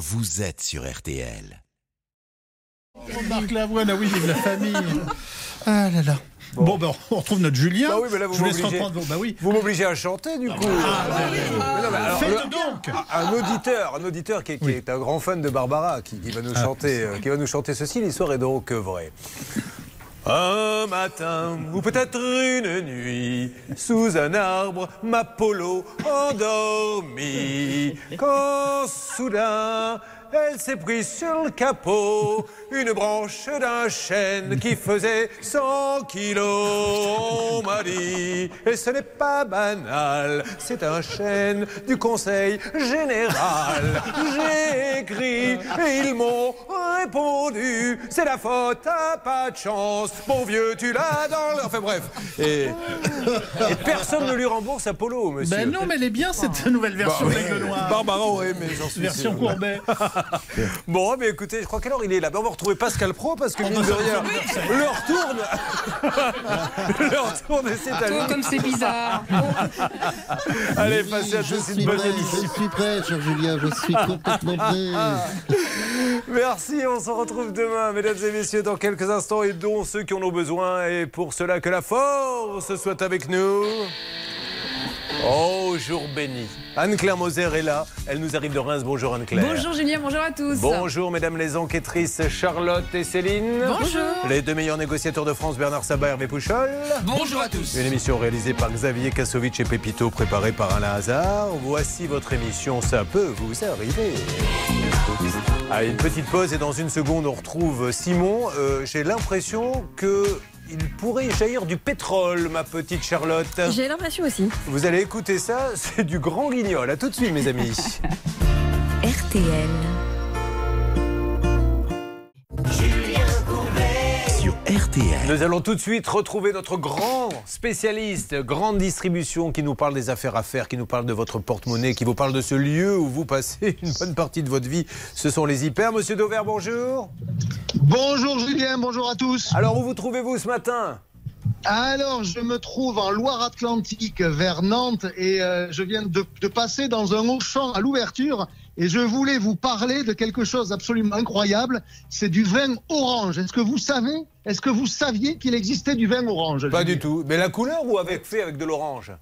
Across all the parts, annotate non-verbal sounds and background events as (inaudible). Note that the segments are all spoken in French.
vous êtes sur RTL. Marc Lavoine, ah oui, vive la famille. (laughs) Ah là là. Bon, ben, on retrouve notre Julien. Bah oui, mais là, vous Je vous laisse reprendre. Bah oui. Vous m'obligez à chanter du coup. Mais non, mais alors, Faites le- donc. un auditeur, un auditeur qui, est- qui Oui. est un grand fan de Barbara, qui, qui va nous Ah. chanter, euh, qui va nous chanter ceci. L'histoire est donc vraie. Un matin, ou peut-être une nuit, sous un arbre, ma polo endormie. Quand soudain, elle s'est prise sur le capot, une branche d'un chêne qui faisait 100 kilos. On m'a dit, et ce n'est pas banal, c'est un chêne du Conseil général. J'ai écrit et ils m'ont répondu, c'est la faute, t'as pas de chance. Mon vieux, tu l'as dans le... Enfin bref. Et, et personne ne lui rembourse sa polo, monsieur. Ben non, mais elle est bien cette nouvelle version Bah, Noir. Barbara aurait aimé, j'en suis Version. Courbet. (laughs) Bon, mais écoutez, je crois qu'alors il est là. Ben, on va retrouver Pascal Pro parce que mine de rien, l'heure tourne. (laughs) l'heure tourne et c'est à Oh, lui. comme c'est bizarre. (laughs) Allez, passez à tous une bonne prêt, émission. je suis prêt, cher Julien, je suis complètement prêt. Merci, on se retrouve demain, mesdames et messieurs, dans quelques instants, et dont ceux qui en ont besoin. Et pour cela, que la force soit avec nous. Oh, jour béni. Anne-Claire Moser est là. Elle nous arrive de Reims. Bonjour Anne-Claire. Bonjour Julien, bonjour à tous. Bonjour mesdames les enquêtrices Charlotte et Céline. Bonjour. Les deux meilleurs négociateurs de France, Bernard Sabat et Hervé Pouchol. Bonjour à tous. Une émission réalisée par Xavier Kassovitch et Pépito, préparée par Alain Hazard. Voici votre émission, ça peut vous arriver. Allez, une petite pause et dans une seconde on retrouve Simon. Euh, J'ai l'impression que il pourrait jaillir du pétrole, ma petite Charlotte. J'ai l'impression aussi. Vous allez écouter ça, (laughs) c'est du grand guignol. À tout de suite mes amis. (laughs) RTL. RTL. Nous allons tout de suite retrouver notre grand spécialiste, grande distribution, qui nous parle des affaires à faire, qui nous parle de votre porte-monnaie, qui vous parle de ce lieu où vous passez (laughs) une bonne partie de votre vie. Ce sont les hyper. Monsieur Dauvert, bonjour. Bonjour Julien, bonjour à tous. Alors, où vous trouvez-vous ce matin? Alors, je me trouve en Loire-Atlantique vers Nantes et euh, je viens de, de passer dans un Auchan à l'ouverture et je voulais vous parler de quelque chose d'absolument incroyable. C'est du vin orange. Est-ce que vous savez Est-ce que vous saviez qu'il existait du vin orange Pas du tout. Mais la couleur ou avec fait avec de l'orange?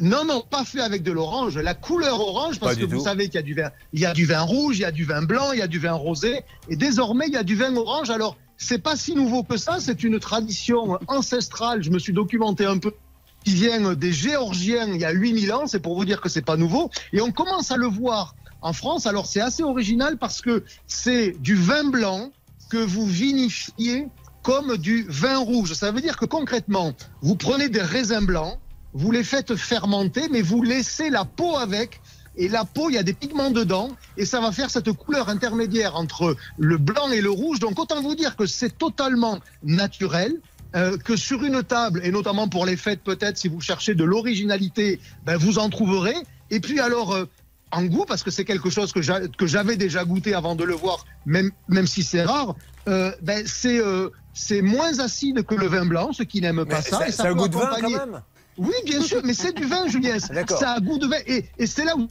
Non, non, pas fait avec de l'orange. La couleur orange, parce que vous savez qu'il y a du vin, il y a du vin rouge, il y a du vin blanc, il y a du vin rosé, et désormais il y a du vin orange. Alors, c'est pas si nouveau que ça. C'est une tradition ancestrale. Je me suis documenté un peu. Qui vient des Géorgiens il y a 8000 ans. C'est pour vous dire que c'est pas nouveau. Et on commence à le voir en France. Alors, c'est assez original parce que c'est du vin blanc que vous vinifiez comme du vin rouge. Ça veut dire que concrètement, vous prenez des raisins blancs, vous les faites fermenter, mais vous laissez la peau avec. Et la peau, il y a des pigments dedans, et ça va faire cette couleur intermédiaire entre le blanc et le rouge. Donc autant vous dire que c'est totalement naturel. euh, que sur une table, et notamment pour les fêtes peut-être, si vous cherchez de l'originalité, ben, vous en trouverez. Et puis alors, euh, en goût, parce que c'est quelque chose que j'a- que j'avais déjà goûté avant de le voir, même, même si c'est rare, euh, ben, c'est euh, c'est moins acide que le vin blanc, ceux qui n'aiment pas ça. ça, et ça a peut goût de vin quand même oui, bien sûr, mais c'est du vin, Julien. (laughs) Ça a goût de vin. Et, et c'est là où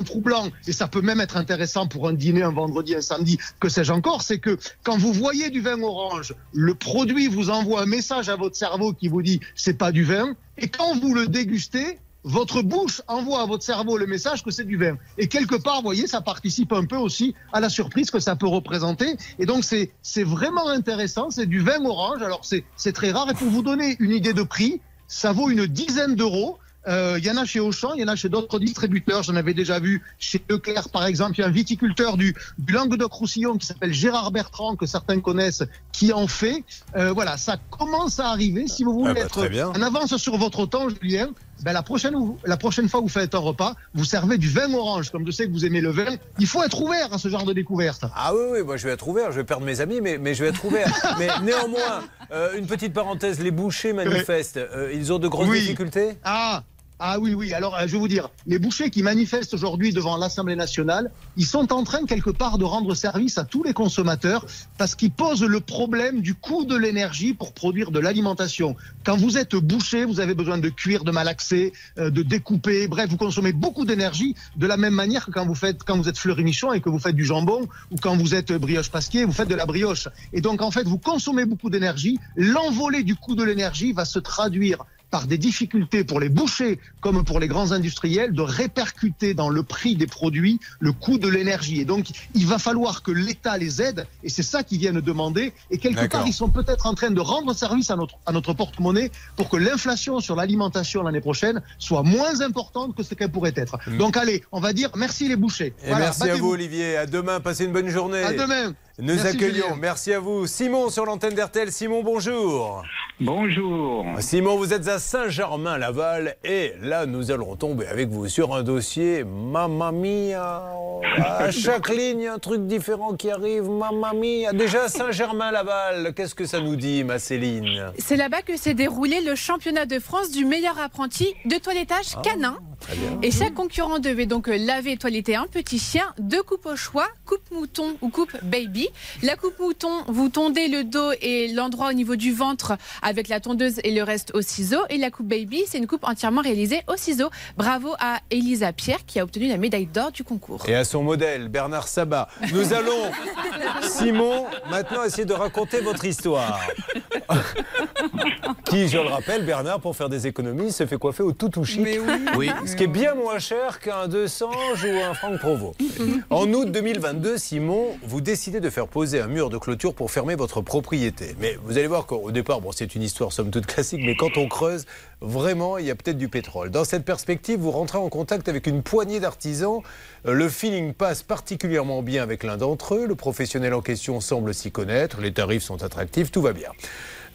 un troublant, et ça peut même être intéressant pour un dîner un vendredi, un samedi, que sais-je encore, c'est que quand vous voyez du vin orange, le produit vous envoie un message à votre cerveau qui vous dit c'est pas du vin, et quand vous le dégustez, votre bouche envoie à votre cerveau le message que c'est du vin. Et quelque part, vous voyez, ça participe un peu aussi à la surprise que ça peut représenter. Et donc, c'est, c'est vraiment intéressant. C'est du vin orange. Alors, c'est, c'est très rare. Et pour vous donner une idée de prix, ça vaut une dizaine d'euros. Euh, Il y en a chez Auchan, il y en a chez d'autres distributeurs. J'en avais déjà vu chez Leclerc, par exemple. Il y a un viticulteur du, du Languedoc-Roussillon qui s'appelle Gérard Bertrand, que certains connaissent, qui en fait. Euh, voilà, ça commence à arriver. Si vous voulez Ah bah, être en avance sur votre temps, Julien, ben la, prochaine, la prochaine fois que vous faites un repas, vous servez du vin orange. Comme je sais que vous aimez le vin, il faut être ouvert à ce genre de découverte. Ah oui, oui, moi je vais être ouvert, je vais perdre mes amis, mais, mais je vais être ouvert. (laughs) mais néanmoins, euh, une petite parenthèse, les bouchers manifestent, euh, ils ont de grosses Oui. difficultés? Ah Ah oui, oui. Alors, euh, je vais vous dire, les bouchers qui manifestent aujourd'hui devant l'Assemblée nationale, ils sont en train quelque part de rendre service à tous les consommateurs parce qu'ils posent le problème du coût de l'énergie pour produire de l'alimentation. Quand vous êtes boucher, vous avez besoin de cuire, de malaxer, euh, de découper. Bref, vous consommez beaucoup d'énergie de la même manière que quand vous faites, quand vous êtes Fleury Michon et que vous faites du jambon ou quand vous êtes brioche pasquier, vous faites de la brioche. Et donc, en fait, vous consommez beaucoup d'énergie. L'envolée du coût de l'énergie va se traduire par des difficultés pour les bouchers comme pour les grands industriels de répercuter dans le prix des produits le coût de l'énergie. Et donc, il va falloir que l'État les aide, et c'est ça qu'ils viennent demander. Et quelque part, ils sont peut-être en train de rendre service à notre, à notre porte-monnaie pour que l'inflation sur l'alimentation l'année prochaine soit moins importante que ce qu'elle pourrait être. Donc, allez, on va dire merci les bouchers. Et Voilà, merci à vous, Olivier. À demain. Passez une bonne journée. À demain. Nous Merci, accueillons. Julien. Merci à vous. Simon sur l'antenne d'RTL. Simon, bonjour. Bonjour. Simon, vous êtes à Saint-Germain-Laval et là, nous allons tomber avec vous sur un dossier Mamma mia. À (laughs) chaque ligne, un truc différent qui arrive. Mamma mia. Déjà, Saint-Germain-Laval, qu'est-ce que ça nous dit, ma Céline? C'est là-bas que s'est déroulé le championnat de France du meilleur apprenti de toilettage canin. Très bien. Et chaque concurrent devait donc laver et toiletter un petit chien, deux coupes au choix, coupe mouton ou coupe baby. La coupe mouton, vous tondez le dos et l'endroit au niveau du ventre avec la tondeuse et le reste au ciseau. Et la coupe baby, c'est une coupe entièrement réalisée au ciseau. Bravo à Elisa Pierre qui a obtenu la médaille d'or du concours. Et à son modèle, Bernard Sabat. Nous allons, Simon, maintenant essayer de raconter votre histoire. Qui, je le rappelle, Bernard, pour faire des économies, se fait coiffer au tout chic. Oui. Ce qui est bien moins cher qu'un 200 ou un Franck Provo. En août 2022, Simon, vous décidez de faire poser un mur de clôture pour fermer votre propriété. Mais vous allez voir qu'au départ, bon, c'est une histoire somme toute classique, mais quand on creuse, vraiment, il y a peut-être du pétrole. Dans cette perspective, vous rentrez en contact avec une poignée d'artisans. Euh, Le feeling passe particulièrement bien avec l'un d'entre eux. Le professionnel en question semble s'y connaître. Les tarifs sont attractifs, tout va bien.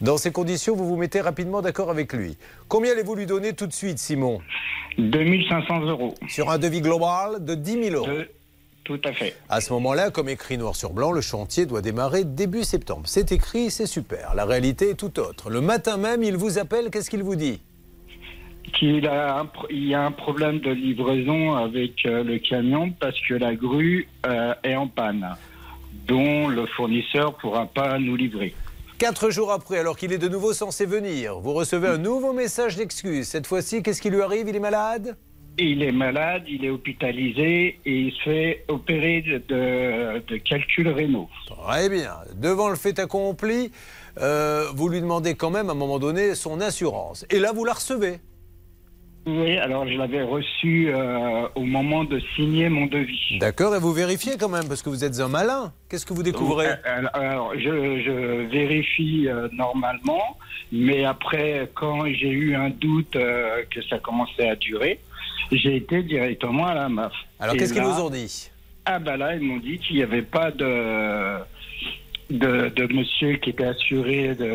Dans ces conditions, vous vous mettez rapidement d'accord avec lui. Combien allez-vous lui donner tout de suite, Simon? 2500 euros. Sur un devis global de 10 000 euros. De- Tout à fait. À ce moment-là, comme écrit noir sur blanc, le chantier doit démarrer début septembre. C'est écrit, c'est super. La réalité est tout autre. Le matin même, il vous appelle, qu'est-ce qu'il vous dit? Qu'il a un pro- il y a un problème de livraison avec euh, le camion parce que la grue euh, est en panne, dont le fournisseur pourra pas nous livrer. Quatre jours après, alors qu'il est de nouveau censé venir, vous recevez un nouveau message d'excuse. Cette fois-ci, qu'est-ce qui lui arrive? Il est malade? Il est malade, il est hospitalisé et il se fait opérer de, de, de calculs rénaux. Très bien. Devant le fait accompli, euh, vous lui demandez quand même à un moment donné son assurance. Et là, vous la recevez. Oui, alors je l'avais reçu euh, au moment de signer mon devis. D'accord, et vous vérifiez quand même, parce que vous êtes un malin. Qu'est-ce que vous découvrez? Euh, Alors, je, je vérifie euh, normalement, mais après, quand j'ai eu un doute euh, que ça commençait à durer, j'ai été directement à la MAF. Alors, qu'est-ce qu'ils vous ont dit? Ah bah là, ils m'ont dit qu'il n'y avait pas de, de, de monsieur qui était assuré de,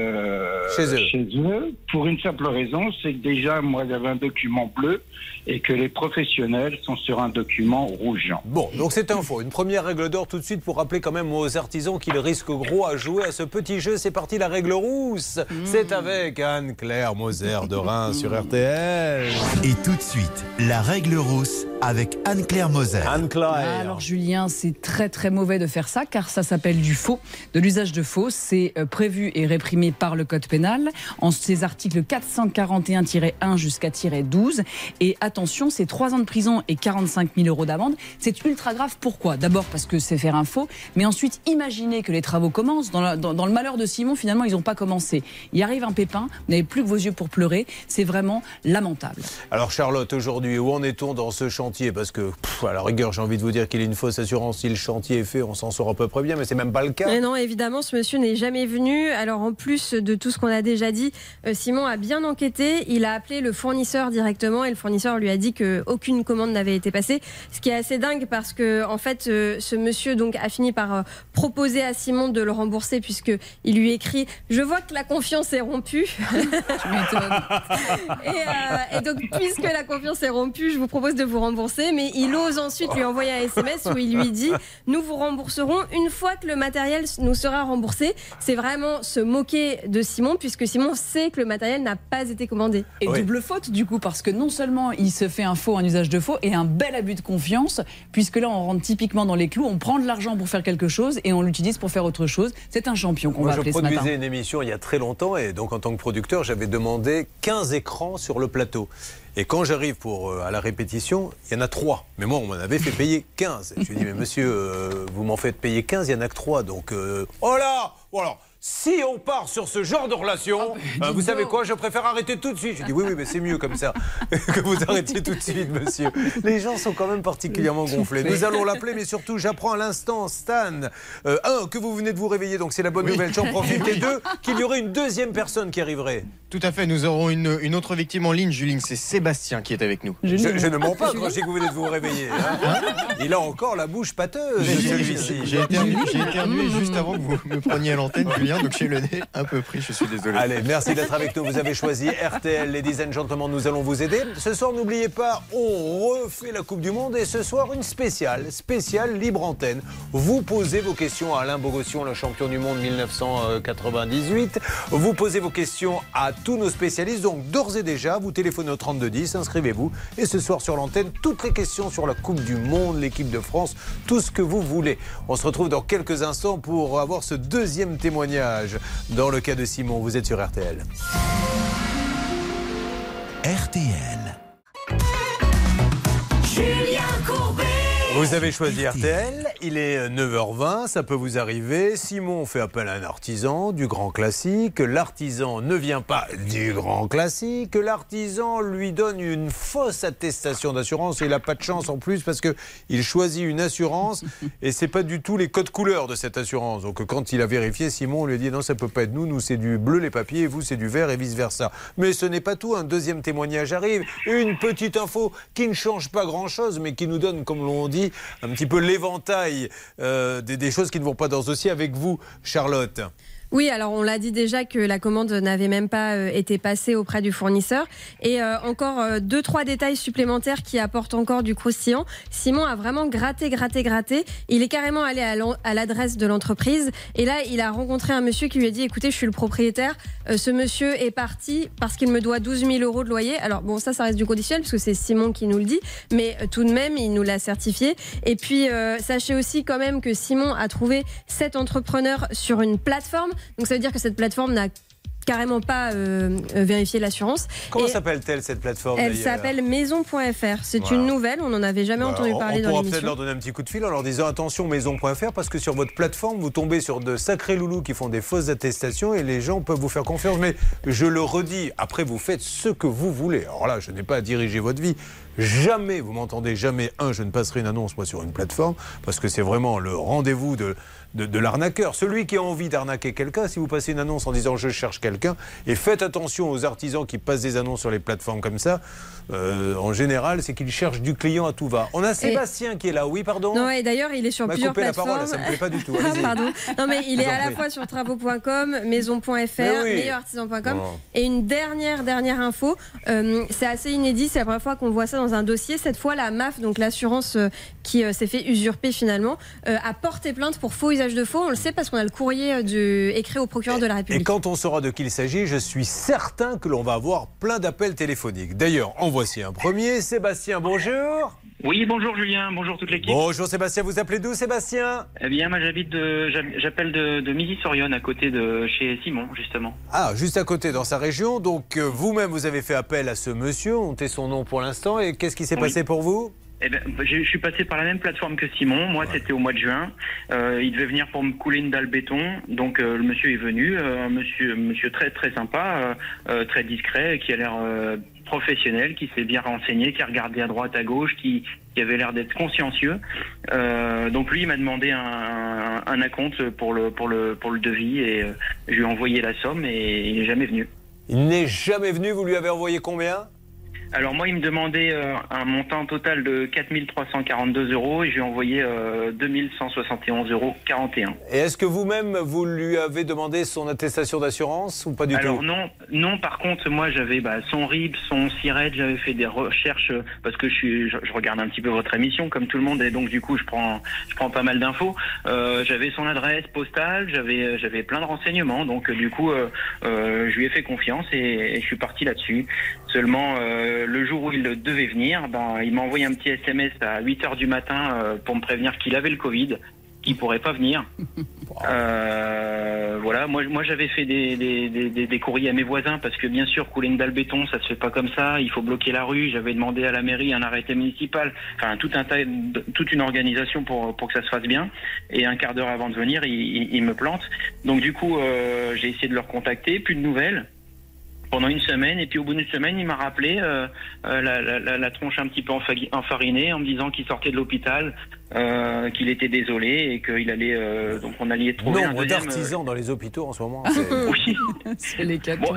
Chez eux. eux. Pour une simple raison, c'est que déjà, moi, j'avais un document bleu et que les professionnels sont sur un document rouge. Bon, donc c'est info. Une première règle d'or tout de suite pour rappeler quand même aux artisans qu'ils risquent gros à jouer à ce petit jeu. C'est parti, la règle rousse. C'est avec Anne-Claire Moser de Reims sur RTL. Et tout de suite, la règle rousse avec Anne-Claire Moser. Anne-Claire. Ah, Alors Julien, c'est très très mauvais de faire ça car ça s'appelle du faux, de l'usage de faux. C'est euh, prévu et réprimé par le code pénal en ces articles 441-1 jusqu'à 12. Et attention, c'est 3 ans de prison et 45 000 euros d'amende. C'est ultra grave. Pourquoi? D'abord parce que c'est faire un faux, mais ensuite imaginez que les travaux commencent. Dans, la- dans- dans le malheur de Simon, finalement, ils n'ont pas commencé. Il arrive un pépin, vous n'avez plus que vos yeux pour pleurer. C'est vraiment lamentable. Alors Charlotte, aujourd'hui, où en est-on dans ce chantier? Parce que, pff, à la rigueur, j'ai envie de vous dire qu'il est une fausse assurance. Si le chantier est fait, on s'en sort à peu près bien, mais c'est même pas le cas. Mais non, évidemment, ce monsieur n'est jamais venu. Alors, en plus de tout ce qu'on a déjà dit, euh, Simon a bien enquêté. Il a appelé le fournisseur directement et le fournisseur lui a dit qu'aucune commande n'avait été passée. Ce qui est assez dingue parce que, en fait, euh, ce monsieur donc a fini par euh, proposer à Simon de le rembourser puisque il lui écrit Je vois que la confiance est rompue. (laughs) M'étonnes. et, euh, et donc, puisque la confiance est rompue, je vous propose de vous rembourser. Rembourser, mais il ose ensuite lui envoyer un SMS où il lui dit Nous vous rembourserons une fois que le matériel nous sera remboursé. C'est vraiment se moquer de Simon, puisque Simon sait que le matériel n'a pas été commandé. Et double faute du coup, parce que non seulement il se fait un faux, un usage de faux, et un bel abus de confiance, puisque là on rentre typiquement dans les clous, on prend de l'argent pour faire quelque chose et on l'utilise pour faire autre chose. C'est un champion qu'on va Moi, je appeler ce matin. produisais une émission il y a très longtemps et donc en tant que producteur, j'avais demandé 15 écrans sur le plateau. Et quand j'arrive pour euh, à la répétition, il y en a 3. Mais moi, on m'en avait fait payer 15. Je lui ai dit, mais monsieur, euh, vous m'en faites payer 15, il y en a que 3. Donc, euh, oh là Voilà. Si on part sur ce genre de relation, euh, vous savez quoi, je préfère arrêter tout de suite. Je dis oui, oui, mais c'est mieux comme ça (laughs) que vous arrêtiez tout de suite, monsieur. Les gens sont quand même particulièrement gonflés. Nous allons l'appeler, mais surtout, j'apprends à l'instant, Stan, euh, un, que vous venez de vous réveiller, donc c'est la bonne nouvelle, j'en profite. Et deux, qu'il y aurait une deuxième personne qui arriverait. Tout à fait, nous aurons une, une autre victime en ligne, Juline, c'est Sébastien qui est avec nous. Je, je ne mens pas quand je dis que vous venez de vous réveiller. hein. Il a encore la bouche pâteuse, j'ai éternué juste avant que vous me preniez à l'antenne, Julien, donc j'ai le nez un peu pris, je suis désolé. Allez, merci d'être avec nous. Vous avez choisi RTL, ladies and gentlemen, nous allons vous aider. Ce soir, n'oubliez pas, on refait la Coupe du Monde et ce soir, une spéciale, spéciale libre antenne. Vous posez vos questions à Alain Bogossian, le champion du monde 1998. Vous posez vos questions à tous nos spécialistes. Donc, d'ores et déjà, vous téléphonez au 3210, inscrivez-vous. Et ce soir, sur l'antenne, toutes les questions sur la Coupe du Monde, l'équipe de France, tout ce que vous voulez. On se retrouve dans quelques instants pour avoir ce deuxième témoignage. Dans le cas de Simon, vous êtes sur RTL. RTL. Julien Courbet. Vous avez choisi RTL, il est 9h20, ça peut vous arriver. Simon fait appel à un artisan du grand classique. L'artisan ne vient pas du grand classique. L'artisan lui donne une fausse attestation d'assurance et il n'a pas de chance en plus parce qu'il choisit une assurance et c'est pas du tout les codes couleurs de cette assurance. Donc quand il a vérifié, Simon lui a dit non, ça peut pas être nous, nous c'est du bleu les papiers et vous c'est du vert et vice versa. Mais ce n'est pas tout, un deuxième témoignage arrive. Une petite info qui ne change pas grand chose mais qui nous donne, comme l'on dit, un petit peu l'éventail euh, des, des choses qui ne vont pas dans ce dossier avec vous, Charlotte. Oui, alors on l'a dit déjà que la commande n'avait même pas euh, été passée auprès du fournisseur. Et euh, encore euh, deux, trois détails supplémentaires qui apportent encore du croustillant. Simon a vraiment gratté, gratté, gratté. Il est carrément allé à l'adresse de l'entreprise. Et là, il a rencontré un monsieur qui lui a dit, écoutez, je suis le propriétaire. Ce monsieur est parti parce qu'il me doit 12 000 euros de loyer. Alors bon, ça, ça reste du conditionnel parce que c'est Simon qui nous le dit. Mais tout de même, il nous l'a certifié. Et puis, euh, sachez aussi quand même que Simon a trouvé cet entrepreneur sur une plateforme. Donc ça veut dire que cette plateforme n'a carrément pas euh, euh, vérifié l'assurance. Comment Et s'appelle-t-elle cette plateforme Elle s'appelle maison.fr. C'est Voilà. une nouvelle, on n'en avait jamais Voilà, entendu on- parler on dans pourra peut-être l'émission. leur donner un petit coup de fil en leur disant attention maison.fr parce que sur votre plateforme vous tombez sur de sacrés loulous qui font des fausses attestations et les gens peuvent vous faire confiance. Mais je le redis, après vous faites ce que vous voulez. Alors là, je n'ai pas à diriger votre vie. Jamais, vous m'entendez, jamais, un, je ne passerai une annonce moi sur une plateforme parce que c'est vraiment le rendez-vous de, de, de l'arnaqueur. Celui qui a envie d'arnaquer quelqu'un, si vous passez une annonce en disant je cherche quelqu'un, et faites attention aux artisans qui passent des annonces sur les plateformes comme ça, euh, en général, c'est qu'ils cherchent du client à tout va. On a Sébastien qui est là, oui, pardon? Non, et d'ailleurs, il est sur plusieurs coupé la plateformes. parole, ça me plaît pas du tout. (laughs) Pardon. Non, mais il est à la fois sur travaux.com, maison.fr, oui. meilleurartisan.com. Et une dernière, dernière info, euh, c'est assez inédit, c'est la première fois qu'on voit ça dans un dossier. Cette fois, la MAF, donc l'assurance euh, qui s'est fait usurper finalement, a porté plainte pour faux usage de faux. On le sait parce qu'on a le courrier euh, du, écrit au procureur de la Et République. quand on saura de qui il s'agit, je suis certain que l'on va avoir plein d'appels téléphoniques. D'ailleurs, en voici un premier. Sébastien, bonjour. Oui, bonjour Julien, bonjour toute l'équipe. Bonjour Sébastien, vous appelez d'où Sébastien? Eh bien, moi j'habite de, j'appelle de, de Midi-sur-Yonne, à côté de chez Simon, justement. Ah, juste à côté, dans sa région. Donc euh, vous-même, vous avez fait appel à ce monsieur, on tait son nom pour l'instant. Et qu'est-ce qui s'est Oui. passé pour vous? Eh ben, je, je suis passé par la même plateforme que Simon. Moi, c'était au mois de juin. Euh, il devait venir pour me couler une dalle béton. Donc, euh, le monsieur est venu. euh, un monsieur, monsieur très très sympa, euh, euh, très discret, qui a l'air euh, professionnel, qui s'est bien renseigné, qui a regardé à droite, à gauche, qui, qui avait l'air d'être consciencieux. Euh, donc, lui, il m'a demandé un, un, un acompte pour le pour le pour le devis et euh, je lui ai envoyé la somme et il n'est jamais venu. Il n'est jamais venu, vous lui avez envoyé combien? Alors moi, il me demandait euh, un montant total de 4342 euros et j'ai envoyé euh, 2171 euros 41. Et est-ce que vous-même, vous lui avez demandé son attestation d'assurance ou pas du Alors tout? non, non. Par contre, moi, j'avais bah, son RIB, son SIRET, j'avais fait des recherches euh, parce que je, suis, je, je regarde un petit peu votre émission comme tout le monde et donc du coup, je prends, je prends pas mal d'infos. Euh, j'avais son adresse postale, j'avais, j'avais plein de renseignements. Donc euh, du coup, euh, euh, je lui ai fait confiance et, et je suis parti là-dessus. Seulement, euh, le jour où il devait venir, ben, il m'a envoyé un petit SMS à 8 heures du matin euh, pour me prévenir qu'il avait le Covid, qu'il pourrait pas venir. (laughs) Euh, voilà, moi, moi j'avais fait des, des, des- des- courriers à mes voisins parce que bien sûr couler une dalle béton ça se fait pas comme ça, il faut bloquer la rue. J'avais demandé à la mairie un arrêté municipal, enfin tout un tas, toute une organisation pour pour que ça se fasse bien. Et un quart d'heure avant de venir, il, il- il me plante. Donc du coup euh, j'ai essayé de le recontacter, plus de nouvelles pendant une semaine et puis au bout d'une semaine il m'a rappelé euh, euh, la, la- la- tronche un petit peu enfarinée en me disant qu'il sortait de l'hôpital euh, qu'il était désolé et qu'il allait donc donc on allait trouver un Nombre deuxième, euh, d'artisans dans les hôpitaux en ce moment. (laughs) oui. C'est les Bon,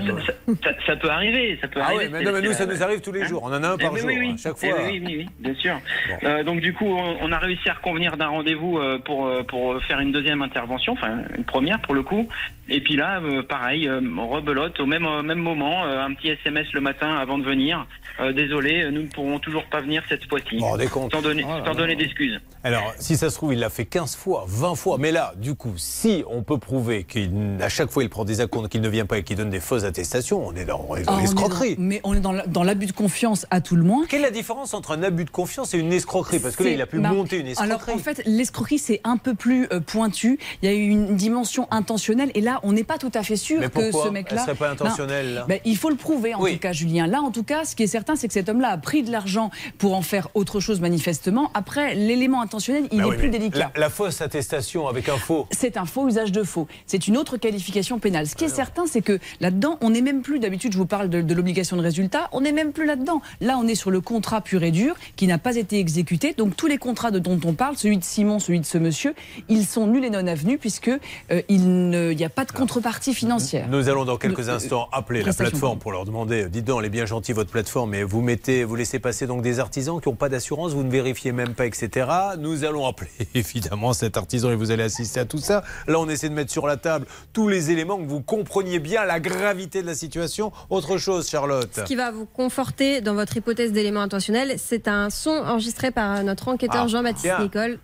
ça, ça- peut arriver, ça peut Ah arriver. oui, mais non, mais nous, ça nous arrive tous les jours. On en a un Eh par oui, jour, oui, oui. hein, chaque Eh fois. oui, oui, oui, bien sûr. Euh, donc du coup, on, on a réussi à reconvenir d'un rendez-vous euh, pour euh, pour faire une deuxième intervention, enfin une première pour le coup. Et puis là, euh, pareil, euh, rebelote au même au même moment, euh, un petit SMS le matin avant de venir. Euh, désolé, nous ne pourrons toujours pas venir cette fois-ci. Sans donner, là sans donner d'excuses. Alors, si ça se trouve, il l'a fait 15 fois, 20 fois. Mais là, du coup, si on peut prouver qu'à chaque fois il prend des acomptes, qu'il ne vient pas et qu'il donne des fausses attestations, on est dans, on est dans Ah, on est l'escroquerie. dans- mais on est dans la- dans l'abus de confiance à tout le moins. Quelle est la différence entre un abus de confiance et une escroquerie? Parce que là, il a pu bah, monter une escroquerie. Alors en fait, l'escroquerie c'est un peu plus euh, pointu. Il y a eu une dimension intentionnelle et là, on n'est pas tout à fait sûr Mais que ce mec-là. Serait pas intentionnelle, là ben, il faut le prouver en tout cas, Julien. Là, en tout cas, ce qui est certain, c'est que cet homme-là a pris de l'argent pour en faire autre chose manifestement. Après, l'élément intentionnel, il Bah est oui, plus délicat. La, la fausse attestation avec un faux. C'est un faux usage de faux. C'est une autre qualification pénale. Ce qui est certain, c'est que là-dedans, on n'est même plus, d'habitude, je vous parle de, de l'obligation de résultat, on n'est même plus là-dedans. Là, on est sur le contrat pur et dur qui n'a pas été exécuté. Donc, tous les contrats de dont on parle, celui de Simon, celui de ce monsieur, ils sont nuls et non avenus puisque euh, il n'y a pas de contrepartie financière. Nous allons dans quelques Euh, instants appeler la plateforme pour leur demander euh, dites donc, elle est bien gentille votre plateforme, mais vous mettez, vous laissez passer donc des artisans qui n'ont pas d'assurance, vous ne vérifiez même pas, etc. Nous allons appeler (laughs) évidemment cet artisan et vous allez assister à tout ça. Là, on essaie de mettre sur la table tous les éléments que vous compreniez bien la gravité de la situation. Autre chose, Charlotte. Ce qui va vous conforter dans votre hypothèse d'élément intentionnel, c'est un son enregistré par notre enquêteur Ah, Jean-Baptiste. Nicole.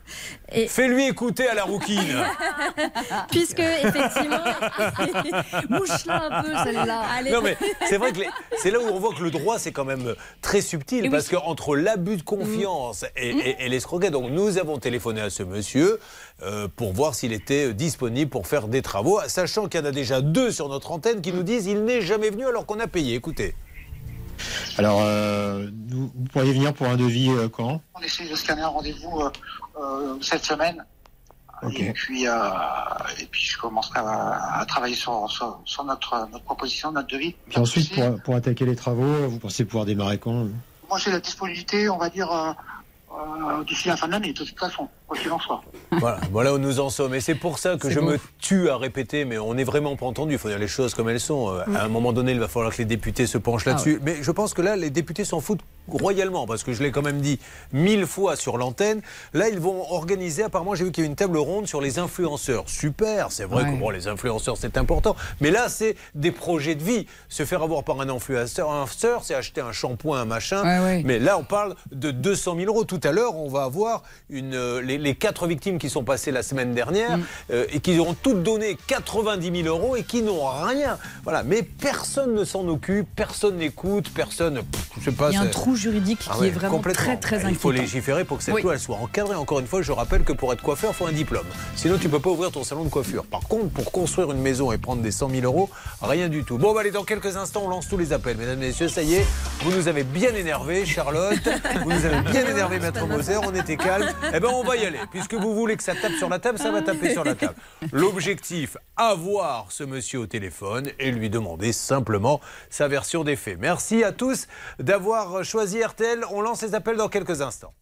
Et Fais-lui écouter à la rouquine. (laughs) puisque effectivement, (laughs) mouche-la un peu celle-là. Non mais c'est vrai que les- c'est là où on voit que le droit c'est quand même très subtil Et parce oui. qu'entre l'abus de confiance et, et- et l'escroquet, donc nous avons téléphoné à ce monsieur euh, pour voir s'il était disponible pour faire des travaux, sachant qu'il y en a déjà deux sur notre antenne qui nous disent il n'est jamais venu alors qu'on a payé. Écoutez. Alors, euh, vous, vous pourriez venir pour un devis euh, quand? On essaie de scanner un rendez-vous euh, euh, cette semaine. Et puis, euh, et puis je commencerai à, à travailler sur, sur, sur notre, notre proposition, notre devis. Puis ensuite, pour, pour attaquer les travaux, vous pensez pouvoir démarrer quand Moi, j'ai la disponibilité, on va dire, d'ici la fin de l'année, de toute façon, quoi qu'il en soit. Voilà, voilà où nous en sommes. Et c'est pour ça que je me tue à répéter, mais on n'est vraiment pas entendu. Il faut dire les choses comme elles sont. Euh, À un moment donné, il va falloir que les députés se penchent Ah là-dessus. Mais je pense que là, les députés s'en foutent royalement, parce que je l'ai quand même dit mille fois sur l'antenne. Là, ils vont organiser, apparemment, j'ai vu qu'il y a une table ronde sur les influenceurs. Super, c'est vrai Ouais. que bon, les influenceurs, c'est important. Mais là, c'est des projets de vie. Se faire avoir par un influenceur, un influenceur, c'est acheter un shampoing, un machin. Ouais, ouais. Mais là, on parle de 200 000 euros. Tout à l'heure, on va avoir une, euh, les, les quatre victimes qui sont passées la semaine dernière Mm. euh, et qui auront toutes donné 90 000 euros et qui n'ont rien. Voilà. Mais personne ne s'en occupe, personne n'écoute, personne. pff, je sais pas. Il y a un trou juridique qui Ah ouais, est vraiment très très Il inquiétant. faut légiférer pour que cette Oui. loi elle soit encadrée. Encore une fois, je rappelle que pour être coiffeur, il faut un diplôme. Sinon, tu peux pas ouvrir ton salon de coiffure. Par contre, pour construire une maison et prendre des 100 000 euros, rien du tout. Bon, bah, allez, dans quelques instants, on lance tous les appels. Mesdames, Messieurs, ça y est, vous nous avez bien énervé, Charlotte. (laughs) Vous nous avez bien énervé, Maître Moser. On était calme. Eh ben, on va y aller. Puisque vous voulez que ça tape sur la table, ça va taper sur la table. L'objectif, avoir ce monsieur au téléphone et lui demander simplement sa version des faits. Merci à tous d'avoir choisi RTL. On lance les appels dans quelques instants.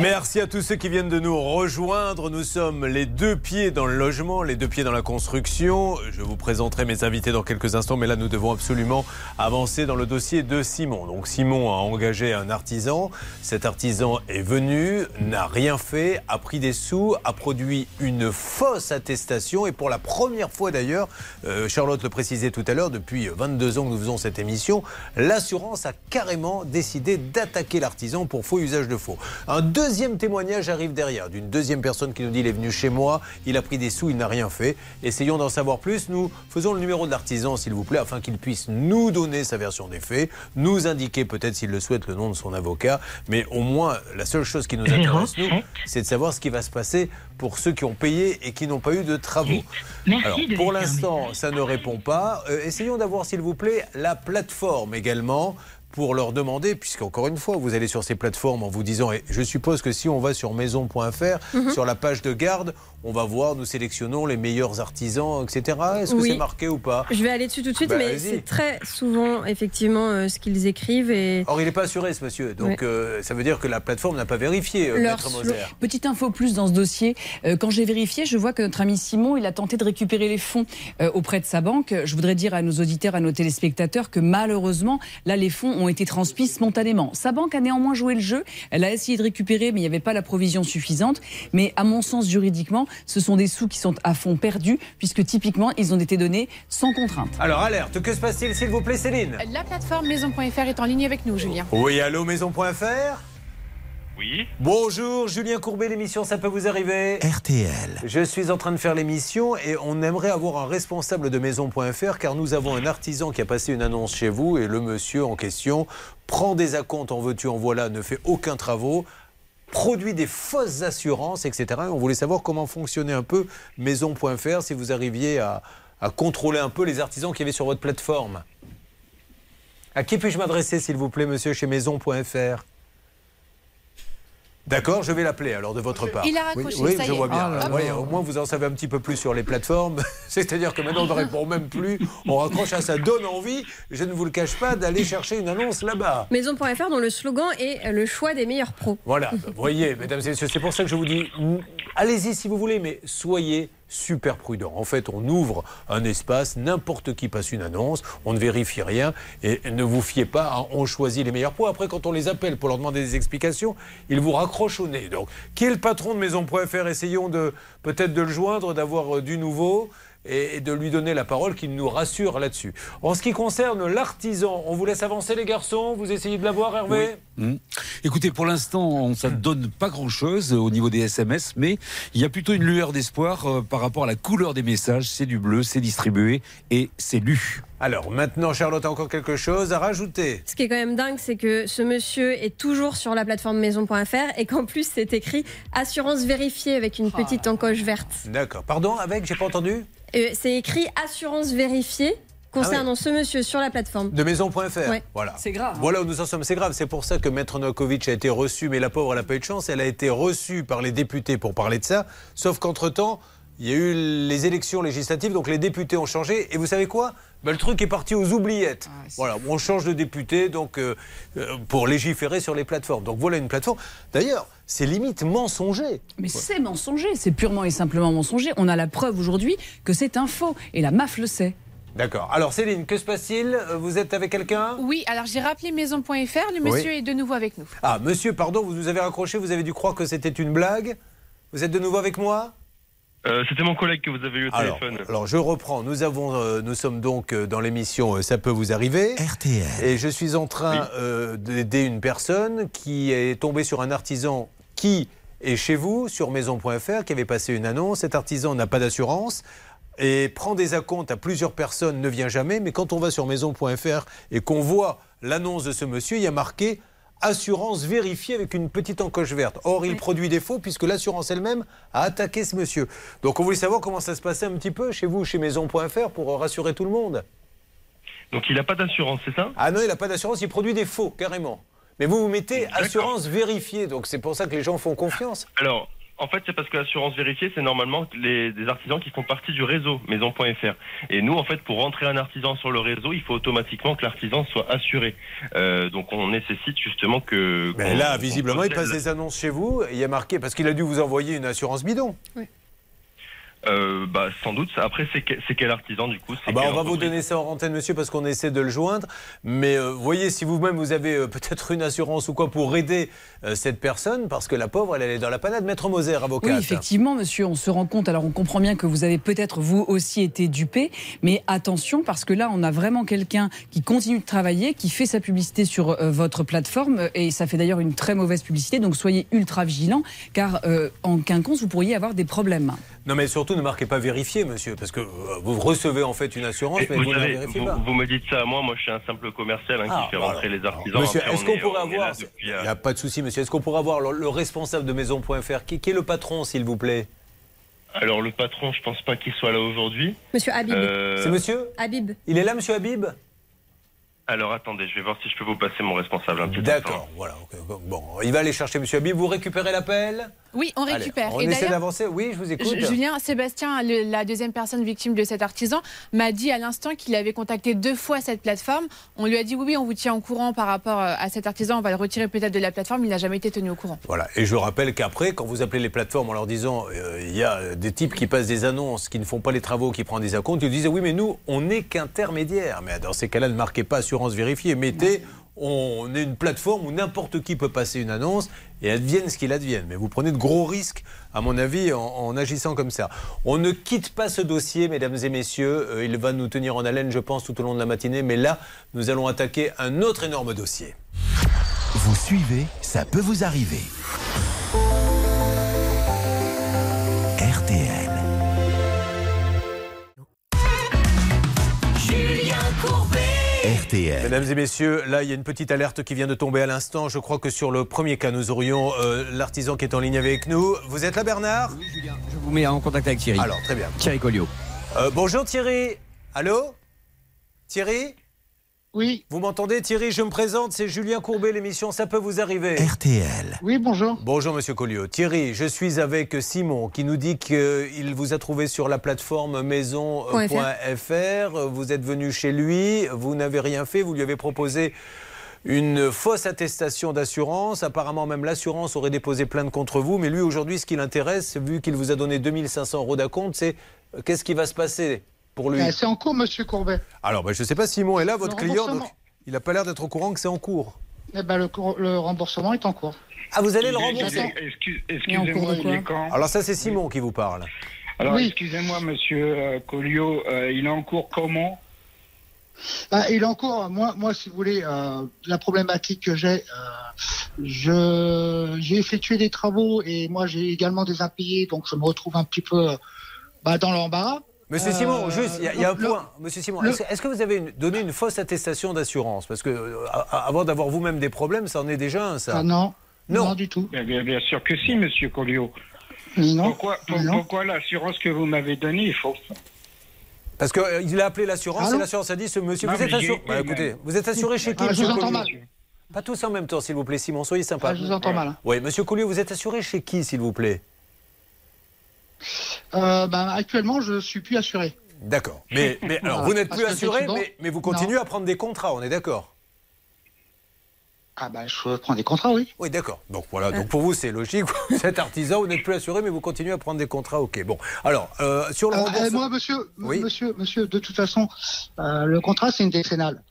Merci à tous ceux qui viennent de nous rejoindre. Nous sommes les deux pieds dans le logement, les deux pieds dans la construction. Je vous présenterai mes invités dans quelques instants, mais là nous devons absolument avancer dans le dossier de Simon. Donc Simon a engagé un artisan. Cet artisan est venu, n'a rien fait, a pris des sous, a produit une fausse attestation et pour la première fois d'ailleurs, euh, Charlotte le précisait tout à l'heure, depuis 22 ans que nous faisons cette émission, l'assurance a carrément décidé d'attaquer l'artisan pour faux usage de faux. Un deuxième témoignage arrive derrière, d'une deuxième personne qui nous dit il est venu chez moi, il a pris des sous, il n'a rien fait. Essayons d'en savoir plus. Nous faisons le numéro de l'artisan, s'il vous plaît, afin qu'il puisse nous donner sa version des faits, nous indiquer peut-être s'il le souhaite le nom de son avocat, mais au moins la seule chose qui nous intéresse, nous, c'est de savoir ce qui va se passer pour ceux qui ont payé et qui n'ont pas eu de travaux. Merci Alors, de pour l'instant, ça ne répond pas. Euh, essayons d'avoir, s'il vous plaît, la plateforme également pour leur demander, puisqu'encore une fois, vous allez sur ces plateformes en vous disant, et je suppose que si on va sur maison.fr, Mhm. sur la page de garde, on va voir, nous sélectionnons les meilleurs artisans, etc. Est-ce que Oui. c'est marqué ou pas Je vais aller dessus tout de suite, Bah, mais c'est très souvent effectivement euh, ce qu'ils écrivent et Or, il n'est pas assuré, ce monsieur. Donc, Ouais. euh, ça veut dire que la plateforme n'a pas vérifié, euh, Leur Moser. Petite info plus dans ce dossier. Euh, quand j'ai vérifié, je vois que notre ami Simon, il a tenté de récupérer les fonds euh, auprès de sa banque. Je voudrais dire à nos auditeurs, à nos téléspectateurs que malheureusement, là, les fonds ont été transmis spontanément. Sa banque a néanmoins joué le jeu. Elle a essayé de récupérer, mais il n'y avait pas la provision suffisante. Mais à mon sens, juridiquement, ce sont des sous qui sont à fond perdus, puisque typiquement, ils ont été donnés sans contrainte. Alors, alerte, que se passe-t-il, s'il vous plaît, Céline La plateforme maison.fr est en ligne avec nous, Julien. Oui, allô, maison.fr Oui. Bonjour, Julien Courbet, l'émission Ça peut vous arriver RTL. Je suis en train de faire l'émission et on aimerait avoir un responsable de maison.fr car nous avons un artisan qui a passé une annonce chez vous et le monsieur en question prend des acomptes en veux-tu, en voilà, ne fait aucun travaux produit des fausses assurances, etc. Et on voulait savoir comment fonctionnait un peu maison.fr, si vous arriviez à, à contrôler un peu les artisans qui avaient sur votre plateforme. À qui puis-je m'adresser, s'il vous plaît, monsieur, chez maison.fr D'accord, je vais l'appeler alors de votre part. Il a raccroché, oui, oui, ça je y est. vois bien. Ah. Oui, au moins vous en savez un petit peu plus sur les plateformes. (laughs) C'est-à-dire que maintenant on ne répond même plus. On raccroche à ça donne envie. Je ne vous le cache pas d'aller chercher une annonce là-bas. Maison.fr dont le slogan est euh, le choix des meilleurs pros. Voilà, vous voyez, mesdames et messieurs, c'est pour ça que je vous dis, allez-y si vous voulez, mais soyez super prudents. En fait, on ouvre un espace, n'importe qui passe une annonce, on ne vérifie rien, et ne vous fiez pas, à on choisit les meilleurs pros. Après, quand on les appelle pour leur demander des explications, ils vous raccrochent au nez. Donc, qui est le patron de Maison.fr Essayons de peut-être de le joindre, d'avoir euh, du nouveau et de lui donner la parole, qu'il nous rassure là-dessus. En ce qui concerne l'artisan, on vous laisse avancer les garçons, vous essayez de l'avoir Hervé Hmm. Écoutez, pour l'instant, ça ne donne pas grand-chose au niveau des SMS, mais il y a plutôt une lueur d'espoir euh, par rapport à la couleur des messages. C'est du bleu, c'est distribué et c'est lu. Alors maintenant, Charlotte a encore quelque chose à rajouter? Ce qui est quand même dingue, c'est que ce monsieur est toujours sur la plateforme maison.fr et qu'en plus c'est écrit assurance vérifiée avec une petite encoche verte. D'accord. Pardon, avec, j'ai pas entendu? Euh, c'est écrit assurance vérifiée concernant ce monsieur sur la plateforme. De maison.fr. Ouais. Voilà. C'est grave, hein. Voilà où nous en sommes. C'est grave. C'est pour ça que Maître Novakovic a été reçu, mais la pauvre, elle n'a pas eu de chance. Elle a été reçue par les députés pour parler de ça. Sauf qu'entre-temps, il y a eu les élections législatives, donc les députés ont changé. Et vous savez quoi? Ben, Le truc est parti aux oubliettes. voilà, on change de député donc, euh, euh, pour légiférer sur les plateformes. Donc voilà une plateforme. D'ailleurs, c'est limite mensonger. Mais c'est mensonger, c'est purement et simplement mensonger. On a la preuve aujourd'hui que c'est un faux. Et la MAF le sait. D'accord. Alors Céline, que se passe-t-il? Vous êtes avec quelqu'un? Oui, alors j'ai rappelé maison.fr, le monsieur Oui. est de nouveau avec nous. Ah, monsieur, pardon, vous nous avez raccroché, vous avez dû croire que c'était une blague. Vous êtes de nouveau avec moi? Euh, C'était mon collègue que vous avez eu au alors, téléphone. alors, je reprends. Nous, avons, euh, nous sommes donc euh, dans l'émission Ça peut vous arriver. RTL. Et je suis en train euh, d'aider une personne qui est tombée sur un artisan qui est chez vous, sur maison.fr, qui avait passé une annonce. Cet artisan n'a pas d'assurance et prend des acomptes à plusieurs personnes, ne vient jamais. Mais quand on va sur maison.fr et qu'on voit l'annonce de ce monsieur, il y a marqué assurance vérifiée avec une petite encoche verte. Or, il produit des faux puisque l'assurance elle-même a attaqué ce monsieur. Donc, on voulait savoir comment ça se passait un petit peu chez vous, chez maison.fr, pour rassurer tout le monde. Donc il n'a pas d'assurance, c'est ça? Ah non, il n'a pas d'assurance, il produit des faux, carrément. Mais vous vous mettez assurance vérifiée, donc c'est pour ça que les gens font confiance. Alors, En fait, c'est parce que l'assurance vérifiée, c'est normalement les, des artisans qui font partie du réseau maison.fr. Et nous, en fait, pour rentrer un artisan sur le réseau, il faut automatiquement que l'artisan soit assuré. Euh, donc, on nécessite justement que. Là, visiblement, il passe des annonces chez vous. Il y a marqué, parce qu'il a dû vous envoyer une assurance bidon. Euh, bah, sans doute. Après, c'est que- c'est quel artisan, du coup? Ah C'est bah, on va vous donner ça en antenne, monsieur, parce qu'on essaie de le joindre. Mais euh, voyez, si vous-même vous avez euh, peut-être une assurance ou quoi pour aider euh, cette personne, parce que la pauvre, elle, elle est dans la panade. Maître Moser, avocat. Oui, effectivement, monsieur, on se rend compte. Alors, on comprend bien que vous avez peut-être vous aussi été dupé, mais attention parce que là, on a vraiment quelqu'un qui continue de travailler, qui fait sa publicité sur euh, votre plateforme, et ça fait d'ailleurs une très mauvaise publicité. Donc, soyez ultra vigilants, car euh, en quinconce, vous pourriez avoir des problèmes. Non, mais surtout, ne marquez pas vérifier, monsieur, parce que euh, vous recevez en fait une assurance, Et mais vous, vous, ne la vérifiez vous, pas. vous me dites ça à moi, moi je suis un simple commercial hein, Ah, qui fait voilà. rentrer les artisans. Monsieur, est-ce on qu'on est- pourrait avoir. depuis, Il euh, n'y a pas de souci, monsieur. Est-ce qu'on pourrait avoir le, le responsable de maison.fr qui, qui est le patron, s'il vous plaît Alors le patron, je pense pas qu'il soit là aujourd'hui. Monsieur Habib. Euh, C'est monsieur Habib. Il est là, monsieur Habib Alors attendez, je vais voir si je peux vous passer mon responsable un petit D'accord, voilà. ok. Bon, il va aller chercher monsieur Habib. Vous récupérez l'appel Oui, on Allez, récupère. on Et essaie d'avancer. Oui, je vous écoute. Ju- Julien, Sébastien, le- la deuxième personne victime de cet artisan, m'a dit à l'instant qu'il avait contacté deux fois cette plateforme. On lui a dit oui, oui, on vous tient au courant par rapport euh, à cet artisan, on va le retirer peut-être de la plateforme. Il n'a jamais été tenu au courant. Voilà. Et je rappelle qu'après, quand vous appelez les plateformes en leur disant euh, il y a des types qui passent des annonces, qui ne font pas les travaux, qui prennent des acomptes, ils disent oui, mais nous, on n'est qu'intermédiaire. Mais dans ces cas-là, ne marquez pas assurance vérifiée. Mettez on est une plateforme où n'importe qui peut passer une annonce et advienne ce qu'il advienne. Mais vous prenez de gros risques, à mon avis, en, en agissant comme ça. On ne quitte pas ce dossier, mesdames et messieurs. Euh, il va nous tenir en haleine, je pense, tout au long de la matinée. Mais là, nous allons attaquer un autre énorme dossier. Vous suivez, ça peut vous arriver. RTL. Julien Courbet. RTL. Mesdames et messieurs, là, il y a une petite alerte qui vient de tomber à l'instant. Je crois que sur le premier cas, nous aurions euh, l'artisan qui est en ligne avec nous. Vous êtes là, Bernard? Je vous mets en contact avec Thierry. Alors, très bien. Thierry Colliot. Euh, bonjour Thierry. Allô? Thierry? Oui. Vous m'entendez Thierry, je me présente, c'est Julien Courbet, l'émission Ça peut vous arriver. RTL. Oui, bonjour. Bonjour Monsieur Colliot. Thierry, je suis avec Simon qui nous dit qu'il vous a trouvé sur la plateforme maison.fr. Vous êtes venu chez lui, vous n'avez rien fait, vous lui avez proposé une fausse attestation d'assurance. Apparemment, même l'assurance aurait déposé plainte contre vous. Mais lui, aujourd'hui, ce qui l'intéresse, vu qu'il vous a donné 2500 euros d'acompte, c'est euh, qu'est-ce qui va se passer? Pour lui Euh, C'est en cours, monsieur Courbet. Alors, ben, je ne sais pas, Simon est là, votre client, donc il n'a pas l'air d'être au courant que c'est en cours. Eh ben, le, remboursement est en cours. Ah, vous allez le rembourser il est- excuse- Et en cours Excusez-moi, il est quand? Alors ça, c'est Simon qui vous parle. Alors, Oui. excusez-moi, monsieur euh, Colliot, euh, il est en cours comment? Ah, il est en cours. Moi, moi, si vous voulez, euh, la problématique que j'ai, euh, je j'ai effectué des travaux et moi j'ai également des impayés, donc je me retrouve un petit peu bah, dans l'embarras. Monsieur Euh, Simon, juste, il y a, il y a un le- point. Monsieur Simon, est-ce que vous avez une- donné une fausse attestation d'assurance? Parce que euh, avant d'avoir vous-même des problèmes, ça en est déjà un, ça. Ah non, Non. non du tout. bien, bien- bien sûr que si, monsieur Colliot. Non. Pourquoi, pour- Non. pourquoi l'assurance que vous m'avez donnée est fausse Parce qu'il a appelé l'assurance et l'assurance a dit ce monsieur. Non, vous êtes assuré. Bah, écoutez, vous êtes assuré chez qui Ah, je vous entends mal. Pas tous en même temps, s'il vous plaît, Simon. Soyez sympa. Ah, je vous entends mal. hein. Oui, monsieur Colliot, vous êtes assuré chez qui, s'il vous plaît? Euh, bah, actuellement, je suis plus assuré. D'accord. Mais, (laughs) mais alors, Voilà. vous n'êtes plus assuré, mais, mais vous continuez à prendre des contrats, on est d'accord Ah bah, je prends des contrats, oui. Oui, d'accord. Donc voilà, donc pour vous c'est logique, (laughs) vous êtes artisan, vous n'êtes plus assuré, mais vous continuez à prendre des contrats, ok. Bon, alors, euh, sur le Euh, remboursement... euh, moi, monsieur, Oui. monsieur, monsieur, de toute façon, euh, le contrat, c'est une décennale.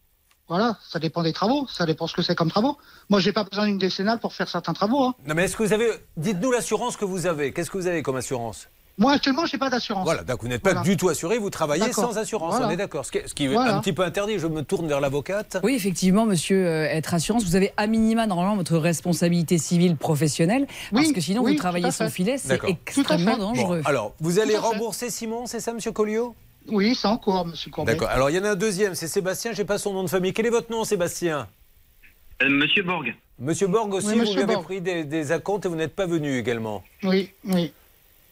Voilà, ça dépend des travaux, ça dépend ce que c'est comme travaux. Moi, j'ai pas besoin d'une décennale pour faire certains travaux. hein. Non mais est-ce que vous avez... Dites-nous l'assurance que vous avez, qu'est-ce que vous avez comme assurance? Moi, actuellement, j'ai pas d'assurance. Voilà, donc vous n'êtes pas Voilà. du tout assuré, vous travaillez D'accord. sans assurance, Voilà. on est d'accord. Ce qui est, ce qui est Voilà. un petit peu interdit, je me tourne vers l'avocate. Oui, effectivement, monsieur, euh, être assurance, vous avez à minima normalement votre responsabilité civile professionnelle, parce que sinon oui, vous travaillez sans filet, c'est extrêmement dangereux. Bon, alors, vous allez rembourser Simon, c'est ça, monsieur Colliot Oui, c'est en cours, monsieur Courbet. D'accord. Alors, il y en a un deuxième, c'est Sébastien, j'ai pas son nom de famille. Quel est votre nom, Sébastien? Euh, Monsieur Borg. Monsieur Borg aussi, Oui, vous lui avez Borg. pris des, des acomptes et vous n'êtes pas venu également. Oui, oui,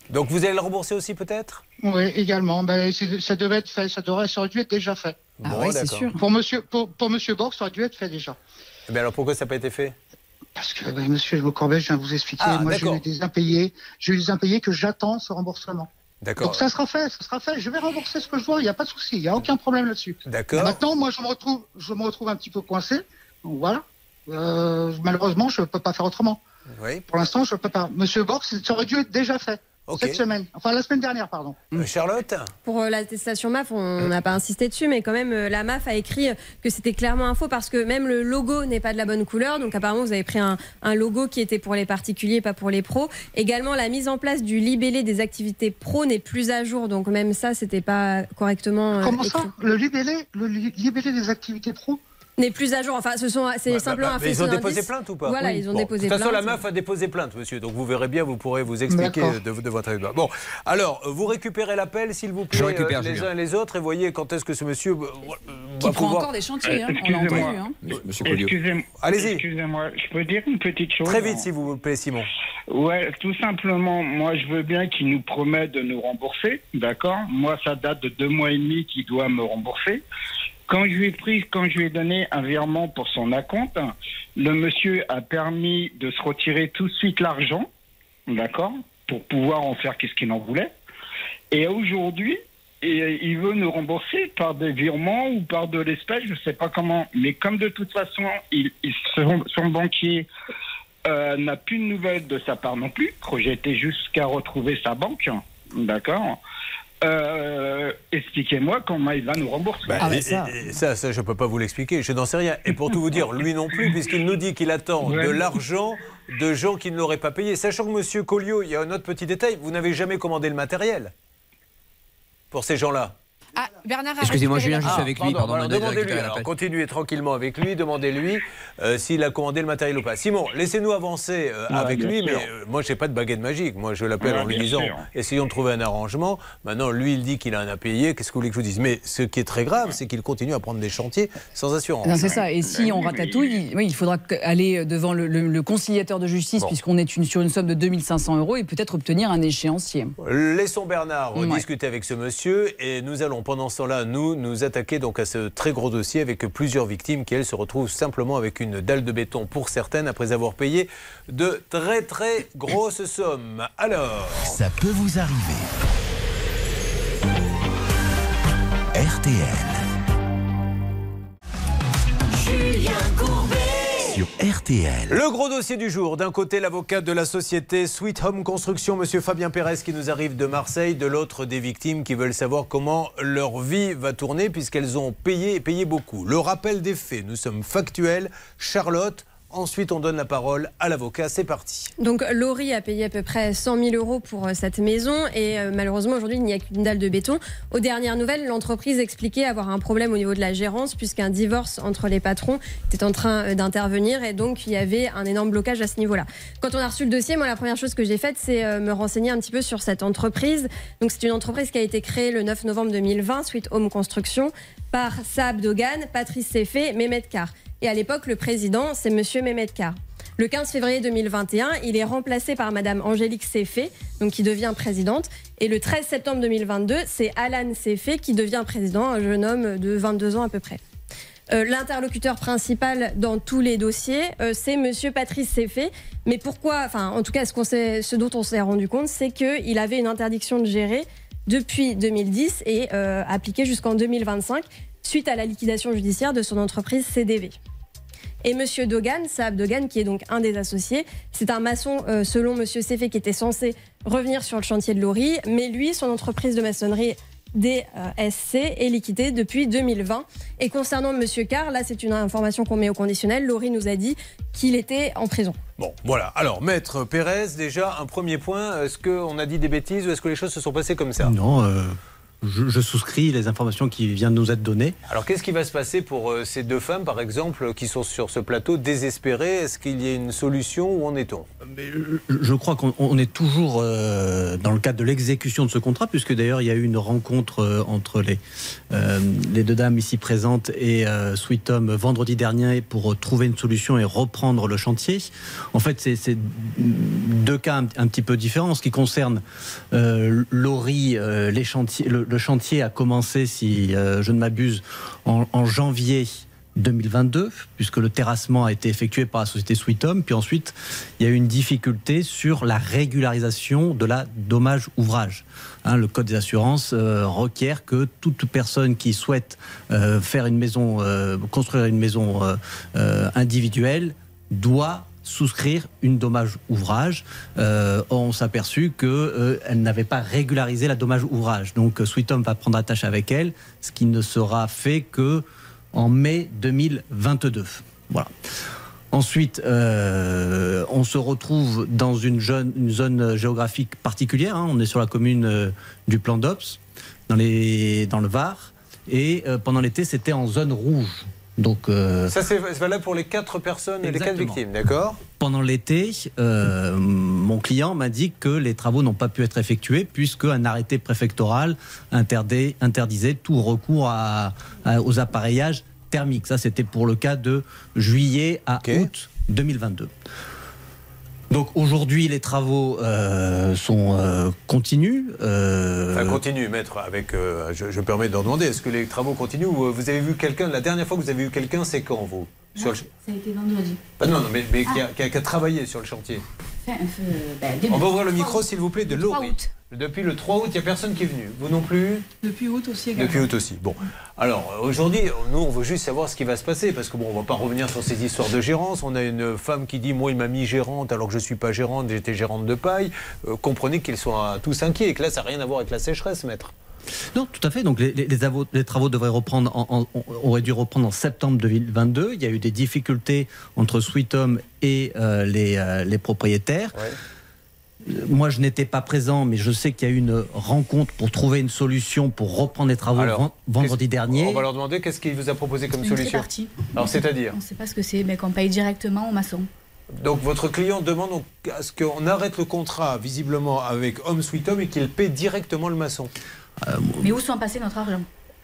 Donc vous allez le rembourser aussi peut-être? Oui, également. Ben, c'est- ça devait être fait, ça devrait, ça aurait dû être déjà fait. Ah Bon, c'est sûr. Pour monsieur, pour, pour monsieur Borg, ça aurait dû être fait déjà. Mais alors pourquoi ça n'a pas été fait? Parce que, bah, monsieur Corbet, je viens de vous expliquer. Ah, Moi, j'ai eu des impayés. J'ai eu des impayés que j'attends ce remboursement. D'accord. Donc ça sera fait, ça sera fait. Je vais rembourser ce que je dois, il n'y a pas de souci, il n'y a aucun problème là-dessus. D'accord. Maintenant, moi, je me retrouve, je me retrouve un petit peu coincé. Donc voilà. Euh, malheureusement, je ne peux pas faire autrement. Oui. Pour l'instant, je ne peux pas. Monsieur Box, ça aurait dû être déjà fait. Cette semaine. Enfin, la semaine dernière, pardon. Euh, Charlotte Pour euh, l'attestation MAF, on n'a pas insisté dessus, mais quand même, euh, la MAF a écrit que c'était clairement un faux parce que même le logo n'est pas de la bonne couleur. Donc apparemment, vous avez pris un, un logo qui était pour les particuliers, pas pour les pros. Également, la mise en place du libellé des activités pro n'est plus à jour. Donc même ça, c'était pas correctement. euh, Comment écrit. ça Le libellé, le li- libellé des activités pro N'est plus à jour. Enfin, ce sont, c'est Bah, simplement bah, un mais ils ont déposé plainte ou pas Voilà, Oui. ils ont Bon. déposé De toute façon, plainte. la MAF a déposé plainte, monsieur. Donc vous verrez bien, vous pourrez vous expliquer de, de votre avis. Bon, alors, vous récupérez l'appel, s'il vous plaît, euh, les uns et les autres, et voyez quand est-ce que ce monsieur euh, Qui va prend pouvoir- encore des chantiers, hein, on l'a entendu. hein. Monsieur. Excusez-moi. Allez-y. Excusez-moi, je peux dire une petite chose Très vite, s'il vous plaît, Simon. Ouais, tout simplement, moi je veux bien qu'il nous promet de nous rembourser, d'accord? Moi ça date de deux mois et demi qu'il doit me rembourser. Quand je lui ai pris, quand je lui ai donné un virement pour son acompte, le monsieur a permis de se retirer tout de suite l'argent, d'accord Pour pouvoir en faire qu'est-ce qu'il en voulait. Et aujourd'hui, il veut nous rembourser par des virements ou par de l'espèce, je ne sais pas comment. Mais comme de toute façon, son banquier euh, n'a plus de nouvelles de sa part non plus, projeté jusqu'à retrouver sa banque, d'accord euh, Expliquez-moi comment il va nous rembourser. Bah, et- et- et ça, ça, je peux pas vous l'expliquer. Je n'en sais rien. Et pour tout vous dire, lui non plus, puisqu'il nous dit qu'il attend Ouais. de l'argent de gens qui ne l'auraient pas payé. Sachant que Monsieur Colliot, il y a un autre petit détail. Vous n'avez jamais commandé le matériel pour ces gens-là. Ah, Bernard a Excusez-moi, Julien, je suis avec lui. Pardon, demandez-lui. continuez tranquillement avec lui. Demandez-lui euh, s'il a commandé le matériel ou pas. Simon, laissez-nous avancer euh, Ouais, avec lui. sûr. Mais euh, moi, j'ai pas de baguette magique. Moi, je l'appelle Ouais, en lui disant sûr. essayons de trouver un arrangement. Maintenant, lui, il dit qu'il a un impayé. Qu'est-ce que vous voulez que je vous dise? Mais ce qui est très grave, c'est qu'il continue à prendre des chantiers sans assurance. Non, c'est ça. Et si on ratatouille, il- oui, il faudra aller devant le, le- le conciliateur de justice, Bon. puisqu'on est une- sur une somme de 2500 euros, et peut-être obtenir un échéancier. Laissons Bernard Ouais. discuter avec ce monsieur et nous allons pendant ce temps-là, nous, nous attaquer donc à ce très gros dossier avec plusieurs victimes qui, elles, se retrouvent simplement avec une dalle de béton pour certaines après avoir payé de très très grosses sommes. Alors, Ça peut vous arriver. RTL. Julien Courbet. Le gros dossier du jour. D'un côté, l'avocat de la société Sweet Home Construction, monsieur Fabien Pérez, qui nous arrive de Marseille. De l'autre, des victimes qui veulent savoir comment leur vie va tourner puisqu'elles ont payé et payé beaucoup. Le rappel des faits, nous sommes factuels. Charlotte, ensuite on donne la parole à l'avocat. C'est parti. Donc Laurie a payé à peu près 100 000 euros pour euh, cette maison et euh, malheureusement aujourd'hui il n'y a qu'une dalle de béton. Aux dernières nouvelles, l'entreprise expliquait avoir un problème au niveau de la gérance puisqu'un divorce entre les patrons était en train euh, d'intervenir et donc il y avait un énorme blocage à ce niveau-là. Quand on a reçu le dossier, moi la première chose que j'ai faite c'est me renseigner un petit peu sur cette entreprise. Donc c'est une entreprise qui a été créée le 9 novembre 2020 suite Home Construction par Saab Dogan, Patrice Seffé, Mehmet Kar. Et à l'époque le président c'est monsieur Mehmet Kar. Le 15 février 2021, il est remplacé par Madame Angélique Seffé, donc qui devient présidente. Et le 13 septembre 2022, c'est Alan Seffé qui devient président, un jeune homme de 22 ans à peu près. Euh, L'interlocuteur principal dans tous les dossiers, euh, c'est Monsieur Patrice Seffé. Mais pourquoi Enfin, en tout cas, ce dont on s'est rendu compte, c'est qu'il avait une interdiction de gérer depuis 2010 et euh, appliquée jusqu'en 2025 suite à la liquidation judiciaire de son entreprise CDV. Et Monsieur Dogan, Saab Dogan, qui est donc un des associés, c'est un maçon, euh, selon Monsieur Seffé, qui était censé revenir sur le chantier de Laurie, mais lui, son entreprise de maçonnerie DSC est liquidée depuis 2020. Et concernant Monsieur Carr, là, c'est une information qu'on met au conditionnel. Laurie nous a dit qu'il était en prison. Bon, voilà. Alors, maître Pérez, déjà, un premier point. Est-ce qu'on a dit des bêtises ou est-ce que les choses se sont passées comme ça? Non, euh, je, je souscris les informations qui viennent de nous être données. Alors, qu'est-ce qui va se passer pour euh, ces deux femmes, par exemple, qui sont sur ce plateau désespérées? Est-ce qu'il y a une solution? Où en est-on? Je- Je crois qu'on on est toujours euh, dans le cadre de l'exécution de ce contrat, puisque d'ailleurs il y a eu une rencontre euh, entre les, euh, les deux dames ici présentes et euh, Sweet Tom vendredi dernier pour euh, trouver une solution et reprendre le chantier. En fait, c'est- deux cas un, un petit peu différents. En ce qui concerne euh, Laurie, euh, les chantiers, le, le chantier a commencé, si euh, je ne m'abuse, en, janvier 2022, puisque le terrassement a été effectué par la société Sweetom. Puis ensuite, il y a eu une difficulté sur la régularisation de la dommage ouvrage. Hein, le Code des assurances euh, requiert que toute personne qui souhaite euh, faire une maison, construire une maison individuelle doit souscrire une dommage ouvrage. Euh, on s'est aperçu qu'elle n'avait pas régularisé la dommage ouvrage. Donc euh, Sweet Home va prendre attache avec elle, ce qui ne sera fait que en mai 2022. Voilà. Ensuite, euh, on se retrouve dans une, zone géographique particulière. hein. On est sur la commune euh, du Plan d'Ops, dans, les- dans le Var. Et euh, pendant l'été, c'était en zone rouge. Donc, euh, Ça, c'est c'est valable pour les quatre personnes et les quatre victimes, d'accord? Pendant l'été, euh, mon client m'a dit que les travaux n'ont pas pu être effectués puisque un arrêté préfectoral interdit- interdisait tout recours à- à- aux appareillages thermiques. Ça, c'était pour le cas de juillet à août 2022. Donc aujourd'hui, les travaux euh, sont euh, continus. euh, Ça continue, maître, avec. euh, je, je me permets d'en demander. Est-ce que les travaux continuent ou, euh, Vous avez vu quelqu'un La dernière fois que vous avez vu quelqu'un, c'est quand vous Sur le- Ça a été vendredi. Ah non, non, mais, mais qui, a, qui a- qui a travaillé sur le chantier. Euh, ben, début- On va ouvrir le 3 micro, s'il vous plaît, de Le 3 Laurie. août. Depuis le 3 août, il n'y a personne qui est venu. Vous non plus Depuis août aussi également. Depuis août aussi. Bon. Alors, aujourd'hui, nous, on veut juste savoir ce qui va se passer. Parce que, bon, on va pas revenir sur ces histoires de gérance. On a une femme qui dit Moi, il m'a mis gérante alors que je suis pas gérante, j'étais gérante de paille. Euh, comprenez qu'ils soient tous inquiets et que là, ça n'a rien à voir avec la sécheresse, maître. Non, tout à fait. Donc les, les- les travaux, les travaux devraient reprendre, en, en- auraient dû reprendre en septembre 2022. Il y a eu des difficultés entre Sweet Home et euh, les, euh, les propriétaires. Moi, je n'étais pas présent, mais je sais qu'il y a eu une rencontre pour trouver une solution pour reprendre les travaux Alors, vendredi dernier. On va leur demander qu'est-ce qu'il vous a proposé comme Une solution. tripartie. Alors, c'est-à-dire On ne sait pas ce que c'est, mais qu'on paye directement au maçon. Donc votre client demande donc à ce qu'on arrête le contrat visiblement avec Home Sweet Home et qu'il paie directement le maçon. Mais où sont passés notre argent?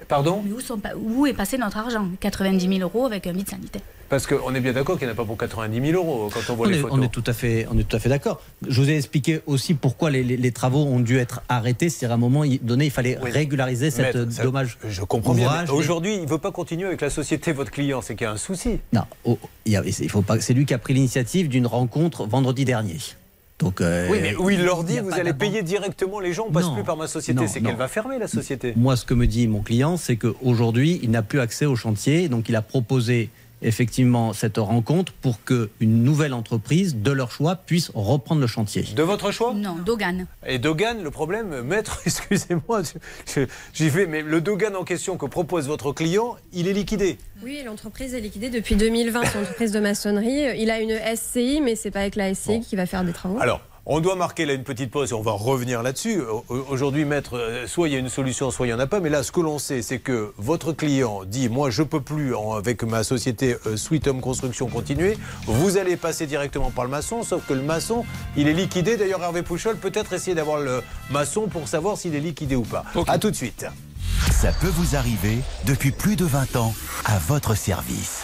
Pardon? Mais où, sont pa- où est passé notre argent? 90 000 euros avec un vide sanitaire. Parce qu'on est bien d'accord qu'il n'y en a pas pour 90 000 euros quand on voit on, les est, photos. on est tout à fait, on est tout à fait d'accord. Je vous ai expliqué aussi pourquoi les, les- les travaux ont dû être arrêtés. C'est-à-dire à un moment donné, il fallait régulariser cette Maître, ça- dommage. Je comprends bien. Aujourd'hui, il ne veut pas continuer avec la société, votre client. C'est qu'il y a un souci. Non, oh, il y a- il faut pas. C'est lui qui a pris l'initiative d'une rencontre vendredi dernier. Donc, euh, oui, mais où il leur dit vous allez payer directement les gens, on passe Non, plus par ma société. C'est qu'elle va fermer la société. Moi, ce que me dit mon client, c'est qu'aujourd'hui, il n'a plus accès au chantier. Donc, il a proposé effectivement cette rencontre pour qu'une nouvelle entreprise de leur choix puisse reprendre le chantier. De votre choix? Non, Dogan. Et Dogan, le problème, maître, (laughs) excusez-moi, j'y vais, mais le Dogan en question que propose votre client, il est liquidé. Oui, l'entreprise est liquidée depuis 2020, c'est une entreprise de maçonnerie. Il a une SCI, mais c'est pas avec la SCI qui va faire des travaux. Alors, on doit marquer là une petite pause et on va revenir là-dessus. Au- Aujourd'hui, maître, euh, soit il y a une solution, soit il n'y en a pas. Mais là, ce que l'on sait, c'est que votre client dit Moi, je peux plus, avec ma société euh, Sweet Home Construction, continuer. Vous allez passer directement par le maçon, sauf que le maçon, il est liquidé. D'ailleurs, Hervé Pouchol, peut-être essayer d'avoir le maçon pour savoir s'il est liquidé ou pas. A tout de suite. Ça peut vous arriver depuis plus de 20 ans à votre service.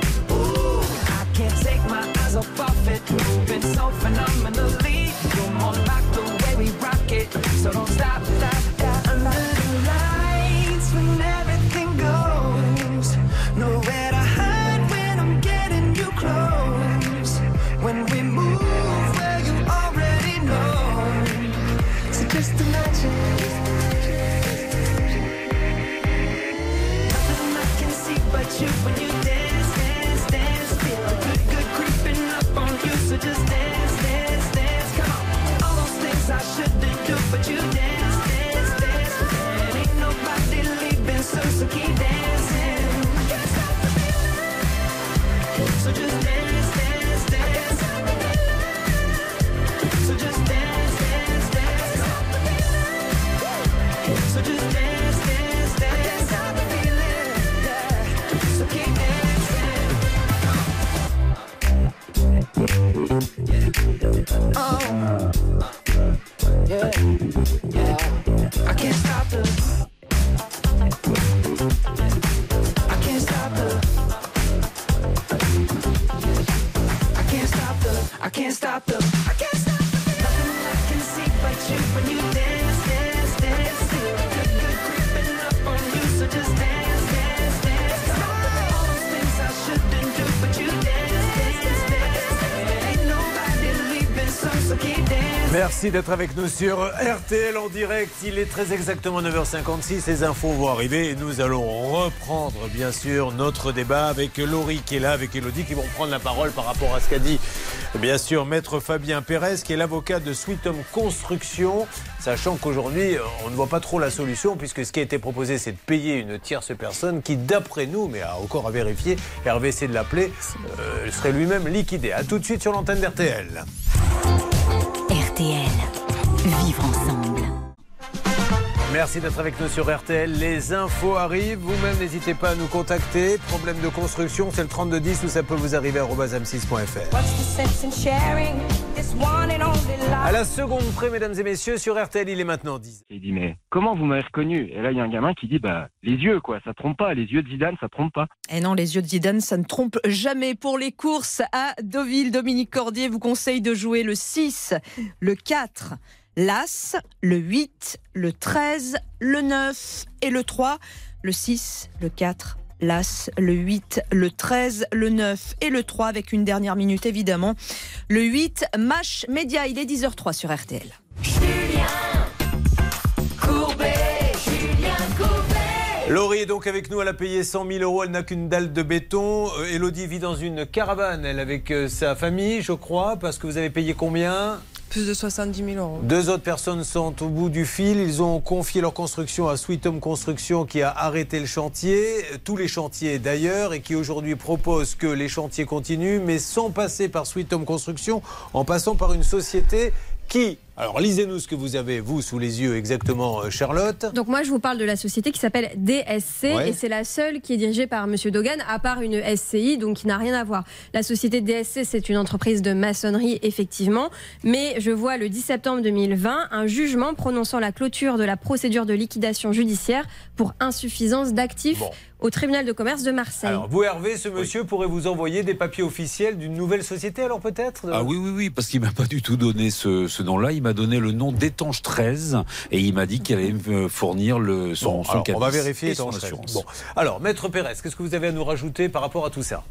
So don't stop, stop, stop. Under the lights when everything goes, nowhere to hide when I'm getting you close. When we move where you already know, so just imagine. But you dance, dance, dance. And ain't nobody leaving, so so keep Merci d'être avec nous sur RTL en direct. Il est très exactement 9h56. Les infos vont arriver et nous allons reprendre, bien sûr, notre débat avec Laurie qui est là, avec Elodie qui vont prendre la parole par rapport à ce qu'a dit, bien sûr, Maître Fabien Pérez, qui est l'avocat de Sweet Home Construction. Sachant qu'aujourd'hui, on ne voit pas trop la solution, puisque ce qui a été proposé, c'est de payer une tierce personne qui, d'après nous, mais à- encore à vérifier, Hervé essaie de l'appeler, euh, serait lui-même liquidé. A tout de suite sur l'antenne d'RTL. Vivre ensemble. Merci d'être avec nous sur RTL. Les infos arrivent. Vous-même, n'hésitez pas à nous contacter. Problème de construction, c'est le 3210 ou ça peut vous arriver à m6.fr. What's the sense in sharing this one and only life? À la seconde près, mesdames et messieurs, sur RTL, il est maintenant 10. Il dit mais comment vous m'avez reconnu? Et là il y a un gamin qui dit bah les yeux quoi, ça trompe pas, les yeux de Zidane ça trompe pas. Et non, les yeux de Zidane, ça ne trompe jamais. Pour les courses à Deauville, Dominique Cordier vous conseille de jouer le 6, le 4, l'As, le 8, le 13, le 9 et le 3. Le 6, le 4, l'As, le 8, le 13, le 9 et le 3 avec une dernière minute évidemment. Le 8, Mash Média, il est 10h03 sur RTL. Courbet, Julien Courbet. Laurie est donc avec nous. Elle a payé 100 000 euros. Elle n'a qu'une dalle de béton. Euh, Elodie vit dans une caravane, elle, avec euh, sa famille, je crois, parce que vous avez payé combien? Plus de 70 000 euros. Deux autres personnes sont au bout du fil. Ils ont confié leur construction à Sweet Home Construction qui a arrêté le chantier, tous les chantiers d'ailleurs, et qui aujourd'hui propose que les chantiers continuent, mais sans passer par Sweet Home Construction, en passant par une société qui. Alors lisez-nous ce que vous avez, vous, sous les yeux exactement, euh, Charlotte. Donc moi, je vous parle de la société qui s'appelle DSC Ouais. et c'est la seule qui est dirigée par Monsieur Dogan, à part une SCI, donc qui n'a rien à voir. La société DSC, c'est une entreprise de maçonnerie, effectivement, mais je vois le 10 septembre 2020 un jugement prononçant la clôture de la procédure de liquidation judiciaire pour insuffisance d'actifs au tribunal de commerce de Marseille. Alors vous, Hervé, ce monsieur pourrait vous envoyer des papiers officiels d'une nouvelle société, alors peut-être Ah oui, oui, oui, parce qu'il m'a pas du tout donné ce, ce nom-là. Il m'a donné le nom d'Étange 13 et il m'a dit qu'il allait me fournir le, son, Bon, son alors, on va vérifier son assurance. Bon, alors, Maître Pérez, qu'est-ce que vous avez à nous rajouter par rapport à tout ça?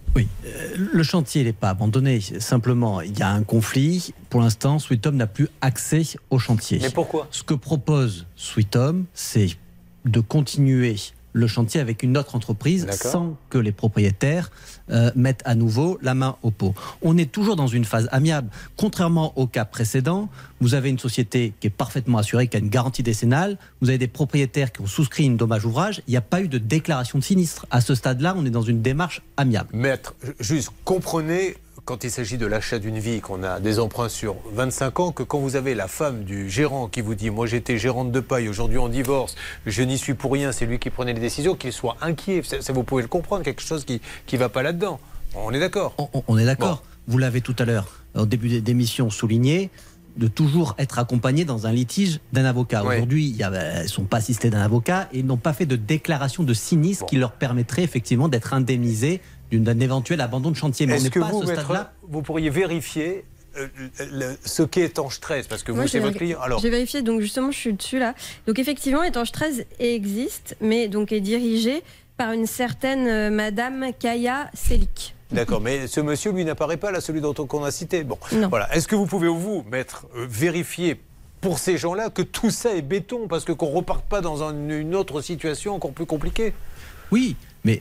Le chantier n'est pas abandonné. Simplement, il y a un conflit. Pour l'instant, Sweet Home n'a plus accès au chantier. Mais pourquoi? Ce que propose Sweet Home, c'est de continuer le chantier avec une autre entreprise sans que les propriétaires euh, mettent à nouveau la main au pot. On est toujours dans une phase amiable. Contrairement au cas précédent, vous avez une société qui est parfaitement assurée, qui a une garantie décennale, vous avez des propriétaires qui ont souscrit une dommage ouvrage, il n'y a pas eu de déclaration de sinistre. À ce stade-là, on est dans une démarche amiable. Maître, juste comprenez quand il s'agit de l'achat d'une vie, qu'on a des emprunts sur 25 ans, que quand vous avez la femme du gérant qui vous dit Moi j'étais gérante de paille, aujourd'hui on divorce, je n'y suis pour rien, c'est lui qui prenait les décisions, qu'il soit inquiet. Ça, ça, vous pouvez le comprendre, quelque chose qui ne va pas là-dedans. On est d'accord on, on est d'accord. Vous l'avez tout à l'heure, au début d'émission, souligné de toujours être accompagné dans un litige d'un avocat. Aujourd'hui, il y a- elles ne sont pas assistées d'un avocat et n'ont pas fait de déclaration de sinistre qui leur permettrait effectivement d'être indemnisées d'une- d'un éventuel abandon de chantier. Mais Est-ce que pas à vous, ce maître, stade-là. vous pourriez vérifier euh, le- ce qu'est étanche 13 Parce que Moi, vous, c'est votre client. Alors, J'ai vérifié, donc justement, je suis dessus là. Donc effectivement, Étange 13 existe, mais donc est dirigé par une certaine euh, Madame Kaya Selik. D'accord, mais ce monsieur, lui, n'apparaît pas là, celui dont on qu'on a cité. Bon, voilà. Est-ce que vous pouvez, vous, mettre, euh, vérifier pour ces gens-là que tout ça est béton Parce que qu'on ne reparte pas dans un- une autre situation encore plus compliquée? Oui, mais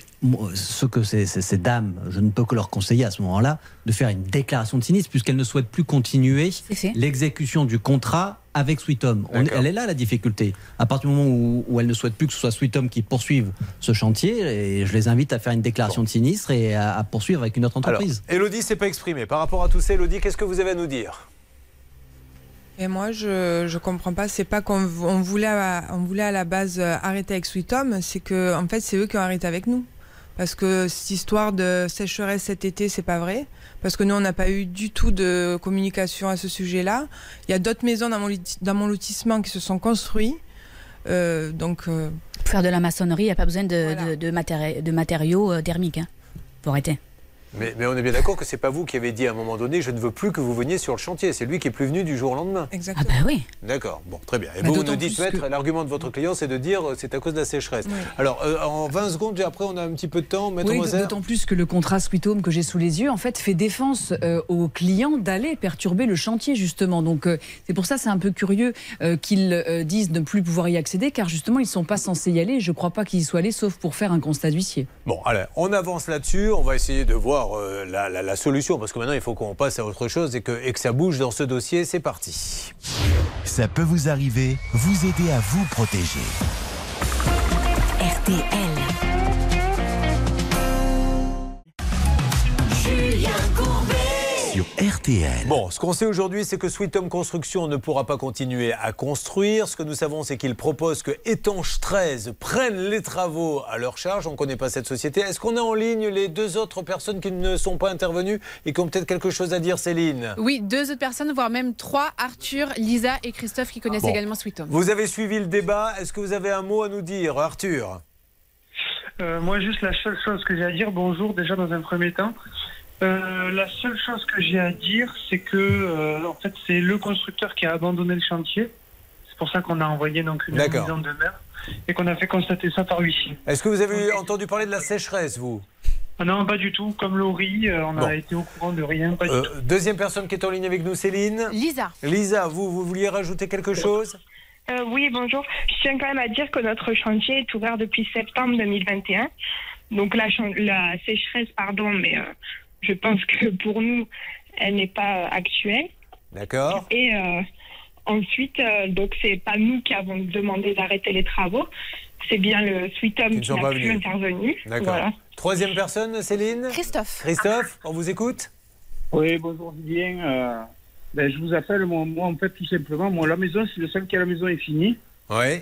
ce que ces, ces- ces dames, je ne peux que leur conseiller à ce moment-là de faire une déclaration de sinistre puisqu'elles ne souhaitent plus continuer l'exécution du contrat avec Sweet Home. On- elle est là la difficulté. À partir du moment où, où elles ne souhaitent plus que ce soit Sweet Home qui poursuive ce chantier, et je les invite à faire une déclaration de sinistre et à, à poursuivre avec une autre Alors, entreprise. Elodie s'est pas exprimée. Par rapport à tout ça, Elodie, qu'est-ce que vous avez à nous dire? Et moi, je je comprends pas. C'est pas qu'on on voulait à, on voulait à la base euh, arrêter avec Sweet Home, c'est que en fait c'est eux qui ont arrêté avec nous. Parce que cette histoire de sécheresse cet été, c'est pas vrai. Parce que nous, on n'a pas eu du tout de communication à ce sujet-là. Il y a d'autres maisons dans mon, dans mon lotissement qui se sont construites. Euh, donc. euh, Pour faire de la maçonnerie, il n'y a pas besoin de, de, de matéri- de matériaux euh, thermiques. Hein. Faut arrêter. Mais, mais on est bien d'accord que c'est pas vous qui avez dit à un moment donné je ne veux plus que vous veniez sur le chantier. C'est lui qui est plus venu du jour au lendemain. Exactement. Ah bah oui. D'accord, bon, très bien. Et Mais vous, nous dites, plus maître, que- l'argument de votre client, c'est de dire euh, c'est à cause de la sécheresse. Oui. Alors, euh, en 20 secondes, et après, on a un petit peu de temps, maître Oui, d'autant plus que le contrat Sweet Home que j'ai sous les yeux, en fait, fait défense euh, aux clients d'aller perturber le chantier, justement. Donc, euh, c'est pour ça, c'est un peu curieux euh, qu'ils euh, disent ne plus pouvoir y accéder, car justement, ils ne sont pas censés y aller. Je ne crois pas qu'ils y soient allés, sauf pour faire un constat d'huissier. Bon, allez, on avance là-dessus. On va essayer de voir euh, la, la- la solution parce que maintenant, il faut qu'on passe à autre chose et que, et que ça bouge dans ce dossier. C'est parti. Ça peut vous arriver, vous aider à vous protéger. RTL. Sur RTL. Bon, ce qu'on sait aujourd'hui, c'est que Sweet Home Construction ne pourra pas continuer à construire. Ce que nous savons, c'est qu'il propose que Étanche 13 prenne les travaux à leur charge. On ne connaît pas cette société. Est-ce qu'on a en ligne les deux autres personnes qui ne sont pas intervenues et qui ont peut-être quelque chose à dire, Céline? Oui, deux autres personnes, voire même trois, Arthur, Lisa et Christophe, qui connaissent Bon. également Sweet Home. Vous avez suivi le débat. Est-ce que vous avez un mot à nous dire, Arthur? Euh, moi, juste la seule chose que j'ai à dire, bonjour déjà dans un premier temps. Euh, la seule chose que j'ai à dire, c'est que euh, en fait, c'est le constructeur qui a abandonné le chantier. C'est pour ça qu'on a envoyé donc une mise en demeure et qu'on a fait constater ça par huissier. Est-ce que vous avez entendu parler de la sécheresse, vous? Ah non, pas du tout. Comme Laurie, euh, on Bon. a été au courant de rien. Pas Euh, du tout. Deuxième personne qui est en ligne avec nous, Céline. Lisa. Lisa, vous, vous vouliez rajouter quelque chose? Euh, oui, bonjour. Je tiens quand même à dire que notre chantier est ouvert depuis septembre 2021. Donc la, sécheresse, pardon, mais euh, je pense que pour nous, elle n'est pas actuelle. D'accord. Et euh, ensuite, euh, donc c'est pas nous qui avons demandé d'arrêter les travaux. C'est bien le Sweet Home Qui qui n'a plus intervenu. D'accord. Voilà. Troisième personne, Céline Christophe. Christophe, on vous écoute Oui, bonjour Julien. Euh, ben, je vous appelle, moi, moi, en fait, tout simplement, moi, la maison, c'est le seul qui a la maison est fini. Oui.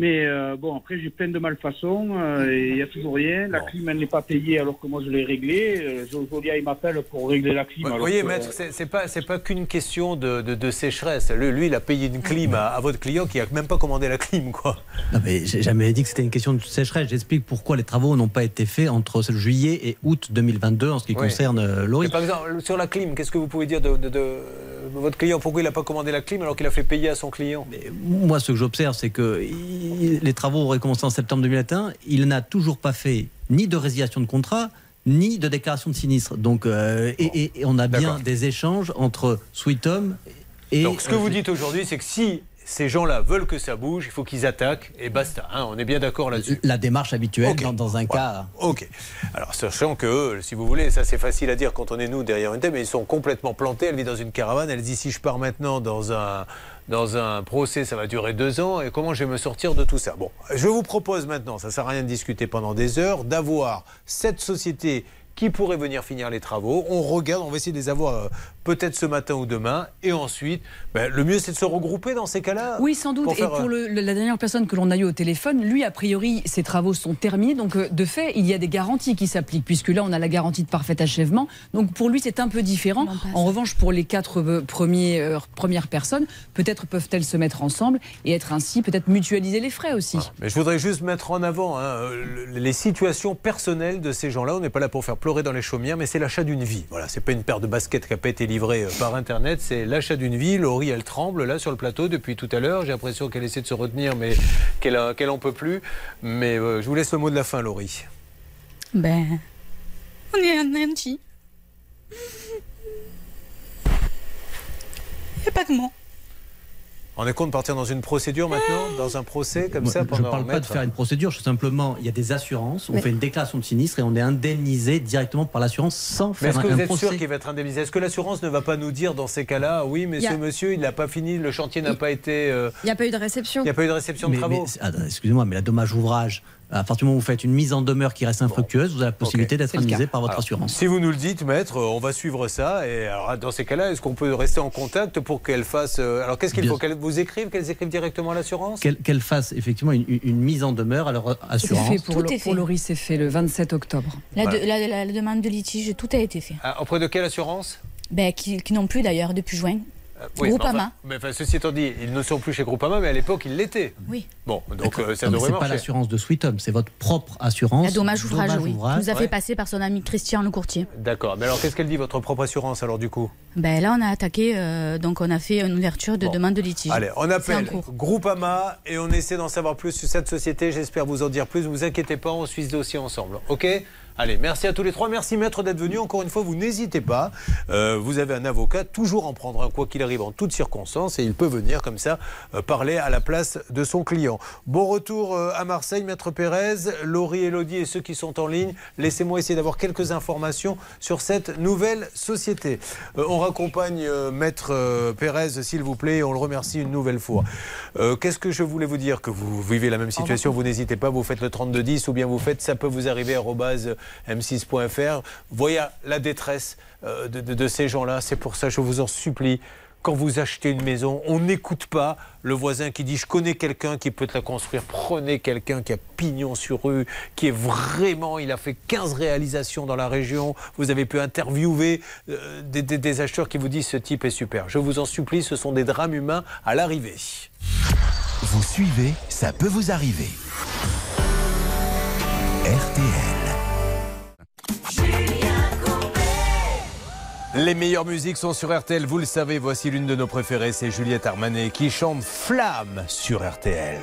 Mais euh, bon, après, j'ai plein de malfaçons euh, et il n'y a toujours rien. La clim, elle n'est pas payée alors que moi, je l'ai réglée. Euh, Jolia, il m'appelle pour régler la clim. Vous alors voyez, que, maître, c'est c'est pas, c'est pas qu'une question de, de- de sécheresse. Lui, lui, il a payé une clim à, à votre client qui a même pas commandé la clim, quoi. Non, mais j'ai jamais dit que c'était une question de sécheresse. J'explique pourquoi les travaux n'ont pas été faits entre juillet et août 2022 en ce qui Oui. concerne euh, Laurie. par exemple, sur la clim, qu'est-ce que vous pouvez dire de, de- de votre client Pourquoi il n'a pas commandé la clim alors qu'il a fait payer à son client? Moi, ce que j'observe, c'est que il- les travaux auraient commencé en septembre 2021. Il n'a toujours pas fait ni de résiliation de contrat, ni de déclaration de sinistre. Donc, euh, et, et- et on a bien des échanges entre Sweet Home et. Donc, ce que vous dites aujourd'hui, c'est que si ces gens-là veulent que ça bouge, il faut qu'ils attaquent et basta. hein, on est bien d'accord là-dessus. La démarche habituelle dans, dans un cas. Ok. Alors, sachant que, si vous voulez, ça c'est facile à dire quand on est nous derrière une tête, mais ils sont complètement plantés. Elle vit dans une caravane. Elle dit si je pars maintenant dans un, dans un procès, ça va durer deux ans. Et comment je vais me sortir de tout ça? Bon, je vous propose maintenant, ça sert à rien de discuter pendant des heures, d'avoir cette société qui pourraient venir finir les travaux. On regarde, on va essayer de les avoir euh, peut-être ce matin ou demain. Et ensuite, ben, le mieux c'est de se regrouper dans ces cas-là. Oui, sans doute. Pour Et pour euh, le- le- la dernière personne que l'on a eue au téléphone, lui, a priori, ses travaux sont terminés. Donc, euh, de fait, il y a des garanties qui s'appliquent, puisque là, on a la garantie de parfait achèvement. Donc, pour lui, c'est un peu différent. En revanche, pour les quatre euh, premiers, euh, premières personnes, peut-être peuvent-elles se mettre ensemble et être ainsi, peut-être mutualiser les frais aussi. Mais je voudrais juste mettre en avant hein, le- les situations personnelles de ces gens-là. On n'est pas là pour faire pleurer dans les chaumières, mais c'est l'achat d'une vie. Voilà, c'est pas une paire de baskets qui n'a livrée euh, par Internet, c'est l'achat d'une vie. Laurie, elle tremble là sur le plateau depuis tout à l'heure. J'ai l'impression qu'elle essaie de se retenir, mais qu'elle qu'elle en peut plus. Mais euh, je vous laisse le mot de la fin, Laurie. Ben, on est anéantis. Il n'y a pas que moi. On est compte de partir dans une procédure maintenant, dans un procès comme Moi, ça je pendant ne parle pas de faire une procédure, je simplement, il y a des assurances, on Mais- fait une déclaration de sinistre et on est indemnisé directement par l'assurance sans Mais faire est-ce un, que vous êtes procès. sûr qu'il va être indemnisé? Est-ce que l'assurance ne va pas nous dire dans ces cas-là, oui, mais a- ce monsieur, il n'a pas fini, le chantier n'a pas été. euh, Il n'y a pas eu de réception. Il n'y a pas eu de réception de Mais- travaux. mais- attends, Excusez-moi, mais la dommage ouvrage, à partir du moment où vous faites une mise en demeure qui reste infructueuse, vous avez la possibilité d'être indemnisé par votre Alors, assurance. Si vous nous le dites, maître, euh, on va suivre ça. Et alors, dans ces cas-là, est-ce qu'on peut rester en contact pour qu'elle fasse. euh, Alors, qu'est-ce qu'il faut Qu'elle vous écrive Qu'elles écrivent directement à l'assurance? Qu'elle qu'elle fasse effectivement une, une mise en demeure à leur assurance. fait pour, Tout le- est pour fait. Laurie, c'est fait le 27 octobre. La, Voilà. de- la- la- la demande de litige, tout a été fait. Ah, Auprès de quelle assurance? Ben, qui, qui n'ont plus d'ailleurs depuis juin. Euh, oui, Groupama. mais enfin- Mais enfin, ceci étant dit, ils ne sont plus chez Groupama, mais à l'époque, ils l'étaient. Oui. Bon, donc euh, ça Non, devrait c'est pas marcher. l'assurance de Sweet Home, c'est votre propre assurance. La dommage ouvrage, oui. ouvrage. Nous a Ouais. fait passer par son ami Christian le courtier. D'accord. Mais alors, qu'est-ce qu'elle dit, votre propre assurance, alors, du coup? Ben là, on a attaqué, euh, donc on a fait une ouverture de demande de litige. Allez, on appelle. Groupama et on essaie d'en savoir plus sur cette société. J'espère vous en dire plus. Ne vous inquiétez pas, on suit ce dossier ensemble. OK? Allez, merci à tous les trois. Merci, maître, d'être venu. Encore une fois, vous n'hésitez pas. Euh, vous avez un avocat, toujours en prendre un, quoi qu'il arrive, en toutes circonstances. Et il peut venir, comme ça, euh, parler à la place de son client. Bon retour euh, à Marseille, maître Pérez. Laurie, Elodie et ceux qui sont en ligne. Laissez-moi essayer d'avoir quelques informations sur cette nouvelle société. On raccompagne maître Pérez, s'il vous plaît. et On le remercie une nouvelle fois. Qu'est-ce que je voulais vous dire? Que vous vivez la même situation, vous n'hésitez pas, vous faites le 3210 ou bien vous faites ça peut vous arriver arobase m6.fr. Voyez la détresse euh, de, ces gens-là. C'est pour ça, je vous en supplie. Quand vous achetez une maison, on n'écoute pas le voisin qui dit je connais quelqu'un qui peut te la construire. Prenez quelqu'un qui a pignon sur rue, qui est vraiment, il a fait 15 réalisations dans la région. Vous avez pu interviewer euh, des, des- des acheteurs qui vous disent ce type est super. Je vous en supplie, ce sont des drames humains à l'arrivée. Vous suivez, ça peut vous arriver. RTL. Les meilleures musiques sont sur RTL, vous le savez, voici l'une de nos préférées, c'est Juliette Armanet qui chante Flamme sur RTL.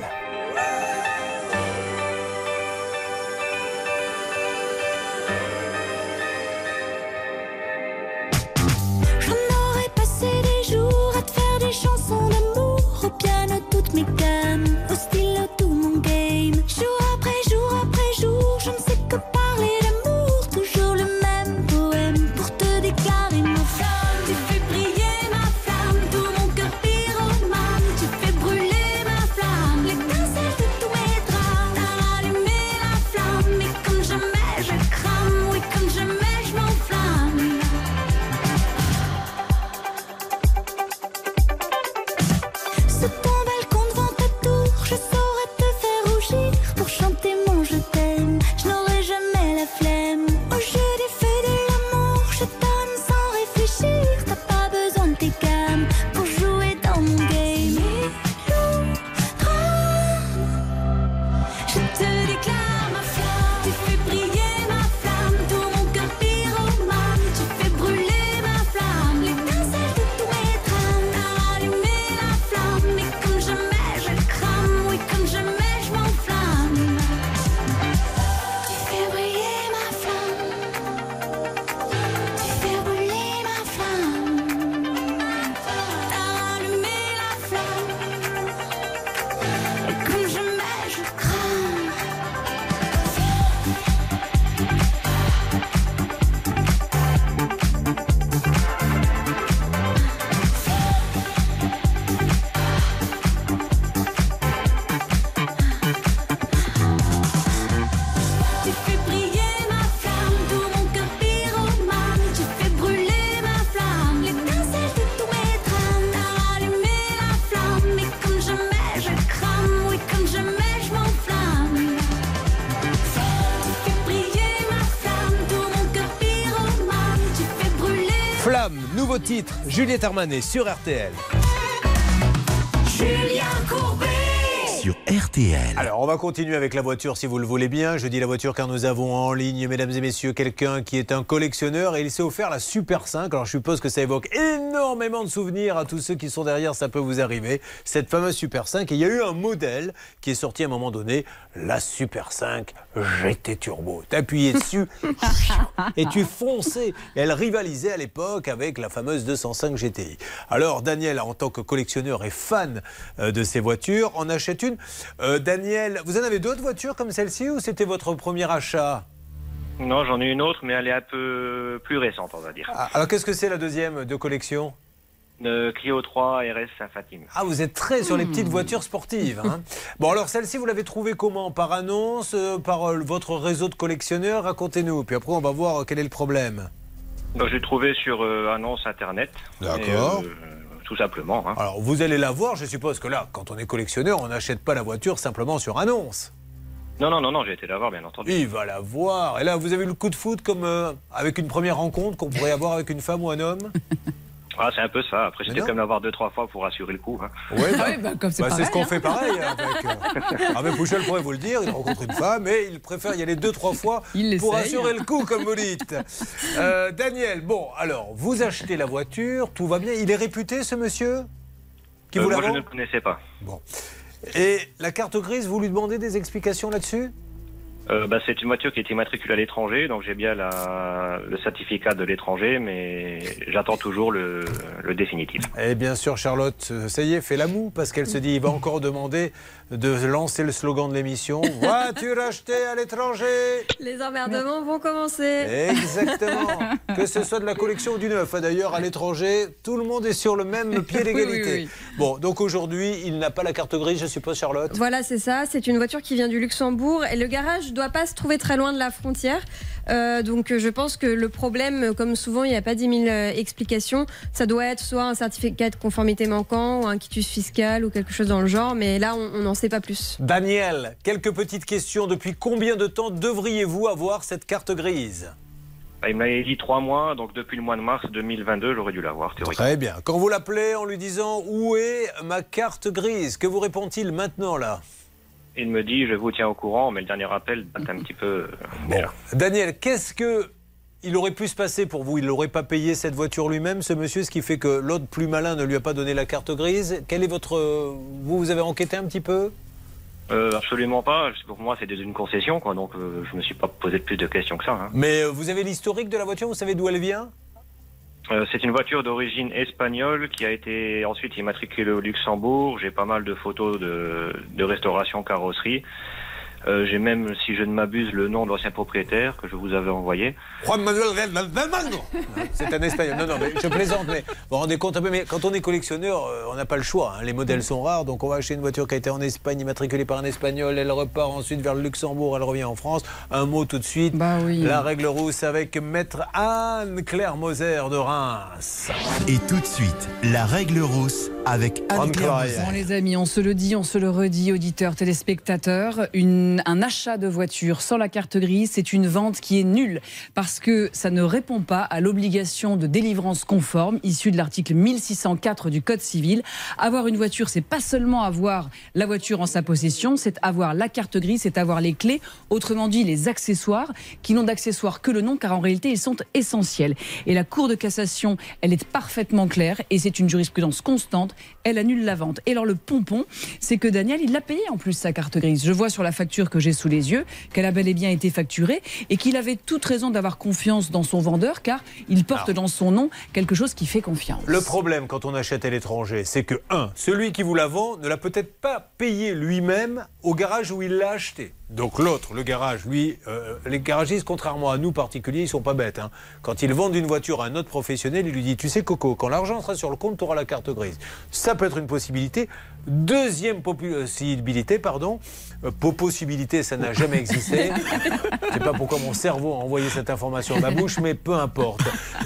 Juliette Armanet sur RTL. Julien Courbet. Sur RTL. Alors, on va continuer avec la voiture si vous le voulez bien. Je dis la voiture car nous avons en ligne, mesdames et messieurs, quelqu'un qui est un collectionneur et il s'est offert la Super 5. Alors, je suppose que ça évoque énormément de souvenirs à tous ceux qui sont derrière, ça peut vous arriver. Cette fameuse Super 5. Et il y a eu un modèle qui est sorti à un moment donné, la Super 5 GT Turbo. T'appuyais dessus (laughs) et tu fonçais. Elle rivalisait à l'époque avec la fameuse 205 GTI. Alors, Daniel, en tant que collectionneur et fan euh, de ces voitures, en achète une. Euh, Daniel, vous en avez d'autres voitures comme celle-ci ou c'était votre premier achat? Non, j'en ai une autre, mais elle est un peu plus récente, on va dire. Ah, Alors, qu'est-ce que c'est la deuxième de collection? De Clio 3 RS Saint-Fatime. Ah, vous êtes très sur les petites voitures sportives. hein. (laughs) bon, alors celle-ci, vous l'avez trouvée comment? Par annonce euh, Par euh, votre réseau de collectionneurs? Racontez-nous. Puis après, on va voir euh, quel est le problème. Donc, je l'ai trouvée sur euh, annonce internet. D'accord. Euh, tout simplement. hein. Alors, vous allez la voir, je suppose que là, quand on est collectionneur, on n'achète pas la voiture simplement sur annonce. Non, non, non, non, j'ai été la voir, bien entendu. Il va la voir. Et là, vous avez eu le coup de foot comme euh, avec une première rencontre qu'on pourrait avoir avec une femme ou un homme? Ah, c'est un peu ça. Après, j'étais comme l'avoir deux, trois fois pour assurer le coup. hein. Ouais, bah, (laughs) bah, comme c'est bah, c'est ce qu'on hein. fait pareil. hein, avec, euh, (laughs) Avec Pouchel pourrait vous le dire, il rencontre une femme et il préfère y aller deux, trois fois Il pour assurer le coup, comme vous dites. Euh, Daniel, bon, alors, vous achetez la voiture, tout va bien. Il est réputé, ce monsieur? Qui Euh, vous la moi, je ne le connaissais pas. Bon. Et la carte grise, vous lui demandez des explications là-dessus Euh, bah, c'est une voiture qui était immatriculée à l'étranger, donc j'ai bien la, le certificat de l'étranger, mais j'attends toujours le, le définitif. Et bien sûr, Charlotte, ça y est, fait la moue, parce qu'elle se dit, il va encore demander de lancer le slogan de l'émission. Voiture achetée à l'étranger? Les emmerdements vont commencer. Exactement. (laughs) que ce soit de la collection ou du neuf. D'ailleurs, à l'étranger, tout le monde est sur le même pied d'égalité. Oui, oui, Bon, donc aujourd'hui, il n'a pas la carte grise, je suppose, Charlotte Voilà, c'est ça. C'est une voiture qui vient du Luxembourg et le garage doit pas se trouver très loin de la frontière. Euh, donc euh, je pense que le problème, euh, comme souvent, il n'y a pas 10 000 euh, explications. Ça doit être soit un certificat de conformité manquant ou un quitus fiscal ou quelque chose dans le genre. Mais là, on on n'en sait pas plus. Daniel, quelques petites questions. Depuis combien de temps devriez-vous avoir cette carte grise? Bah, il m'avait dit trois mois, donc depuis le mois de mars 2022, j'aurais dû l'avoir, théoriquement. Très bien. Quand vous l'appelez en lui disant où est ma carte grise, que vous répond-il maintenant là? Il me dit, je vous tiens au courant, mais le dernier appel date un petit peu. euh, déjà. Daniel, qu'est-ce que il aurait pu se passer pour vous? Il n'aurait pas payé cette voiture lui-même, ce monsieur, ce qui fait que l'autre plus malin ne lui a pas donné la carte grise? Quel est votre vous vous avez enquêté un petit peu? Euh, absolument pas. Pour moi, c'était une concession, quoi. Donc, euh, je me suis pas posé plus de questions que ça. hein. Mais euh, vous avez l'historique de la voiture, vous savez d'où elle vient? C'est une voiture d'origine espagnole qui a été ensuite immatriculée au Luxembourg. J'ai pas mal de photos de, de restauration carrosserie. Euh, J'ai même, si je ne m'abuse, le nom de l'ancien propriétaire que je vous avais envoyé. Juan Manuel. (laughs) C'est un espagnol. Non, non, mais je plaisante, mais vous vous rendez compte un peu, mais quand on est collectionneur, euh, on n'a pas le choix. hein. Les modèles sont rares, donc on va acheter une voiture qui a été en Espagne, immatriculée par un espagnol, elle repart ensuite vers le Luxembourg, elle revient en France. Un mot tout de suite. La règle rousse avec maître Anne-Claire Moser de Reims. Et tout de suite, la règle rousse avec Anne-Claire Moser. Les amis, on se le dit, on se le redit, auditeurs, téléspectateurs, une- un achat de voiture sans la carte grise, c'est une vente qui est nulle parce que ça ne répond pas à l'obligation de délivrance conforme issue de l'article 1604 du Code civil. Avoir une voiture, c'est pas seulement avoir la voiture en sa possession, c'est avoir la carte grise, c'est avoir les clés, autrement dit les accessoires qui n'ont d'accessoires que le nom car en réalité ils sont essentiels. Et la Cour de cassation, elle est parfaitement claire et c'est une jurisprudence constante, elle annule la vente. Et alors le pompon, c'est que Daniel, il l'a payé en plus sa carte grise. Je vois sur la facture que j'ai sous les yeux qu'elle a bel et bien été facturée et qu'il avait toute raison d'avoir confiance dans son vendeur car il porte dans son nom quelque chose qui fait confiance. Le problème quand on achète à l'étranger, c'est que, un, celui qui vous la vend ne l'a peut-être pas payé lui-même au garage où il l'a acheté. Donc l'autre, le garage, lui, euh, les garagistes, contrairement à nous particuliers, ils sont pas bêtes. hein. Quand ils vendent une voiture à un autre professionnel, il lui dit, tu sais Coco, quand l'argent sera sur le compte, tu auras la carte grise. Ça peut être une possibilité. Deuxième possibilité, pardon, euh, po- possibilité, ça n'a jamais existé. (laughs) Je sais pas pourquoi mon cerveau a envoyé cette information dans ma bouche, mais peu importe.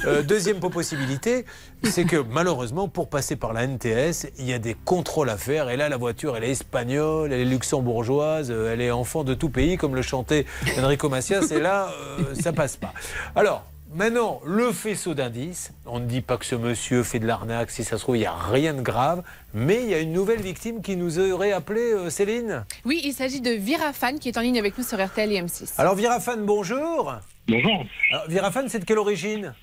Euh, deuxième possibilité, c'est que malheureusement, pour passer par la NTS, il y a des contrôles à faire. Et là, la voiture, elle est espagnole, elle est luxembourgeoise, euh, elle est enfant de tout pays, comme le chantait Enrico Macias. Et là, euh, ça passe pas. Alors, maintenant, le faisceau d'indices, on ne dit pas que ce monsieur fait de l'arnaque, si ça se trouve, il n'y a rien de grave, mais il y a une nouvelle victime qui nous aurait appelé euh, Céline. Oui, il s'agit de Virafan qui est en ligne avec nous sur RTL et M6. Alors Virafan, bonjour. Bonjour. Alors, Virafan, c'est de quelle origine?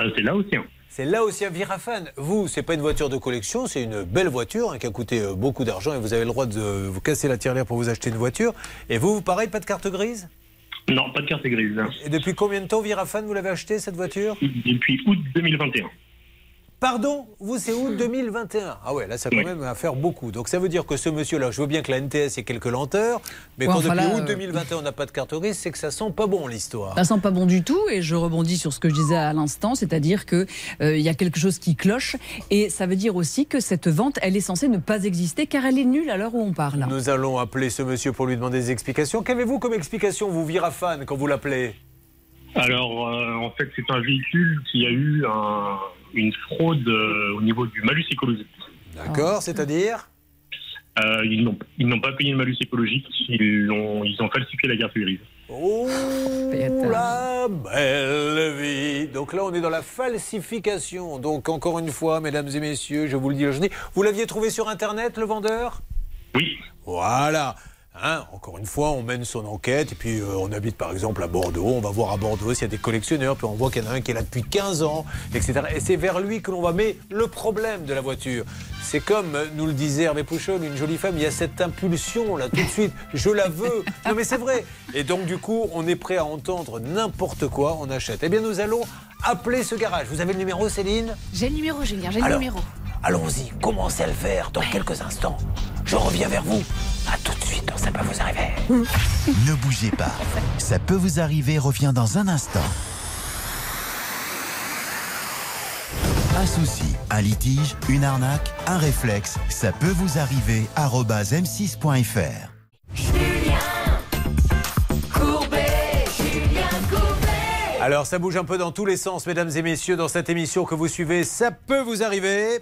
Euh, c'est là aussi. C'est là aussi un Virafan. Vous, c'est pas une voiture de collection, c'est une belle voiture hein, qui a coûté euh, beaucoup d'argent et vous avez le droit de vous casser la tirelire pour vous acheter une voiture. Et vous, vous pareil, pas de carte grise? Non, pas de carte grise. Et depuis combien de temps, Virafan, vous l'avez acheté cette voiture? Depuis août 2021. Pardon, vous c'est août 2021. Ah ouais, là ça a quand même à faire beaucoup. Donc ça veut dire que ce monsieur-là, je veux bien que la NTS ait quelques lenteurs, mais Ouais, quand enfin depuis là, août euh, 2021 on n'a pas de carte grise, c'est que ça sent pas bon l'histoire. Ça sent pas bon du tout et je rebondis sur ce que je disais à l'instant, c'est-à-dire que euh, y a quelque chose qui cloche et ça veut dire aussi que cette vente, elle est censée ne pas exister car elle est nulle à l'heure où on parle. Nous allons appeler ce monsieur pour lui demander des explications. Qu'avez-vous comme explication, vous Virafan, quand vous l'appelez? Alors, euh, en fait, c'est un véhicule qui a eu un- une fraude euh, au niveau du malus écologique. D'accord, c'est-à-dire Euh, ils n'ont ils n'ont pas payé le malus écologique, ils ont, ils ont falsifié la carte grise. Oh la belle vie Donc là, on est dans la falsification. Donc encore une fois, mesdames et messieurs, je vous le dis, je dis, vous l'aviez trouvé sur Internet, le vendeur? Oui. Voilà. Hein, encore une fois, on mène son enquête et puis euh, on habite par exemple à Bordeaux. On va voir à Bordeaux s'il y a des collectionneurs, puis on voit qu'il y en a un qui est là depuis 15 ans, etc. Et c'est vers lui que l'on va. Mais le problème de la voiture, c'est comme nous le disait Hervé Pouchol, une jolie femme, il y a cette impulsion là tout de suite. Je la veux. Non mais c'est vrai. Et donc du coup, on est prêt à entendre n'importe quoi, on achète. Eh bien, nous allons appeler ce garage. Vous avez le numéro, Céline? J'ai le numéro, Julien, j'ai le numéro. Allons-y, commencez à le faire dans quelques instants. Je reviens vers vous. À tout de suite, ça peut vous arriver. (laughs) Ne bougez pas. Ça peut vous arriver revient dans un instant. Un souci, un litige, une arnaque, un réflexe, ça peut vous arriver. arobase m6.fr. Alors, ça bouge un peu dans tous les sens, mesdames et messieurs, dans cette émission que vous suivez. Ça peut vous arriver.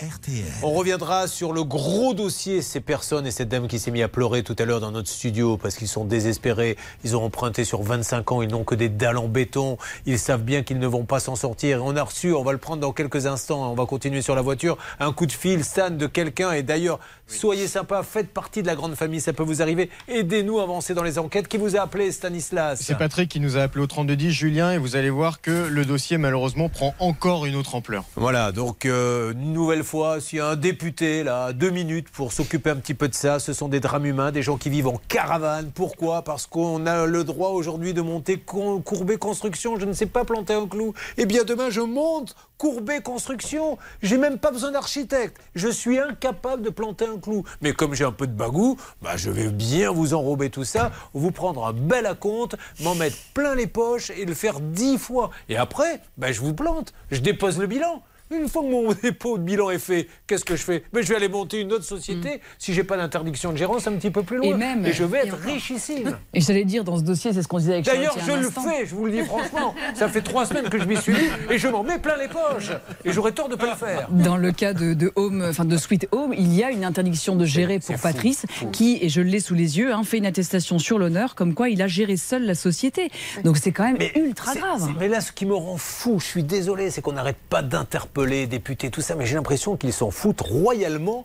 On reviendra sur le gros dossier, ces personnes et cette dame qui s'est mise à pleurer tout à l'heure dans notre studio parce qu'ils sont désespérés. Ils ont emprunté sur 25 ans, ils n'ont que des dalles en béton. Ils savent bien qu'ils ne vont pas s'en sortir. On a reçu, on va le prendre dans quelques instants, on va continuer sur la voiture, un coup de fil, Stan, de quelqu'un. Et d'ailleurs, soyez sympa, faites partie de la grande famille, ça peut vous arriver. Aidez-nous à avancer dans les enquêtes. Qui vous a appelé, Stanislas C'est Patrick qui nous a appelé au 3210, Julien, et vous allez voir que le dossier malheureusement prend encore une autre ampleur. Voilà, donc euh, une nouvelle fois, s'il y a un député là, deux minutes pour s'occuper un petit peu de ça, ce sont des drames humains, des gens qui vivent en caravane. Pourquoi? Parce qu'on a le droit aujourd'hui de monter Courbet Construction. Je ne sais pas planter un clou. Eh bien demain, je monte Courbet Construction. J'ai même pas besoin d'architecte. Je suis incapable de planter un clou. Mais comme j'ai un peu de bagou, bah, je vais bien vous enrober tout ça, vous prendre un bel acompte, m'en mettre plein les poches et le faire dix fois. Et après, bah, je vous plante. Je dépose le bilan. Une fois que mon (laughs) dépôt de bilan est fait, qu'est-ce que je fais? Ben, Je vais aller monter une autre société si j'ai pas d'interdiction de gérance un petit peu plus loin. Et même- je vais et être richissime. (laughs) Et j'allais dire dans ce dossier, c'est ce qu'on disait avec D'ailleurs, je le instant. fais, je vous le dis franchement. Ça fait trois semaines que je m'y suis mis et je m'en mets plein les poches. Et j'aurais tort de pas le faire. Dans le cas de, de Home, enfin de Sweet Home, il y a une interdiction de gérer pour Patrice, qui, et je l'ai sous les yeux, hein, fait une attestation sur l'honneur, comme quoi il a géré seul la société. Donc c'est quand même ultra grave. Mais là, ce qui me rend fou, je suis désolé, c'est qu'on n'arrête pas d'interpeller députés, tout ça, mais j'ai l'impression qu'ils s'en foutent royalement.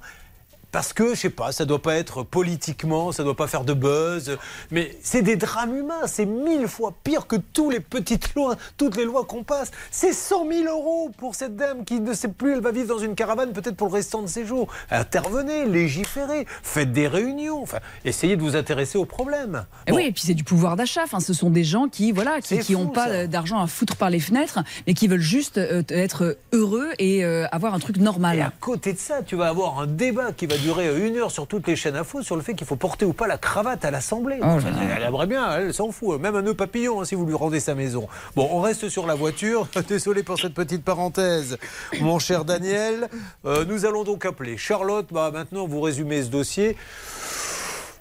Parce que, je sais pas, ça doit pas être politiquement, ça doit pas faire de buzz, mais c'est des drames humains, c'est mille fois pire que tous les petites lois, toutes les lois qu'on passe. C'est 100 000 euros pour cette dame qui ne sait plus, elle va vivre dans une caravane peut-être pour le restant de ses jours. Intervenez, légiférez, faites des réunions, enfin, essayez de vous intéresser au problème. Et oui, et puis c'est du pouvoir d'achat. Enfin, ce sont des gens qui, voilà, qui, qui ont pas euh, d'argent à foutre par les fenêtres, mais qui veulent juste euh, être heureux et euh, avoir un truc normal. Et à côté de ça, tu vas avoir un débat qui va durer une heure sur toutes les chaînes info sur le fait qu'il faut porter ou pas la cravate à l'Assemblée. Oh Enfin, elle aimerait bien, elle s'en fout. Même un nœud papillon hein, si vous lui rendez sa maison. Bon, on reste sur la voiture. (laughs) Désolé pour cette petite parenthèse. Mon cher Daniel, euh, nous allons donc appeler Charlotte. Bah, maintenant, vous résumez ce dossier.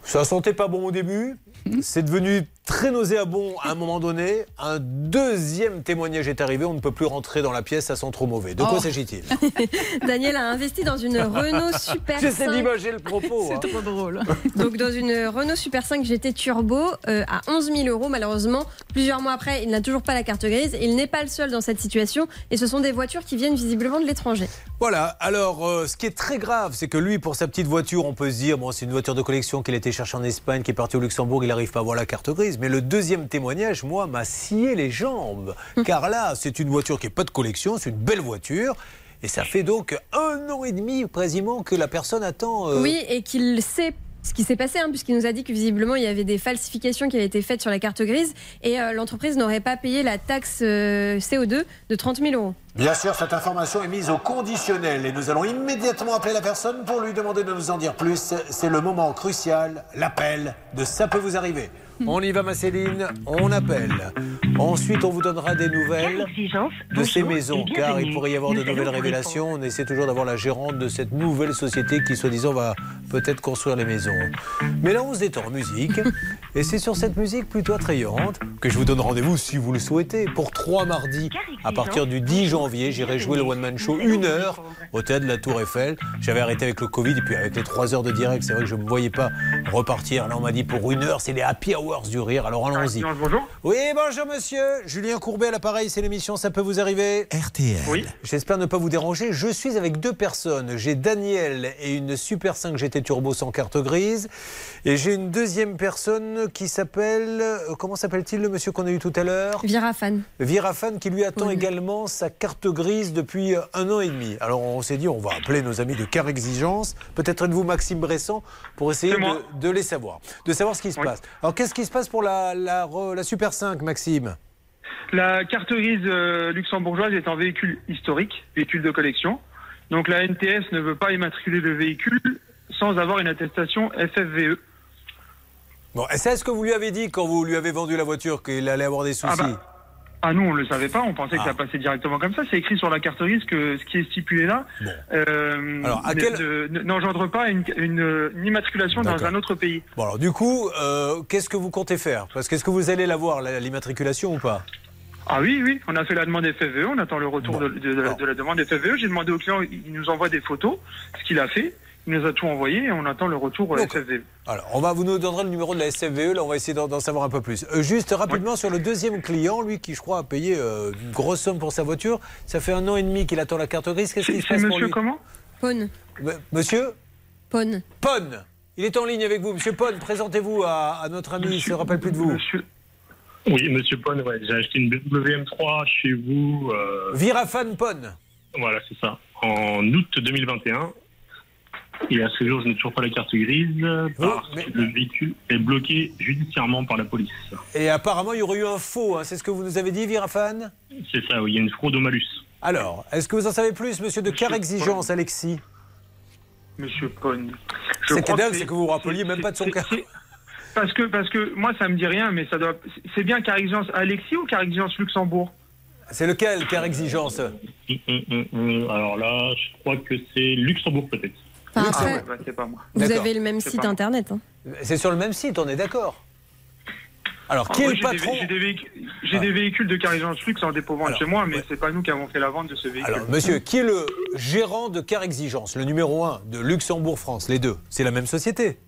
Ça sentait pas bon au début. C'est devenu très nauséabond à un moment donné. Un deuxième témoignage est arrivé. On ne peut plus rentrer dans la pièce, ça sent trop mauvais. De quoi Oh. s'agit-il? (laughs) Daniel a investi dans une Renault Super 5. J'essaie d'imager le propos. hein. trop drôle. Donc dans une Renault Super 5 GT Turbo euh, à 11 000 euros malheureusement. Plusieurs mois après, il n'a toujours pas la carte grise. Il n'est pas le seul dans cette situation et ce sont des voitures qui viennent visiblement de l'étranger. Voilà, alors euh, ce qui est très grave, c'est que lui, pour sa petite voiture, on peut se dire, bon, c'est une voiture de collection qu'il a été chercher en Espagne, qui est parti au Luxembourg, il n'arrive pas à avoir la carte grise. Mais le deuxième témoignage, moi, m'a scié les jambes. Car là, c'est une voiture qui n'est pas de collection, c'est une belle voiture. Et ça fait donc un an et demi, quasiment, que la personne attend. euh, Oui, et qu'il sait ce qui s'est passé, hein, puisqu'il nous a dit que visiblement il y avait des falsifications qui avaient été faites sur la carte grise et euh, l'entreprise n'aurait pas payé la taxe euh, CO2 de 30 000 euros. Bien sûr, cette information est mise au conditionnel et nous allons immédiatement appeler la personne pour lui demander de nous en dire plus. C'est le moment crucial, l'appel de Ça peut vous arriver. On y va, ma Céline, on appelle. Ensuite, on vous donnera des nouvelles de ces maisons, car il pourrait y avoir de nouvelles révélations. On essaie toujours d'avoir la gérante de cette nouvelle société qui, soi-disant, va peut-être construire les maisons. Mais là, on se détend en musique. (laughs) Et c'est sur cette musique plutôt attrayante que je vous donne rendez-vous, si vous le souhaitez, pour trois mardis. À partir du 10 janvier, j'irai jouer le One Man Show une heure au théâtre de la Tour Eiffel. J'avais arrêté avec le Covid et puis avec les trois heures de direct, c'est vrai que je ne me voyais pas repartir. Là, on m'a dit pour une heure, c'est les happy hours du rire. Alors allons-y. Bonjour. Oui, bonjour monsieur. Julien Courbet à l'appareil, c'est l'émission Ça peut vous arriver RTL. Oui. J'espère ne pas vous déranger. Je suis avec deux personnes. J'ai Daniel et une Super 5 GT Turbo sans carte grise. Et j'ai une deuxième personne qui s'appelle. euh, Comment s'appelle-t-il le monsieur qu'on a eu tout à l'heure? Virafan. Virafan qui lui attend également sa carte grise depuis euh, un an et demi. Alors on s'est dit on va appeler nos amis de Car Exigence, peut-être êtes-vous Maxime Bressan, pour essayer de les savoir, de savoir ce qui se passe. Alors qu'est-ce qui se passe pour la, la, re- la Super 5, Maxime? La carte grise euh, luxembourgeoise est un véhicule historique, véhicule de collection. Donc la NTS ne veut pas immatriculer le véhicule sans avoir une attestation FFVE. Bon, c'est ce que vous lui avez dit quand vous lui avez vendu la voiture qu'il allait avoir des soucis Ah bah, Ah nous on le savait pas, on pensait que Ah. ça passait directement comme ça. C'est écrit sur la carte grise que ce qui est stipulé là euh, Alors, à ne- quel- de- n'engendre pas une, une- une immatriculation dans un autre pays. Bon alors du coup, euh, qu'est-ce que vous comptez faire? Parce qu'est-ce que vous allez l'avoir, la- l'immatriculation ou pas? Ah oui, oui, on a fait la demande FFVE, on attend le retour de, de- de- de la demande FFVE. J'ai demandé au client, il nous envoie des photos, ce qu'il a fait. Il nous a tout envoyé et on attend le retour euh, FFVE. Alors, on va vous nous donnerez le numéro de la SFVE, là on va essayer d'en savoir un peu plus. Euh, juste rapidement sur le deuxième client, lui qui je crois a payé euh, une grosse somme pour sa voiture, ça fait un an et demi qu'il attend la carte grise, qu'est-ce qui se passe pour lui Pone. M- Monsieur? Pone. Pone il est en ligne avec vous. Monsieur Pone, présentez-vous à, à notre ami, il ne se rappelle plus de vous. Oui, monsieur Pone, ouais, j'ai acheté une BMW M3 chez vous. euh, Virafan Pone. Voilà, c'est ça. En août 2021. Et à ce jour, je n'ai toujours pas la carte grise parce que le véhicule est bloqué judiciairement par la police. Et apparemment, il y aurait eu un faux, hein, c'est ce que vous nous avez dit, Virafan C'est ça, oui, il y a une fraude au malus. Alors, est-ce que vous en savez plus, monsieur de Car Exigence, Alexis Monsieur Pone. Crois dingue, c'est que vous vous rappeliez même pas de son cas. Parce que, parce que moi, ça me dit rien, mais ça doit. C'est bien car exigence Alexis ou car exigence Luxembourg C'est lequel, Car Exigence hum, hum, hum. Alors là, je crois que c'est Luxembourg peut-être. Enfin, Ah après, ouais, bah, c'est pas moi. vous avez le même site internet. hein. C'est sur le même site, on est d'accord Alors, Ah, qui est moi, le patron J'ai des, Ah. des véhicules de car exigence Lux en dépôt chez moi, mais c'est pas nous qui avons fait la vente de ce véhicule. Alors, monsieur, qui est le gérant de Car Exigence, le numéro 1 de Luxembourg-France, les deux C'est la même société?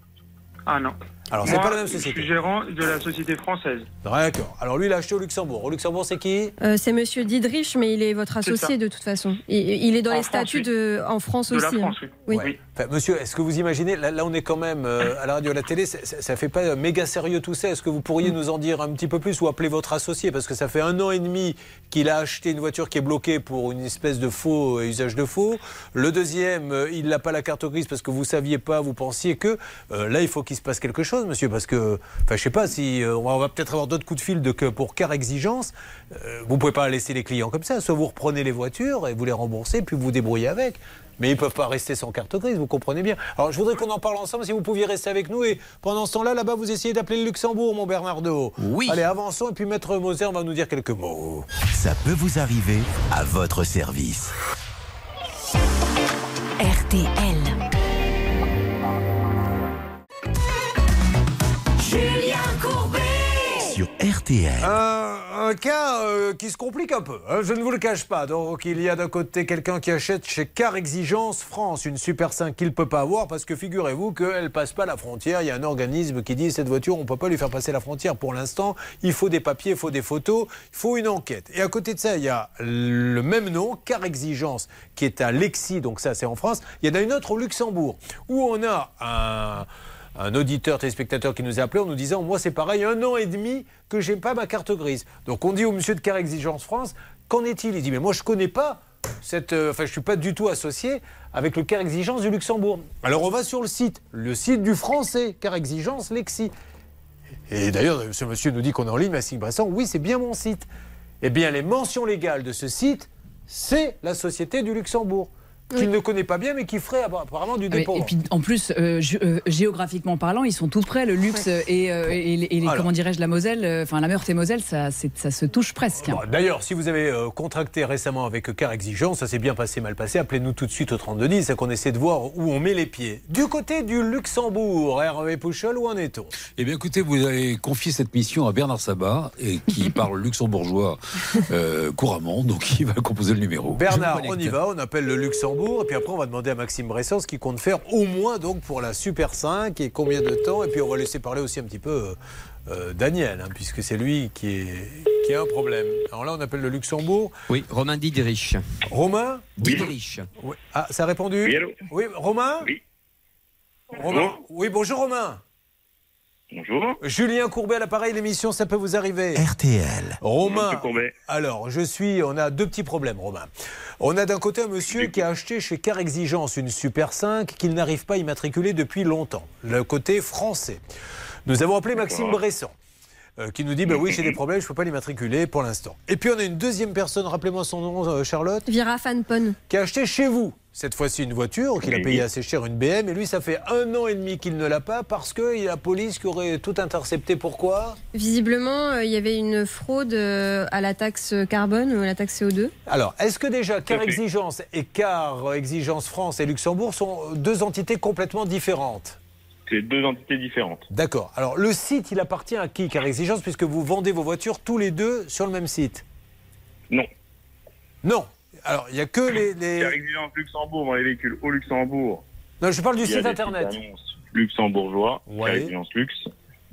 Ah non. Alors, c'est pas la même Je société. suis gérant de la société française. D'accord. Alors, lui, il a acheté au Luxembourg. Au Luxembourg, c'est qui? Euh, c'est Monsieur Didrich, mais il est votre associé de toute façon. Il, il est dans En les France, statuts oui. de, en France De la aussi. hein. France, oui. Enfin, monsieur, est-ce que vous imaginez, là, là, on est quand même euh, à la radio et à la télé, ça, ça fait pas méga sérieux tout ça. Est-ce que vous pourriez nous en dire un petit peu plus ou appeler votre associé? Parce que ça fait un an et demi qu'il a acheté une voiture qui est bloquée pour une espèce de faux euh, usage de faux. Le deuxième, euh, il n'a pas la carte grise parce que vous saviez pas, vous pensiez que. Euh, là, il faut qu'il se passe quelque chose, monsieur, parce que, enfin, je sais pas si euh, on va, peut-être avoir d'autres coups de fil de, que pour car exigence. Euh, vous pouvez pas laisser les clients comme ça. Soit vous reprenez les voitures et vous les remboursez, puis vous vous débrouillez avec. Mais ils ne peuvent pas rester sans carte grise, vous comprenez bien. Alors je voudrais qu'on en parle ensemble, si vous pouviez rester avec nous. Et pendant ce temps-là, là-bas, vous essayez d'appeler le Luxembourg, mon Bernardo. Oui. Allez, avançons, et puis Maître Moser va nous dire quelques mots. Ça peut vous arriver à votre service. RTL. RTL. Un, cas euh, qui se complique un peu, hein, je ne vous le cache pas. Donc il y a d'un côté quelqu'un qui achète chez Car Exigence France une Super 5 qu'il ne peut pas avoir parce que figurez-vous qu'elle passe pas la frontière. Il y a un organisme qui dit cette voiture on ne peut pas lui faire passer la frontière pour l'instant. Il faut des papiers, il faut des photos, il faut une enquête. Et à côté de ça il y a le même nom, Car Exigence, qui est à Lexi, donc ça c'est en France. Il y en a une autre au Luxembourg où on a un un auditeur téléspectateur qui nous a appelé en nous disant moi c'est pareil un an et demi que j'ai pas ma carte grise. Donc on dit au monsieur de Car Exigence France qu'en est-il? Il dit mais moi je connais pas cette euh, enfin je suis pas du tout associé avec le Car Exigence du Luxembourg. Alors on va sur le site le site du français Car Exigence Lexi. Et d'ailleurs ce monsieur nous dit qu'on est en ligne Massime Bresson oui c'est bien mon site. Eh bien les mentions légales de ce site c'est la société du Luxembourg qu'il ne connaît pas bien, mais qui ferait apparemment du Ah, dépôt. Et puis en plus, euh, euh, géographiquement parlant, ils sont tout près. Le luxe et, euh, et les- et les, Alors. comment dirais-je, la Moselle, euh, enfin la Meurthe et Moselle, ça, se touche presque. hein. Bon, D'ailleurs, si vous avez euh, contracté récemment avec Car Exigence, ça s'est bien passé, mal passé, appelez-nous tout de suite au 3210, c'est qu'on essaie de voir où on met les pieds. Du côté du Luxembourg, Hervé Pouchol, où en est-on? Eh bien, écoutez, vous avez confié cette mission à Bernard Sabat, et qui (laughs) parle luxembourgeois euh, couramment, donc il va composer le numéro. Bernard, on y va, on appelle le Luxembourg, et puis après on va demander à Maxime Bresson ce qu'il compte faire au moins donc pour la Super 5 et combien de temps, et puis on va laisser parler aussi un petit peu euh, euh, Daniel, hein, puisque c'est lui qui, est, qui a un problème. Alors là, on appelle le Luxembourg. Oui, Romain Diderich. Romain? Diderich. Oui. Ah, ça a répondu? Oui, allô? Oui, Romain? Oui. Romain? Oui, bonjour Romain. Bonjour. Julien Courbet à l'appareil, l'émission, ça peut vous arriver. RTL. Romain. Alors, je suis. On a deux petits problèmes, Romain. On a d'un côté un monsieur qui a acheté chez Car Exigence une Super 5 qu'il n'arrive pas à immatriculer depuis longtemps. Le côté français. Nous avons appelé Maxime Bresson. Euh, qui nous dit bah oui j'ai des problèmes je ne peux pas l'immatriculer pour l'instant. Et puis on a une deuxième personne, rappelez-moi son nom euh, Charlotte, Vira Fanpon. qui a acheté chez vous cette fois-ci une voiture qu'il a Oui. payée assez cher, une BM, et lui ça fait un an et demi qu'il ne l'a pas parce qu'il y a la police qui aurait tout intercepté. Pourquoi? Visiblement, euh, il y avait une fraude euh, à la taxe carbone ou à la taxe CO2. Alors, est-ce que déjà Car. Exigence et Car Exigence France et Luxembourg sont deux entités complètement différentes? C'est deux entités différentes. D'accord. Alors, le site, il appartient à qui Car Exigence, puisque vous vendez vos voitures tous les deux sur le même site Non. Non. Alors, il n'y a que les. les- Car Exigence Luxembourg, dans les véhicules au Luxembourg. Non, je parle du il y a site des internet. luxembourgeois, Ouais. Car Exigence Luxe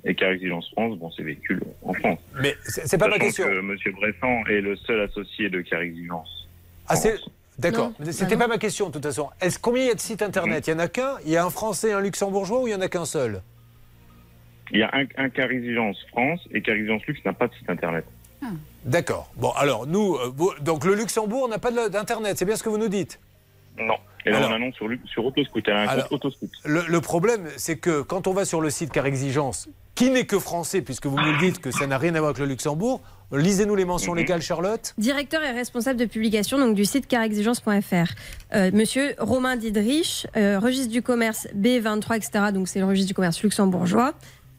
et Car Exigence France, bon, c'est véhicules en France. Mais c'est pas ma question. que Monsieur Bressan est le seul associé de Car Exigence. Ah, c'est. D'accord. Bah C'était non. pas ma question, de toute façon. Est-ce combien il y a de sites internet? Il y en a qu'un? Il y a un français et un luxembourgeois ou il y en a qu'un seul? Il y a un, un Car Exigence France et Car Exigence Luxe n'a pas de site internet. D'accord. Bon, alors, nous. euh, vous- donc, le Luxembourg n'a pas de- d'internet, c'est bien ce que vous nous dites? Non. Et là, Alors- on annonce sur, sur Autoscoot. Elle a un Alors- compte Autoscoot. Le, le problème, c'est que quand on va sur le site Car Exigence, qui n'est que français, puisque vous nous le dites que ça n'a rien à voir avec le Luxembourg, lisez-nous les mentions légales, Charlotte. Directeur et responsable de publication donc du site carexigence.fr. Euh, monsieur Romain Didrich, euh, registre du commerce B23, etc. Donc c'est le registre du commerce luxembourgeois.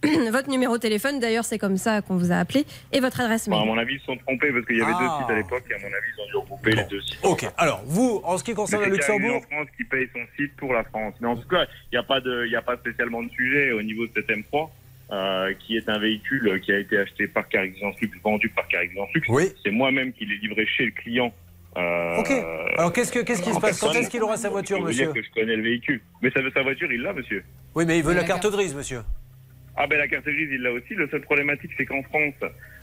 (clears throat) votre numéro de téléphone, d'ailleurs, c'est comme ça qu'on vous a appelé, et votre adresse Bon, mail. à mon avis, ils se sont trompés parce qu'il y avait Ah. deux sites à l'époque et à mon avis, ils ont dû regrouper les deux sites. Ok, alors, vous, en ce qui concerne c'est le Luxembourg, Exigence France qui paye son site pour la France. Mais en tout cas, il n'y a, pas de- y a pas spécialement de sujet au niveau de cet M3. Euh, qui est un véhicule qui a été acheté par Car Exigence Luxe, vendu par Car Exigence Luxe. Oui. C'est moi-même qui l'ai livré chez le client. euh, Ok. Alors, qu'est-ce que- qu'est-ce qui se passe? Quand est-ce qu'il aura sa voiture, Je monsieur? dire que je connais le véhicule. Mais sa, sa voiture, il l'a, monsieur. oui, mais il veut la la carte grise, monsieur. Ah ben la carte grise, il l'a aussi. Le seul problématique, c'est qu'en France,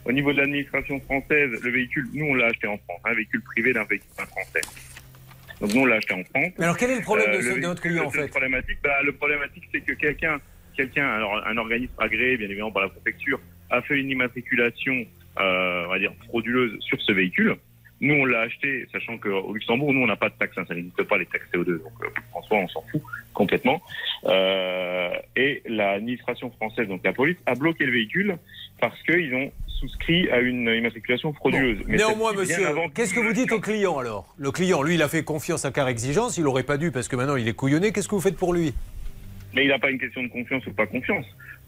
au niveau de l'administration française, le véhicule, nous, on l'a acheté en France. Un véhicule privé d'un véhicule français. Donc nous, on l'a acheté en France. Mais alors, quel est le problème Euh, de, ce- de véhicule, votre client, en le seul fait? problématique, bah, Le problématique, c'est que quelqu'un, quelqu'un, alors un organisme agréé, bien évidemment par la préfecture, a fait une immatriculation, euh, on va dire, frauduleuse sur ce véhicule. Nous, on l'a acheté, sachant qu'au Luxembourg, nous, on n'a pas de taxes, hein, ça n'existe pas les taxes CO2, donc euh, en soi, on s'en fout complètement. Euh, et l'administration française, donc la police, a bloqué le véhicule parce qu'ils ont souscrit à une immatriculation frauduleuse. Mais Néanmoins, monsieur, qu'est-ce que vous dites au client alors? Le client, lui, il a fait confiance à Car Exigence, il n'aurait pas dû parce que maintenant il est couillonné. Qu'est-ce que vous faites pour lui? Mais il n'a pas une question de confiance ou pas confiance.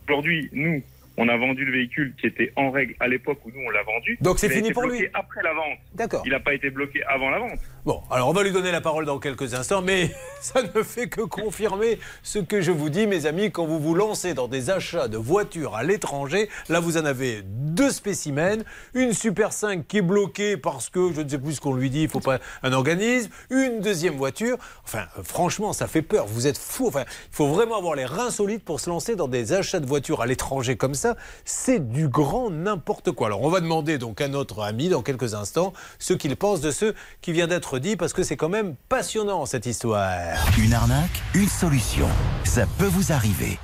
Aujourd'hui, nous, on a vendu le véhicule qui était en règle à l'époque où nous on l'a vendu. Donc c'est Il a fini été pour bloqué lui Après la vente. D'accord. Il n'a pas été bloqué avant la vente. Bon, alors on va lui donner la parole dans quelques instants, mais (laughs) ça ne fait que confirmer ce que je vous dis, mes amis, quand vous vous lancez dans des achats de voitures à l'étranger, là vous en avez deux spécimens, une Super 5 qui est bloquée parce que je ne sais plus ce qu'on lui dit, il faut pas un organisme, une deuxième voiture. Enfin, franchement, ça fait peur. Vous êtes fou. Enfin, il faut vraiment avoir les reins solides pour se lancer dans des achats de voitures à l'étranger comme ça. C'est du grand n'importe quoi. Alors, on va demander donc à notre ami dans quelques instants ce qu'il pense de ce qui vient d'être dit parce que c'est quand même passionnant cette histoire. Une arnaque, une solution. Ça peut vous arriver.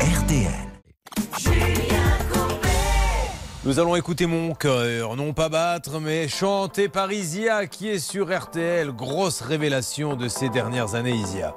RTL. Nous allons écouter mon cœur, non pas battre, mais chanter par Isia qui est sur RTL. Grosse révélation de ces dernières années, Isia.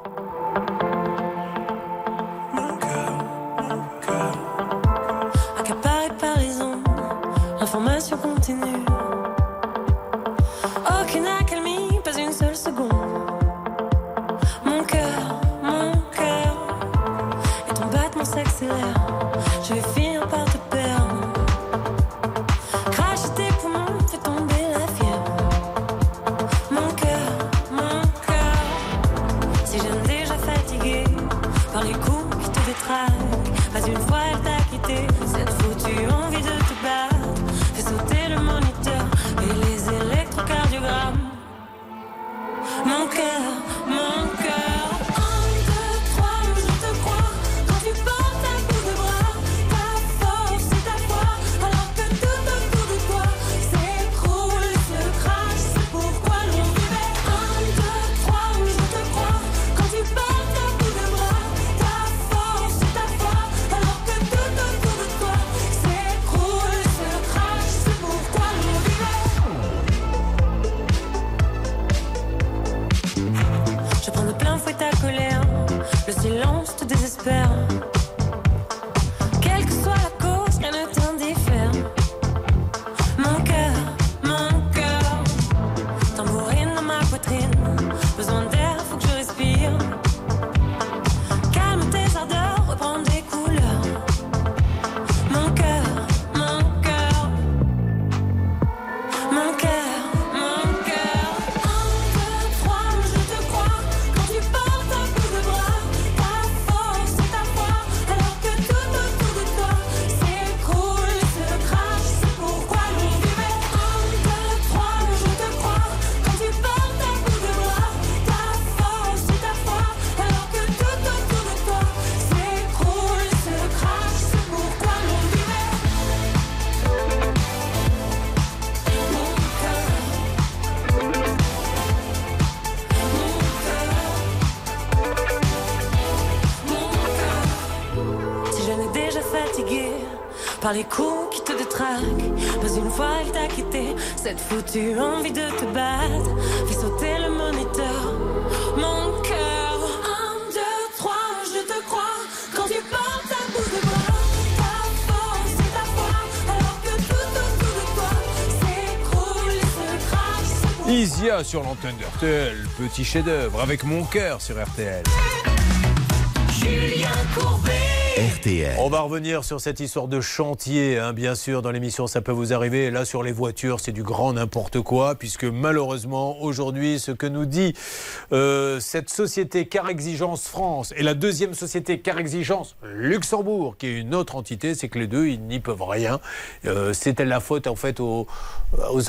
Par les coups qui te détraquent, pas une fois elle t'a quitté. Cette foutue envie de te battre fait sauter le moniteur. Mon cœur, un, deux, trois, je te crois. Quand tu portes un bout de bras, ta force et ta foi. Alors que tout autour de toi s'écroule, se crache. Isia sur l'antenne d'RTL, petit chef-d'œuvre avec mon cœur sur RTL. Julien Courbet. On va revenir sur cette histoire de chantier, hein, bien sûr, dans l'émission Ça peut vous arriver. Là, sur les voitures, c'est du grand n'importe quoi, puisque malheureusement, aujourd'hui, ce que nous dit euh, cette société Car Exigence France et la deuxième société Car Exigence Luxembourg, qui est une autre entité, c'est que les deux, ils n'y peuvent rien. Euh, C'était la faute, en fait, aux,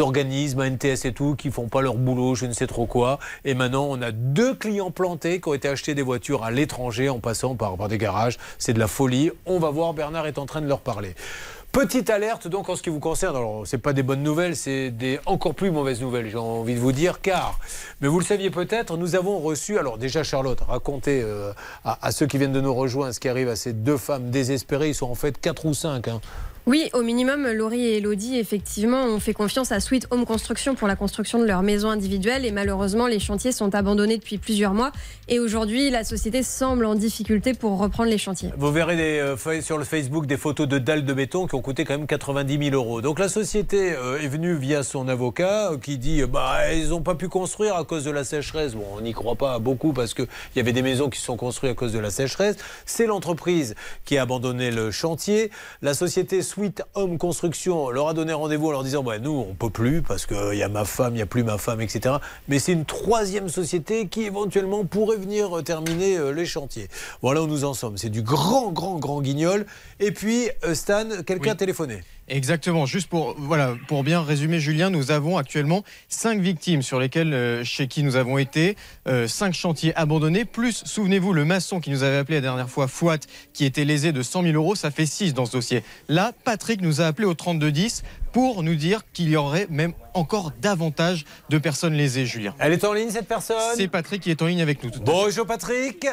organismes, à NTS et tout, qui font pas leur boulot, je ne sais trop quoi. Et maintenant, on a deux clients plantés qui ont été achetés des voitures à l'étranger en passant par, par des garages. C'est de la On va voir, Bernard est en train de leur parler. Petite alerte donc en ce qui vous concerne. Alors c'est pas des bonnes nouvelles, c'est des encore plus mauvaises nouvelles. J'ai envie de vous dire car, mais vous le saviez peut-être, nous avons reçu. Alors déjà Charlotte, racontez euh, à, à ceux qui viennent de nous rejoindre ce qui arrive à ces deux femmes désespérées. Ils sont en fait quatre ou cinq. hein. Oui, au minimum, Laurie et Elodie, effectivement, ont fait confiance à Sweet Home Construction pour la construction de leur maison individuelle et malheureusement, les chantiers sont abandonnés depuis plusieurs mois et aujourd'hui, la société semble en difficulté pour reprendre les chantiers. Vous verrez des, euh, sur le Facebook des photos de dalles de béton qui ont coûté quand même 90 000 euros. Donc la société euh, est venue via son avocat euh, qui dit bah ils n'ont pas pu construire à cause de la sécheresse. Bon, on n'y croit pas beaucoup parce qu'il y avait des maisons qui sont construites à cause de la sécheresse. C'est l'entreprise qui a abandonné le chantier. La société Home Construction leur a donné rendez-vous en leur disant bah, nous, on peut plus parce qu'il y a ma femme, il n'y a plus ma femme, etc. Mais c'est une troisième société qui éventuellement pourrait venir euh, terminer euh, les chantiers. Voilà où nous en sommes. C'est du grand, grand, grand guignol. Et puis, euh, Stan, quelqu'un a téléphoné. Exactement. Juste pour, voilà, pour bien résumer, Julien, nous avons actuellement cinq victimes sur lesquelles, euh, chez qui nous avons été, euh, cinq chantiers abandonnés, plus, souvenez-vous, le maçon qui nous avait appelé la dernière fois, Fouat, qui était lésé de 100 000 euros, ça fait 6 dans ce dossier. Là, Patrick nous a appelé au 3210 pour nous dire qu'il y aurait même encore davantage de personnes lésées, Julien. Elle est en ligne, cette personne? C'est Patrick qui est en ligne avec nous. tout. Bonjour Patrick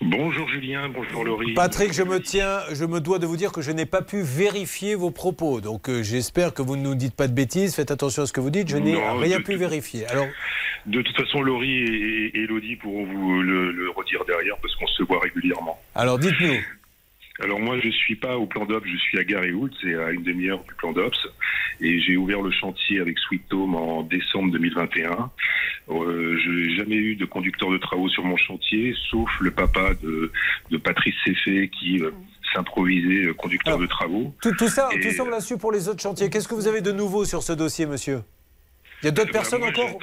Bonjour Julien, bonjour Laurie. Patrick, je me tiens, je me dois de vous dire que je n'ai pas pu vérifier vos propos. Donc euh, j'espère que vous ne nous dites pas de bêtises. Faites attention à ce que vous dites. Je n'ai rien pu vérifier. Alors, De toute façon, Laurie et, et Elodie pourront vous le, le redire derrière parce qu'on se voit régulièrement. alors dites-nous. Alors moi, je suis pas au plan d'Ops, je suis à Haute, c'est à une demi-heure du plan d'Ops. Et j'ai ouvert le chantier avec Sweet Home en décembre 2021. Euh, je n'ai jamais eu de conducteur de travaux sur mon chantier, sauf le papa de, de Patrice Ceffé qui euh, s'improvisait euh, conducteur de travaux. Tout, tout ça, Et, tout ça, on l'a su pour les autres chantiers. Qu'est-ce que vous avez de nouveau sur ce dossier, monsieur? Il y a d'autres Bah, personnes moi, encore?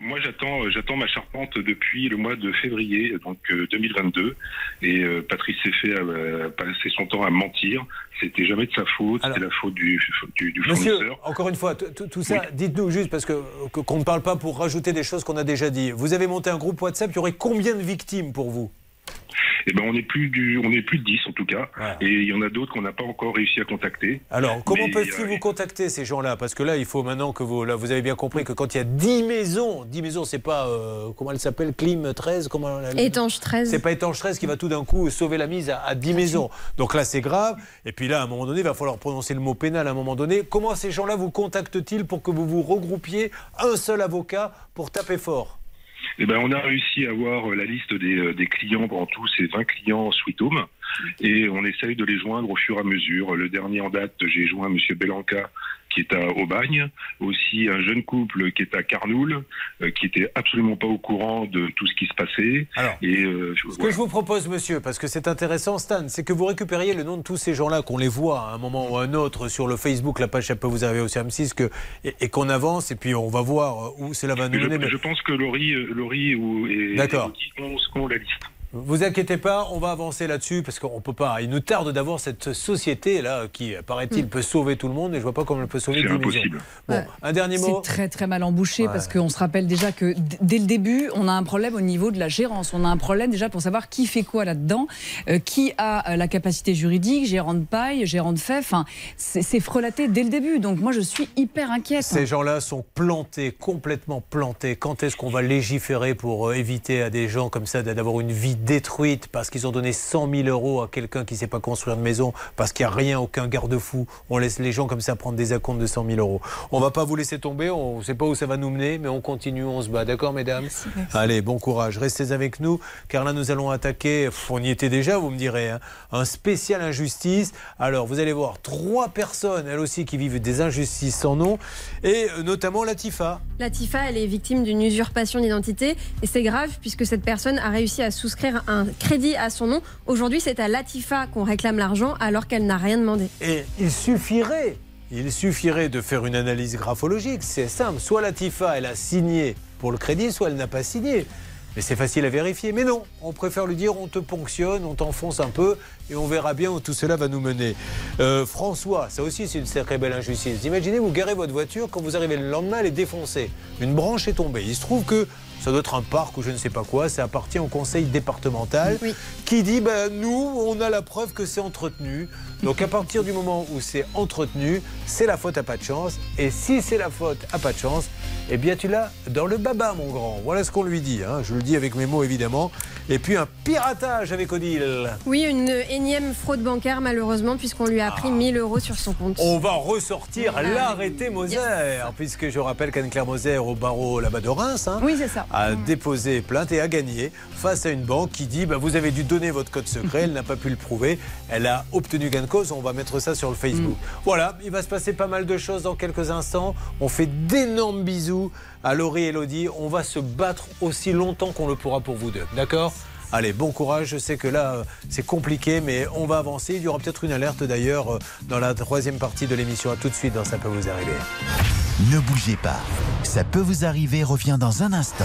Moi, j'attends, euh, j'attends ma charpente depuis le mois de février, donc euh, 2022. Et euh, Patrice Ceffé a euh, passé son temps à mentir. C'était jamais de sa faute, c'était la faute du, du, du Monsieur, fournisseur. encore une fois, tout ça, dites-nous juste, parce que que- qu'on ne parle pas pour rajouter des choses qu'on a déjà dit. Vous avez monté un groupe WhatsApp, il y aurait combien de victimes pour vous? Eh ben, on est plus du, on est plus de 10 en tout cas. Et il y en a d'autres qu'on n'a pas encore réussi à contacter. Alors, comment peuvent-ils euh, vous contacter, ces gens-là? Parce que là, il faut maintenant que vous... Là, vous avez bien compris que quand il y a 10 maisons, 10 maisons, c'est pas... euh, comment elle s'appelle Clim 13 comment elle- Étanche 13. C'est pas Étanche 13 qui va tout d'un coup sauver la mise à, à 10 maisons. Donc là, c'est grave. Et puis là, à un moment donné, il va falloir prononcer le mot pénal à un moment donné. Comment ces gens-là vous contactent-ils pour que vous vous regroupiez un seul avocat pour taper fort? Eh ben, on a réussi à avoir euh, la liste des, euh, des clients, en tout, c'est 20 clients Sweet Home, et on essaye de les joindre au fur et à mesure. Le dernier en date, j'ai joint Monsieur Belanca, qui est à Aubagne, aussi un jeune couple qui est à Carnoul, euh, qui était absolument pas au courant de tout ce qui se passait. et euh, je- Ce que je vous propose, monsieur, parce que c'est intéressant, Stan, c'est que vous récupériez le nom de tous ces gens-là, qu'on les voit à un moment ou à un autre sur le Facebook, la page, peut vous arriver aussi à M6, que, et, et qu'on avance, et puis on va voir où cela va nous je, mener. mais- je pense que Laurie, euh, Laurie ou, et, D'accord. et ont la liste. Vous inquiétez pas, on va avancer là-dessus parce qu'on peut pas. Il nous tarde d'avoir cette société là qui, paraît-il, peut sauver tout le monde et je vois pas comment elle peut sauver C'est 10 maisons. impossible. Bon, un dernier mot. C'est très très mal embouché Ouais. parce qu'on se rappelle déjà que dès le début, on a un problème au niveau de la gérance. On a un problème déjà pour savoir qui fait quoi là-dedans, euh, qui a euh, la capacité juridique, gérant de paille, gérant de fait. Enfin, c'est c'est frelaté dès le début. Donc moi, je suis hyper inquiète. Ces gens-là sont plantés, complètement plantés. Quand est-ce qu'on va légiférer pour euh, éviter à des gens comme ça d'avoir une vie détruite parce qu'ils ont donné 100 000 euros à quelqu'un qui ne sait pas construire de maison, parce qu'il n'y a rien, aucun garde-fou On laisse les gens comme ça prendre des acomptes de 100 000 euros. On va pas vous laisser tomber, on ne sait pas où ça va nous mener, mais on continue, on se bat. D'accord, mesdames? Allez, bon courage. Restez avec nous, car là, nous allons attaquer, pff, on y était déjà, vous me direz, hein, un spécial injustice. Alors, vous allez voir trois personnes, elles aussi, qui vivent des injustices sans nom, et notamment Latifa. Latifa, elle est victime d'une usurpation d'identité et c'est grave puisque cette personne a réussi à souscrire un crédit à son nom. Aujourd'hui, c'est à Latifa qu'on réclame l'argent alors qu'elle n'a rien demandé. Et il suffirait, il suffirait de faire une analyse graphologique. C'est simple. Soit Latifa, elle a signé pour le crédit, soit elle n'a pas signé. Mais c'est facile à vérifier. Mais non, on préfère lui dire on te ponctionne, on t'enfonce un peu et on verra bien où tout cela va nous mener. Euh, François, ça aussi c'est une sacrée belle injustice. Imaginez, vous garez votre voiture, quand vous arrivez le lendemain, elle est défoncée. Une branche est tombée. Il se trouve que ça doit être un parc ou je ne sais pas quoi, ça appartient au conseil départemental qui dit ben, nous, on a la preuve que c'est entretenu. Donc à partir du moment où c'est entretenu, c'est la faute à pas de chance. Et si c'est la faute à pas de chance, eh bien tu l'as dans le baba, mon grand. Voilà ce qu'on lui dit. hein. Je le dis avec mes mots évidemment. Et puis un piratage avec Odile. Oui, une énième fraude bancaire malheureusement puisqu'on lui a pris 1000 euros sur son compte. On va ressortir Ah, l'arrêté Moser, puisque je rappelle qu'Anne-Claire Moser, au barreau là-bas de Reims, hein, Oui, c'est ça. a déposé plainte et a gagné face à une banque qui dit bah, vous avez dû donner votre code secret, elle n'a pas pu le prouver, elle a obtenu gain de cause, on va mettre ça sur le Facebook. Voilà, il va se passer pas mal de choses dans quelques instants. On fait d'énormes bisous à Laurie et Elodie. On va se battre aussi longtemps qu'on le pourra pour vous deux, d'accord? Allez, bon courage. Je sais que là, euh, c'est compliqué, mais on va avancer. Il y aura peut-être une alerte d'ailleurs euh, dans la troisième partie de l'émission. À tout de suite dans Ça peut vous arriver. Ne bougez pas. Ça peut vous arriver revient dans un instant.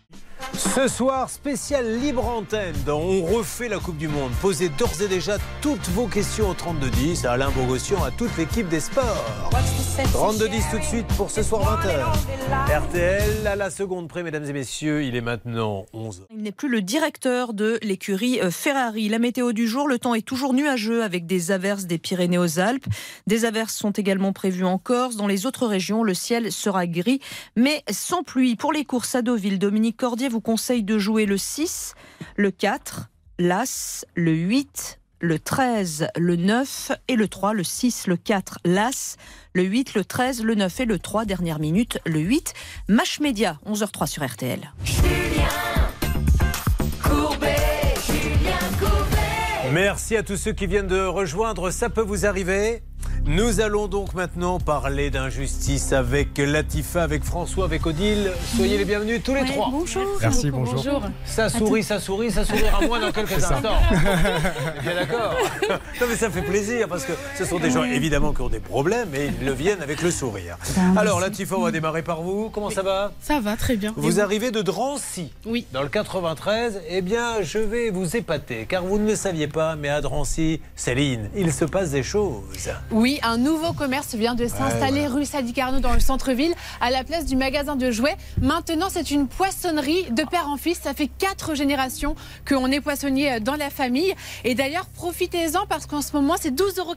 Ce soir, spécial libre antenne On refait la Coupe du Monde. Posez d'ores et déjà toutes vos questions au 3210 à Alain Bogossian, à toute l'équipe des sports. 3210 tout de suite pour ce soir 20h. RTL à la seconde près, mesdames et messieurs, il est maintenant 11h. Il n'est plus le directeur de l'écurie euh, Ferrari. La météo du jour, le temps est toujours nuageux avec des averses des Pyrénées aux Alpes. Des averses sont également prévues en Corse. Dans les autres régions, le ciel sera gris, mais sans pluie. Pour les courses à Deauville, Dominique Cordier vous conseille de jouer le 6, le 4, l'As, le 8, le 13, le 9 et le 3, le 6, le 4, l'As, le 8, le 13, le 9 et le 3, dernière minute, le 8. Match média, 11h03 sur RTL. Merci à tous ceux qui viennent de rejoindre. Ça peut vous arriver. Nous allons donc maintenant parler d'injustice avec Latifa, avec François, avec Odile. Soyez les bienvenus tous les trois. bonjour. Merci, Bonjour. bonjour. Bonjour. Ça À sourit, ça sourit, ça sourira moins dans quelques instants. Bien d'accord. (laughs) Non mais ça fait plaisir parce que ce sont des gens évidemment qui ont des problèmes et ils le viennent avec le sourire. Alors Latifa, on va démarrer par vous. Comment ça va? Ça va très bien. Vous arrivez de Drancy, oui. dans le 93. Eh bien, je vais vous épater, car vous ne le saviez pas, mais à Drancy, Céline, il se passe des choses. Oui, un nouveau commerce vient de s'installer rue Sadi Carnot dans le centre-ville, à la place du magasin de jouets. Maintenant, c'est une poissonnerie de père en fils. Ça fait quatre générations qu'on est poissonnier dans la famille. Et d'ailleurs, profitez-en parce qu'en ce moment, c'est 12,90 euros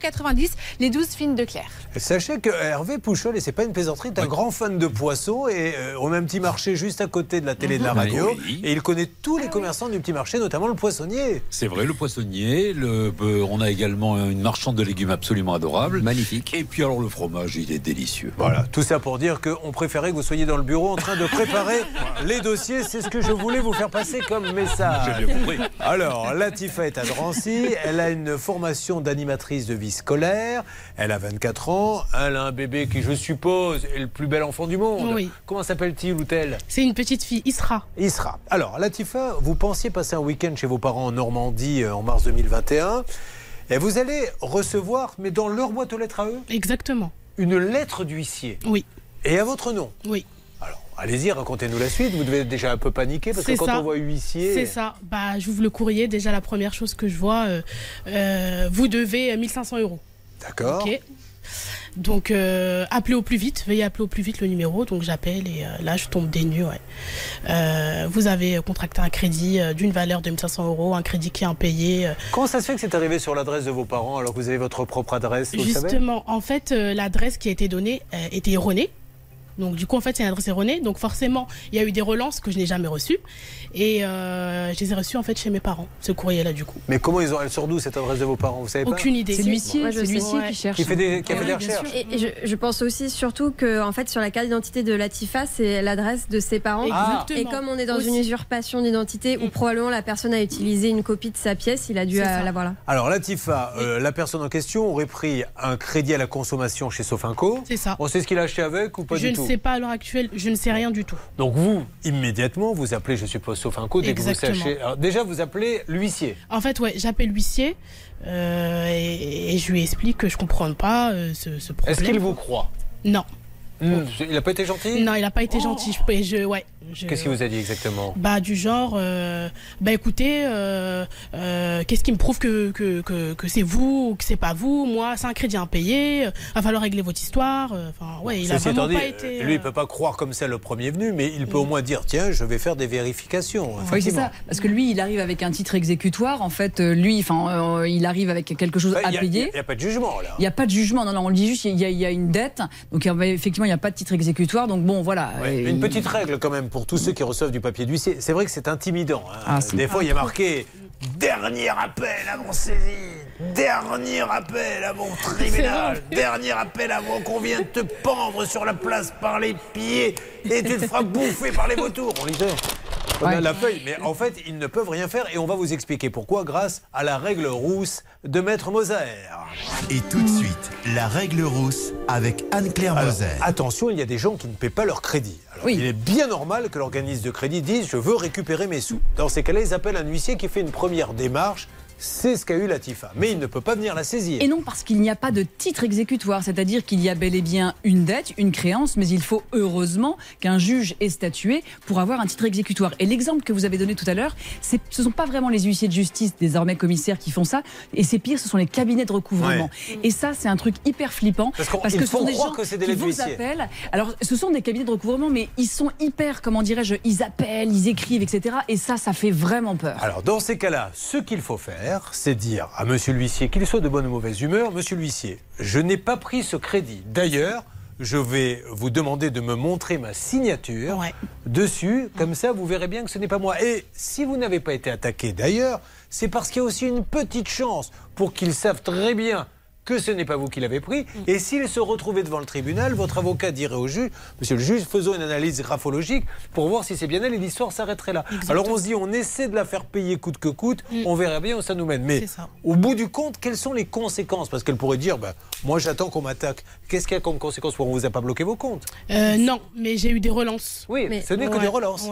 les 12 fines de Claire. Sachez que Hervé Pouchol, et c'est pas une plaisanterie, est un grand fan de poissons et euh, on a un petit marché juste à côté de la télé et de la Mhm. radio. Oui. Et il connaît tous les commerçants du petit marché, notamment le poissonnier. C'est vrai, le poissonnier. Le, euh, on a également une marchande de légumes absolument adorable. Magnifique. Et puis alors le fromage, il est délicieux. Voilà, tout ça pour dire qu'on préférait que vous soyez dans le bureau en train de préparer (laughs) les dossiers. C'est ce que je voulais vous faire passer comme message. J'ai bien compris. Alors, Latifa est à Drancy. Elle a une formation d'animatrice de vie scolaire. Elle a 24 ans. Elle a un bébé qui, je suppose, est le plus bel enfant du monde. Oui. Comment s'appelle-t-il ou tel C'est une petite fille, Isra. Isra. Alors, Latifa, vous pensiez passer un week-end chez vos parents en Normandie euh, en mars 2021. Et vous allez recevoir, mais dans leur boîte aux lettres à eux Exactement. Une lettre d'huissier. Oui. Et à votre nom Oui. Allez-y, racontez-nous la suite. Vous devez être déjà un peu paniquer parce que quand ça. on voit huissier. C'est ça. Bah, j'ouvre le courrier. Déjà, la première chose que je vois, euh, euh, vous devez euh, 1500 euros. D'accord. Ok. Donc, euh, appelez au plus vite. Veuillez appeler au plus vite le numéro. Donc, j'appelle et euh, là, je tombe des nues. Ouais. Euh, vous avez contracté un crédit d'une valeur de 1500 euros, un crédit qui est impayé. Comment ça se fait que c'est arrivé sur l'adresse de vos parents alors que vous avez votre propre adresse vous le savez? Justement, en fait, l'adresse qui a été donnée était erronée. Donc, du coup, en fait, c'est une adresse erronée. Donc, forcément, il y a eu des relances que je n'ai jamais reçues. Et euh, je les ai reçues, en fait, chez mes parents, ce courrier-là, du coup. Mais comment ils ont, elle sort d'où cette adresse de vos parents? Vous savez pas? Aucune idée. C'est l'huissier, je sais. l'huissier qui cherche. Qui fait des, qui a fait Oui, des recherches sûr. Et, et je, je pense aussi surtout que en fait sur la carte d'identité de Latifa, c'est l'adresse de ses parents. Exactement. Et comme on est dans Aussi. une usurpation d'identité où probablement la personne a utilisé une copie de sa pièce, il a dû euh, ça. l'avoir là. Alors, Latifa, euh, la personne en question aurait pris un crédit à la consommation chez Sofinco. C'est ça. On sait ce qu'il a acheté avec ou pas je du ne tout? sais pas à l'heure actuelle, je ne sais rien du tout. Donc vous, immédiatement, vous appelez, je suppose, Sofinco dès que vous sachez. Alors, déjà, vous appelez l'huissier. En fait, ouais, j'appelle l'huissier euh, et, et je lui explique que je comprends pas euh, ce, ce problème. Est-ce qu'il vous croit? Non. Hmm, Il n'a pas été gentil Non, il n'a pas été gentil. Je, et je, ouais, je- Qu'est-ce qu'il vous a dit exactement? Bah du genre, euh, bah écoutez, euh, euh, qu'est-ce qui me prouve que, que, que, que c'est vous ou que c'est pas vous? Moi, c'est un crédit impayé, va falloir régler votre histoire. Enfin, ouais, il a Ceci vraiment étant dit, pas été... lui, il peut pas croire comme ça le premier venu, mais il peut au moins dire tiens, je vais faire des vérifications. Oui, c'est ça. Parce que lui, il arrive avec un titre exécutoire. En fait, lui, enfin, euh, il arrive avec quelque chose Bah, à y a- payer. Il n'y a, pas de jugement là. Il n'y a pas de jugement, non, non, on le dit juste, il y a, y a une dette, donc il y a- effectivement, il n'y a pas de titre exécutoire, donc bon, voilà. Ouais, Une petite règle quand même pour tous ceux qui reçoivent du papier d'huissier. C'est vrai que c'est intimidant. hein. Ah. Des fois, il y a marqué dernier appel à mon saisie, dernier appel à mon tribunal, dernier appel avant qu'on vienne te pendre sur la place par les pieds et tu te feras bouffer par les vautours. On On a la feuille, mais en fait, ils ne peuvent rien faire et on va vous expliquer pourquoi grâce à la règle rousse de Maître Moser. Et tout de suite, la règle rousse avec Anne-Claire Moser. attention, il y a des gens qui ne paient pas leur crédit. Alors, Il est bien normal que l'organisme de crédit dise je veux récupérer mes sous. Dans ces cas-là, ils appellent un huissier qui fait une première démarche. C'est ce qu'a eu Latifa. Mais il ne peut pas venir la saisir. Et non, parce qu'il n'y a pas de titre exécutoire, c'est-à-dire qu'il y a bel et bien une dette, une créance, mais il faut heureusement qu'un juge ait statué pour avoir un titre exécutoire. Et l'exemple que vous avez donné tout à l'heure, ce ne sont pas vraiment les huissiers de justice, désormais commissaires, qui font ça, et c'est pire, ce sont les cabinets de recouvrement. Et ça, c'est un truc hyper flippant, Parce qu'on- parce que ce sont des gens que c'est des qui vous d'huissier. appellent. Alors, ce sont des cabinets de recouvrement, mais ils sont hyper, comment dirais-je, ils appellent, ils écrivent, etc. Et ça, ça fait vraiment peur. Alors, dans ces cas-là, ce qu'il faut faire, c'est dire à monsieur l'huissier, qu'il soit de bonne ou mauvaise humeur, monsieur l'huissier, je n'ai pas pris ce crédit. D'ailleurs, je vais vous demander de me montrer ma signature dessus, comme ça vous verrez bien que ce n'est pas moi. Et si vous n'avez pas été attaqué d'ailleurs, c'est parce qu'il y a aussi une petite chance pour qu'ils savent très bien que ce n'est pas vous qui l'avez pris. Et s'il se retrouvait devant le tribunal, votre avocat dirait au juge, monsieur le juge, faisons une analyse graphologique pour voir si c'est bien elle et l'histoire s'arrêterait là. Alors on se dit, on essaie de la faire payer coûte que coûte, on verra bien où ça nous mène. Mais au bout du compte, quelles sont les conséquences? Parce qu'elle pourrait dire, bah, moi j'attends qu'on m'attaque. Qu'est-ce qu'il y a comme conséquence pour on vous a pas bloqué vos comptes Euh, non, mais j'ai eu des relances. Oui, ce n'est que des relances,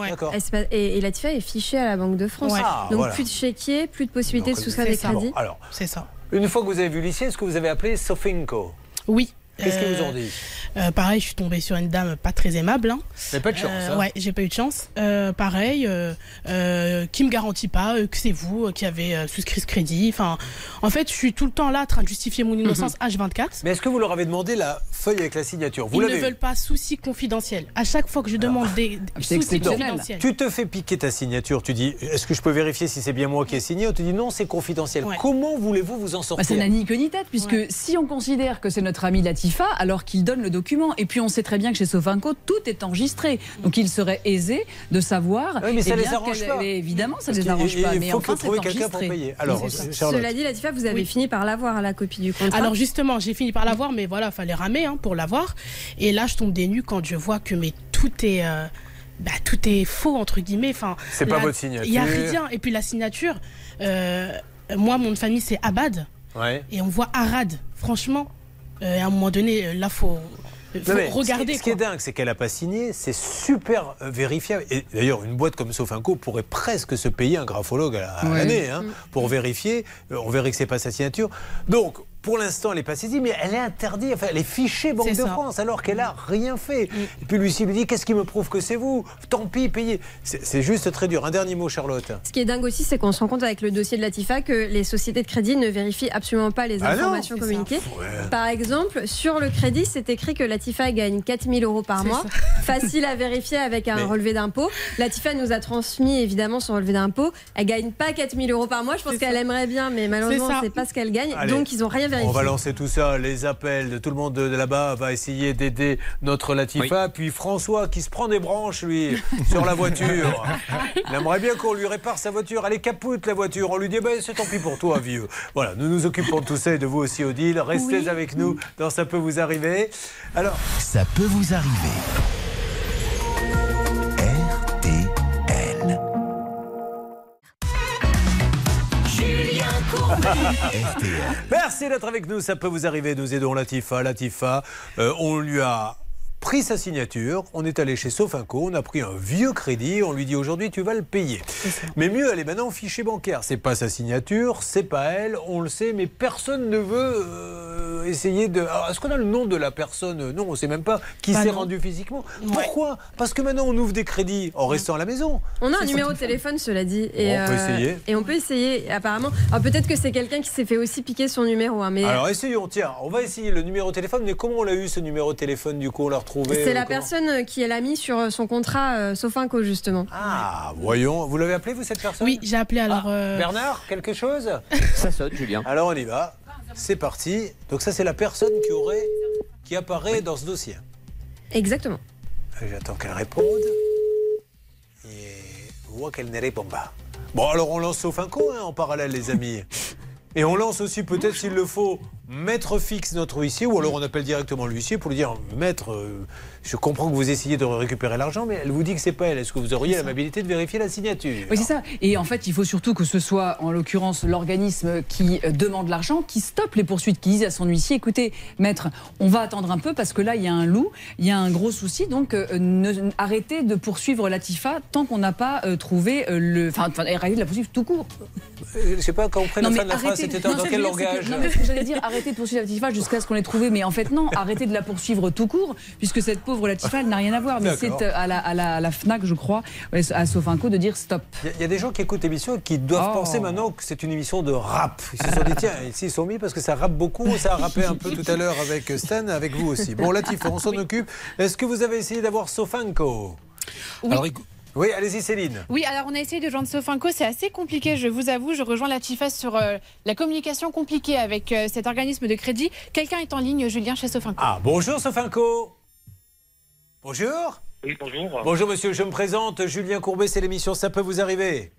Et, et Latifa est fichée à la Banque de France. Ouais. Ah, Donc voilà. plus de chéquier, plus de possibilité de souscrire des crédits. Bon, alors, C'est ça. Une fois que vous avez vu l'huissier, est-ce que vous avez appelé Sofinco Oui. Qu'est-ce qu'ils Euh, vous ont dit euh, Pareil, je suis tombée sur une dame pas très aimable. Hein. Mais pas de chance, Euh, hein. Ouais, j'ai pas eu de chance. Euh, pareil, euh, euh, qui me garantit pas euh, que c'est vous euh, qui avez euh, souscrit ce crédit. Enfin, en fait, je suis tout le temps là en train de justifier mon innocence H24. Mais est-ce que vous leur avez demandé la feuille avec la signature Vous Ils ne veulent pas soucis confidentiels. À chaque fois que je demande des, des soucis confidentiels. Tu te fais piquer ta signature, tu dis est-ce que je peux vérifier si c'est bien moi qui ai signé On te dit non, c'est confidentiel. Comment voulez-vous vous en Bah, sortir ça n'a ni queue ni tête, puisque si on considère que c'est notre ami Alors qu'il donne le document. Et puis on sait très bien que chez Sofinco, tout est enregistré. Donc il serait aisé de savoir. Oui, mais ça eh les bien, arrange quelle- pas. mais évidemment, ça Parce les arrange pas. il mais faut enfin, que c'est trouver quelqu'un pour enregistré. payer. Alors. Cela dit, Latifa, vous avez fini par l'avoir à la copie du contrat. Alors justement, j'ai fini par l'avoir, mais voilà, fallait ramer hein, pour l'avoir. Et là, je tombe des nues quand je vois que mais tout est, euh, bah, tout est faux entre guillemets. Enfin, C'est pas votre signature. Il y a rien. Et puis la signature, euh, moi, mon famille c'est Abad, Ouais. et on voit Arad. Franchement, euh, à un moment donné, euh, là, faut, faut Non, mais regarder. Ce qui, ce est dingue, c'est qu'elle n'a pas signé, c'est super euh, vérifiable. Et d'ailleurs, une boîte comme Sofinco pourrait presque se payer un graphologue à l'année hein, Mm. pour vérifier. Euh, On verrait que c'est pas sa signature. Donc, pour l'instant, elle n'est pas saisie, mais elle est interdite. Enfin, elle est fichée Banque de ça. France alors qu'elle a rien fait. Et puis Lucie lui dit Qu'est-ce qui me prouve que c'est vous Tant pis, payez. C'est juste très dur. Un dernier mot, Charlotte. Ce qui est dingue aussi, c'est qu'on se rend compte avec le dossier de Latifa que les sociétés de crédit ne vérifient absolument pas les Ah non, informations communiquées. Ouais. Par exemple, sur le crédit, c'est écrit que Latifa gagne 4000 euros par mois. (laughs) Facile à vérifier avec un Mais- relevé d'impôt. Latifa nous a transmis évidemment son relevé d'impôt. Elle gagne pas 4000 euros par mois. Je pense qu'elle aimerait bien, mais malheureusement, c'est pas ce qu'elle gagne. Allez, Donc, ils ont rien On va lancer tout ça, les appels de tout le monde de, de là-bas va essayer d'aider notre Latifa. Puis François qui se prend des branches, lui, (laughs) sur la voiture. (laughs) Il aimerait bien qu'on lui répare sa voiture. Elle est capoute, la voiture. On lui dit, ben, c'est tant pis pour toi, vieux. Voilà, nous nous occupons de tout ça et de vous aussi, Odile. Restez Oui. avec nous dans Ça peut vous arriver. Alors, Ça peut vous arriver. Merci d'être avec nous. Ça peut vous arriver. Nous aidons Latifa. Latifa, euh, on lui a pris sa signature. On est allé chez Sofinco. On a pris un vieux crédit. On lui dit aujourd'hui, tu vas le payer. Mais mieux, elle est maintenant au fichier bancaire. C'est pas sa signature, c'est pas elle. On le sait, mais personne ne veut euh, essayer de. Alors, Est-ce qu'on a le nom de la personne? Non, on sait même pas qui Bah s'est rendu physiquement. Pourquoi? Parce que maintenant, on ouvre des crédits en restant à la maison. On a un numéro de téléphone, cela dit. Et, Bon, on peut euh, essayer. Et on peut essayer, apparemment. Alors peut-être que c'est quelqu'un qui s'est fait aussi piquer son numéro. hein, mais Alors essayons, tiens, on va essayer le numéro de téléphone, mais comment on l'a eu ce numéro de téléphone? Du coup On l'a retrouvé c'est euh, la comment personne qui l'a mis sur son contrat euh, Sofinco, justement. Ah, voyons, vous l'avez appelé vous cette personne? Oui, j'ai appelé alors. euh, Bernard, quelque chose? (laughs) Ça sonne, Julien. Alors on y va, c'est parti. Donc ça c'est la personne qui aurait, qui apparaît dans ce dossier. Exactement. Euh, J'attends qu'elle réponde. Et je vois qu'elle ne répond pas. Bon alors on lance Sofinco hein, en parallèle les amis. Et on lance aussi peut-être s'il le faut Maître fixe notre huissier, ou alors on appelle directement l'huissier pour lui dire Maître, euh, je comprends que vous essayez de récupérer l'argent, mais elle vous dit que c'est pas elle. Est-ce que vous auriez l'amabilité de vérifier la signature? Oui, c'est ça. Et en fait, il faut surtout que ce soit, en l'occurrence, l'organisme qui euh, demande l'argent, qui stoppe les poursuites, qui dise à son huissier écoutez, maître, on va attendre un peu parce que là, il y a un loup, il y a un gros souci, donc euh, ne- arrêtez de poursuivre Latifa tant qu'on n'a pas euh, trouvé euh, le. Enfin, arrêtez de la poursuivre tout court. Je sais pas, quand on prend la fin de la phrase, c'était dans quel dire, langage que- Non, mais ce que j'allais dire, arrêtez de poursuivre Latifa jusqu'à ce qu'on l'ait trouvée. Mais en fait, non, arrêtez de la poursuivre tout court, puisque cette pauvre Latifa, elle n'a rien à voir. Mais c'est euh, à la, à, la, à la FNAC, je crois, à Sofinco, de dire stop. Il y a- il y, a des gens qui écoutent l'émission et qui doivent Oh. penser maintenant que c'est une émission de rap. Ils se sont dit, tiens, (laughs) ici ils sont mis parce que ça rappe beaucoup. Ça a rappé un peu tout à l'heure avec Stan, avec vous aussi. Bon, Latifa, on s'en occupe. Est-ce que vous avez essayé d'avoir Sofanko Oui. Alors, écou- oui, allez-y Céline. Oui, alors on a essayé de joindre Sofinco, c'est assez compliqué, je vous avoue. Je rejoins la TIFA sur euh, la communication compliquée avec euh, cet organisme de crédit. Quelqu'un est en ligne, Julien, chez Sofinco. Ah, bonjour Sofinco. Bonjour. Oui, bonjour. Bonjour monsieur, je me présente, Julien Courbet, c'est l'émission Ça peut vous arriver.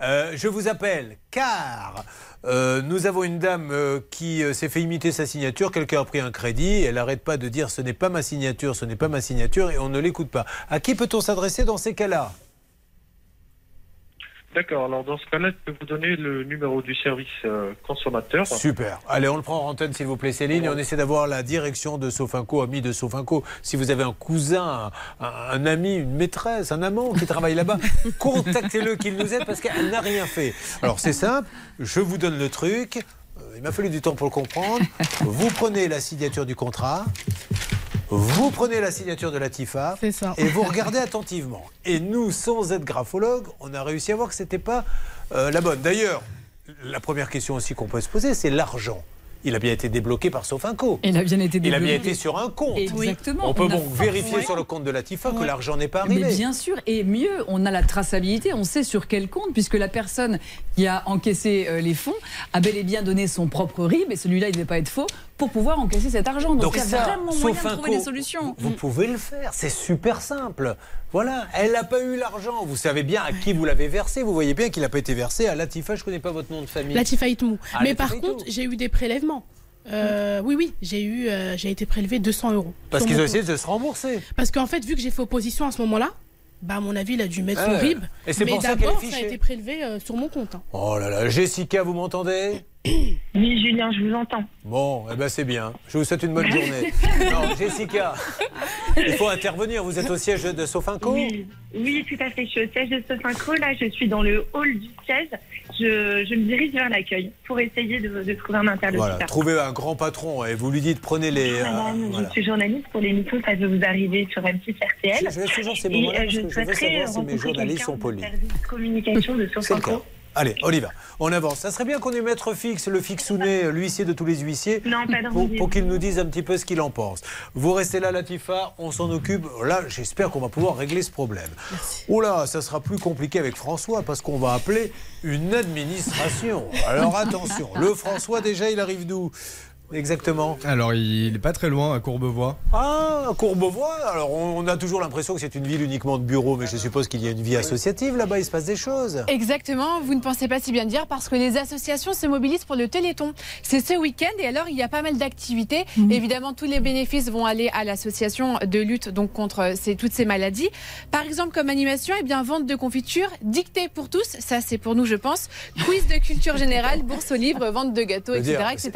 Euh, je vous appelle car euh, nous avons une dame euh, qui s'est fait imiter sa signature, quelqu'un a pris un crédit, elle n'arrête pas de dire ce n'est pas ma signature, ce n'est pas ma signature et on ne l'écoute pas. À qui peut-on s'adresser dans ces cas-là? D'accord, alors dans ce cas-là, je peux vous donner le numéro du service euh, consommateur. Super. Allez, on le prend en antenne s'il vous plaît Céline et on essaie d'avoir la direction de Sofinco, ami de Sofinco. Si vous avez un cousin, un, un ami, une maîtresse, un amant qui travaille là-bas, (laughs) contactez-le qu'il nous aide parce qu'elle n'a rien fait. Alors c'est simple, je vous donne le truc. Euh, Il m'a fallu du temps pour le comprendre. Vous prenez la signature du contrat. Vous prenez la signature de la TIFA et vous (laughs) regardez attentivement. Et nous, sans être graphologue, on a réussi à voir que c'était pas euh, la bonne. D'ailleurs, la première question aussi qu'on peut se poser, c'est l'argent. Il a bien été débloqué par Sofinco. Il a bien été Il a bien débloqué. été sur un compte. Exactement. On peut On donc vérifier sur le compte de la TIFA que l'argent n'est pas arrivé. Mais bien sûr, et mieux, on a la traçabilité, on sait sur quel compte, puisque la personne qui a encaissé euh, les fonds a bel et bien donné son propre RIB, et celui-là, il ne devait pas être faux, pour pouvoir encaisser cet argent. Donc, il y a ça, vraiment moyen de trouver des solutions. Vous, vous pouvez le faire, c'est super simple. Voilà, elle n'a pas eu l'argent. Vous savez bien à qui vous l'avez versé. Vous voyez bien qu'il n'a pas été versé à Latifa. Je ne connais pas votre nom de famille. Latifa Itmou. Ah, Mais Latifa par Itmou. contre, j'ai eu des prélèvements. Euh, oui, oui, j'ai eu, euh, j'ai été prélevé 200 euros. Parce qu'ils ont essayé de se rembourser. Parce qu'en fait, vu que j'ai fait opposition à ce moment-là, bah à mon avis, il a dû mettre Ah son ouais. RIB. Et c'est mais pour ça qu'elle d'abord, ça a été prélevé euh, sur mon compte. hein. Oh là là, Jessica, vous m'entendez? Oui, Julien, je vous entends. Bon, eh ben c'est bien. Je vous souhaite une bonne journée. (laughs) non, Jessica, il faut intervenir. Vous êtes au siège de Sofinco Oui, oui, tout à fait. Je suis au siège de Sofinco. Là, je suis dans le hall du siège. Je, je me dirige vers l'accueil pour essayer de, de trouver un interlocuteur. Voilà, trouvez un grand patron et vous lui dites prenez les. euh, Madame, voilà. Je suis journaliste pour l'émission Ça veut vous arriver sur M6 RTL. Je- je laisse toujours ces moments-là euh, parce je que je veux savoir si mes journalistes sont polis. communication de. Sofinco. Allez, on y va. On avance. Ça serait bien qu'on ait maître fixe, le fixounet, l'huissier de tous les huissiers, Non, pas de pour, rendez-vous. pour qu'il nous dise un petit peu ce qu'il en pense. Vous restez là, Latifa, on s'en occupe. Là, j'espère qu'on va pouvoir régler ce problème. Oh là, ça sera plus compliqué avec François parce qu'on va appeler une administration. Alors attention, le François, déjà, il arrive d'où? Exactement. Alors, il n'est pas très loin, à Courbevoie. Ah, Courbevoie. Alors, on a toujours l'impression que c'est une ville uniquement de bureaux, mais je suppose qu'il y a une vie associative là-bas, il se passe des choses. Exactement, vous ne pensez pas si bien dire parce que les associations se mobilisent pour le Téléthon. C'est ce week-end et alors il y a pas mal d'activités. Évidemment, tous les bénéfices vont aller à l'association de lutte donc contre ces, toutes ces maladies. Par exemple, comme animation, eh bien vente de confiture, dictée pour tous, ça c'est pour nous je pense, quiz de culture générale, bourse aux livres, vente de gâteaux, etc. etc.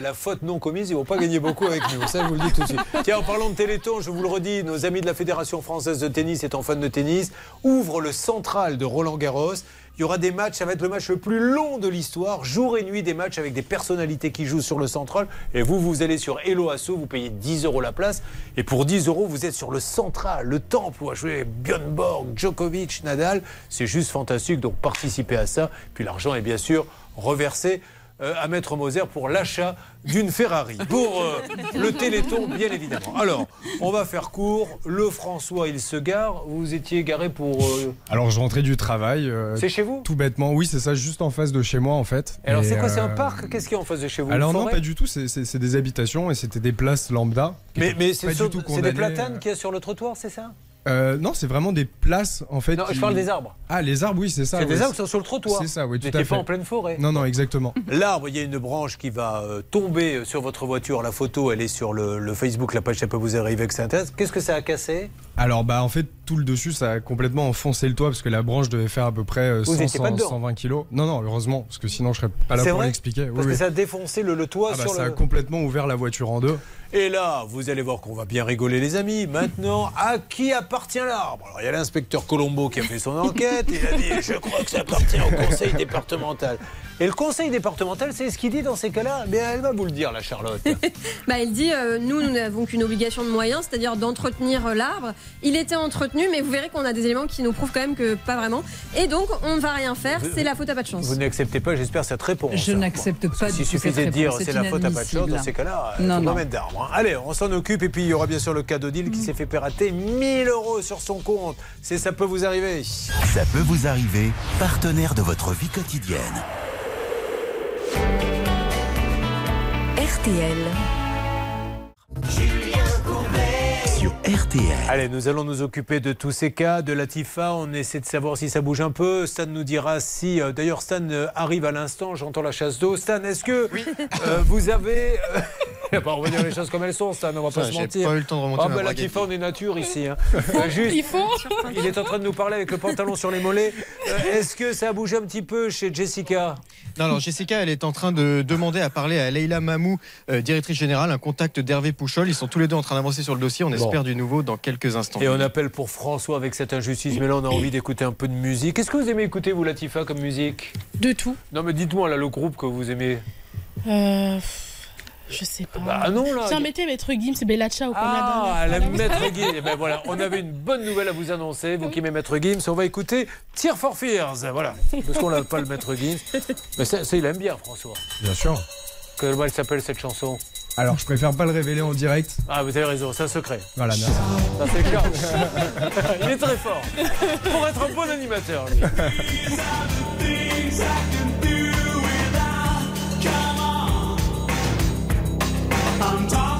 La faute non commise, ils vont pas gagner beaucoup avec nous. Ça, je vous le dis tout de suite. Tiens, en parlant de Téléthon, je vous le redis, nos amis de la Fédération française de tennis étant fans de tennis, ouvrent le central de Roland Garros. Il y aura des matchs, ça va être le match le plus long de l'histoire, jour et nuit des matchs avec des personnalités qui jouent sur le central. Et vous, vous allez sur Hello Asso, vous payez 10 euros la place. Et pour 10 euros, vous êtes sur le central, le temple où a joué Björn Borg, Djokovic, Nadal. C'est juste fantastique, donc participez à ça. Puis l'argent est bien sûr reversé à Maître Moser pour l'achat d'une Ferrari. (laughs) Pour euh, le Téléthon, bien évidemment. Alors, on va faire court. Le François, il se gare. Vous étiez garé pour. euh, Alors, je rentrais du travail. euh, C'est chez vous Tout bêtement. Oui, c'est ça, juste en face de chez moi, en fait. Alors, c'est quoi C'est un euh, parc? Qu'est-ce qu'il y a en face de chez vous? Alors, non, pas du tout. C'est des habitations et c'était des places lambda. Mais, mais pas c'est du sur- tout c'est des platanes qu'il y a sur le trottoir, c'est ça? Euh, non, c'est vraiment des places en fait. Non, je qui- parle des arbres. Ah, les arbres, oui, c'est ça. C'est oui. des arbres qui sont sur le trottoir. C'est ça, oui, tout à pas fait. en pleine forêt. Non, non, exactement. (laughs) L'arbre, il y a une branche qui va euh, tomber euh, sur votre voiture. La photo, elle est sur le, le Facebook, la page, ça peut vous arriver que ça intéresse. Qu'est-ce que ça a cassé? Alors, bah, en fait, tout le dessus, ça a complètement enfoncé le toit parce que la branche devait faire à peu près euh, Vous 100, étiez pas 100, dedans 120 kilos. Non, non, heureusement, parce que sinon, je serais pas là pour l'expliquer. Oui, Parce que oui. ça a défoncé le, le toit Ah, bah, sur ça le. a complètement ouvert la voiture en deux. Et là, vous allez voir qu'on va bien rigoler, les amis. Maintenant, à qui appartient l'arbre Alors, il y a l'inspecteur Colombo qui a fait son enquête. Il a dit Je crois que ça appartient au conseil départemental. Et le conseil départemental, c'est ce qu'il dit dans ces cas-là Mais elle va vous le dire, la Charlotte. (laughs) Bah, il dit euh, nous, nous n'avons qu'une obligation de moyens, c'est-à-dire d'entretenir euh, l'arbre. Il était entretenu, mais vous verrez qu'on a des éléments qui nous prouvent quand même que pas vraiment. Et donc, on ne va rien faire, c'est la faute à pas de chance. Vous n'acceptez pas, j'espère, cette réponse. Je n'accepte pas S'il du tout suffisait cette de dire c'est la faute à pas de chance, dans ces cas-là, il Non, faut pas mettre d'arbre. hein. Allez, on s'en occupe et puis il y aura bien sûr le cadeau deal qui s'est fait pirater 1000 euros sur son compte. C'est ça peut vous arriver. Ça peut vous arriver, partenaire de votre vie quotidienne. RTL. Sur RTL. Allez, nous allons nous occuper de tous ces cas, de Latifa. On essaie de savoir si ça bouge un peu. Stan nous dira si. euh, D'ailleurs, Stan euh, arrive à l'instant. J'entends la chasse d'eau. Stan, est-ce que euh, vous avez. Bah, on va dire les choses comme elles sont, Stan. On va pas Ça, se j'ai mentir. pas eu le temps de remonter Ah, ma bah, est nature ici. hein. Juste, Il faut. il est en train de nous parler avec le pantalon sur les mollets. Euh, est-ce que ça a bougé un petit peu chez Jessica? Non, alors Jessica, elle est en train de demander à parler à Leïla Mamou, euh, directrice générale, un contact d'Hervé Pouchol. Ils sont tous les deux en train d'avancer sur le dossier. On espère du nouveau dans quelques instants. Et on appelle pour François avec cette injustice. Mais là, on a envie d'écouter un peu de musique. Qu'est-ce que vous aimez écouter, vous, Latifa, comme musique? De tout. Non, mais dites-moi, là, le groupe que vous aimez. Euh, je sais pas. Bah non, là. Tiens, mettez Maître Gims et Bellacha au Ah, la Maître. Gims. Eh ben voilà, on avait une bonne nouvelle à vous annoncer. Vous qui aimez Maître Gims, on va écouter Tear for Fears. Voilà. Parce qu'on n'a pas le Maître Gims. Mais ça, ça, il aime bien, François. Bien sûr. Comment elle s'appelle cette chanson? Alors, je préfère pas le révéler en direct. Ah, vous avez raison, c'est un secret. Voilà, merci. Ça, c'est clair. il est très fort. Pour être un bon animateur, lui. on top.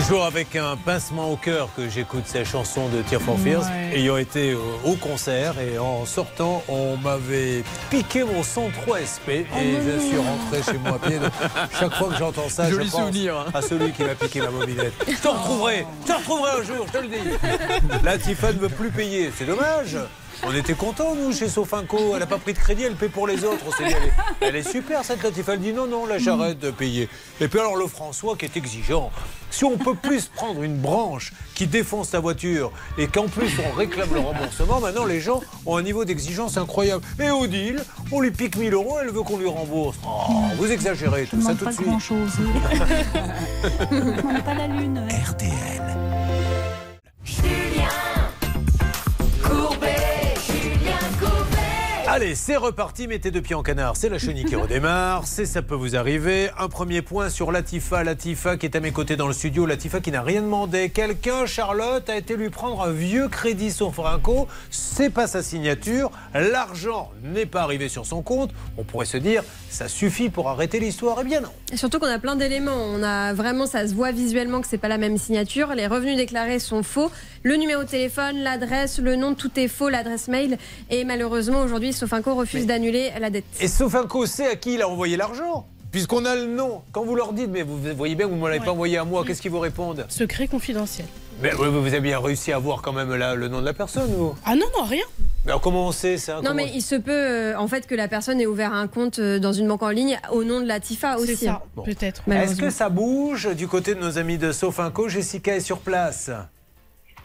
Toujours avec un pincement au cœur que j'écoute ces chansons de Tear for Fears, Ouais. ayant été au, au concert et en sortant, on m'avait piqué mon son 3SP et je suis rentré chez moi à pied. (laughs) Chaque fois que j'entends ça, Joli je pense souvenir, hein. à celui qui m'a piqué ma mobilette. (laughs) Je te retrouverai, je te retrouverai un jour, je te le dis. La Tifa ne veut plus payer, c'est dommage. On était contents, nous, chez Sofinco. Elle n'a pas pris de crédit, elle paie pour les autres. On s'est dit, elle, est, elle est super, cette Latifa. Elle dit non, non, là, j'arrête de payer. Et puis alors, le François qui est exigeant. Si on peut plus (laughs) prendre une branche qui défonce sa voiture et qu'en plus on réclame le remboursement, maintenant les gens ont un niveau d'exigence incroyable. Et Odile, on lui pique 1000 euros, elle veut qu'on lui rembourse. Oh, (laughs) vous exagérez tout ça tout de suite. chose. On (laughs) pas la lune. RTL. Allez, c'est reparti, mettez deux pieds en canard, c'est la chenille qui redémarre, (laughs) c'est ça peut vous arriver. Un premier point sur Latifa, Latifa qui est à mes côtés dans le studio, Latifa qui n'a rien demandé. Quelqu'un, Charlotte, a été lui prendre un vieux crédit sur Franco, c'est pas sa signature, l'argent n'est pas arrivé sur son compte. On pourrait se dire, ça suffit pour arrêter l'histoire, eh bien non. Surtout qu'on a plein d'éléments. On a vraiment, ça se voit visuellement que c'est pas la même signature. Les revenus déclarés sont faux. Le numéro de téléphone, l'adresse, le nom, tout est faux, l'adresse mail. Et malheureusement, aujourd'hui, Sofinco refuse d'annuler la dette. Et Sofinco sait à qui il a envoyé l'argent Puisqu'on a le nom. Quand vous leur dites, mais vous voyez bien que vous ne me l'avez pas envoyé à moi, qu'est-ce qu'ils vous répondent? Secret confidentiel. Mais oui, vous avez bien réussi à voir quand même là, le nom de la personne, vous Ah non, non, rien. Mais alors, comment on sait ça? Non, Comment- mais il se peut euh, en fait que la personne ait ouvert un compte euh, dans une banque en ligne au nom de la TIFA aussi. C'est ça, Bon. peut-être. Est-ce que ça bouge du côté de nos amis de Sofinco? Jessica est sur place.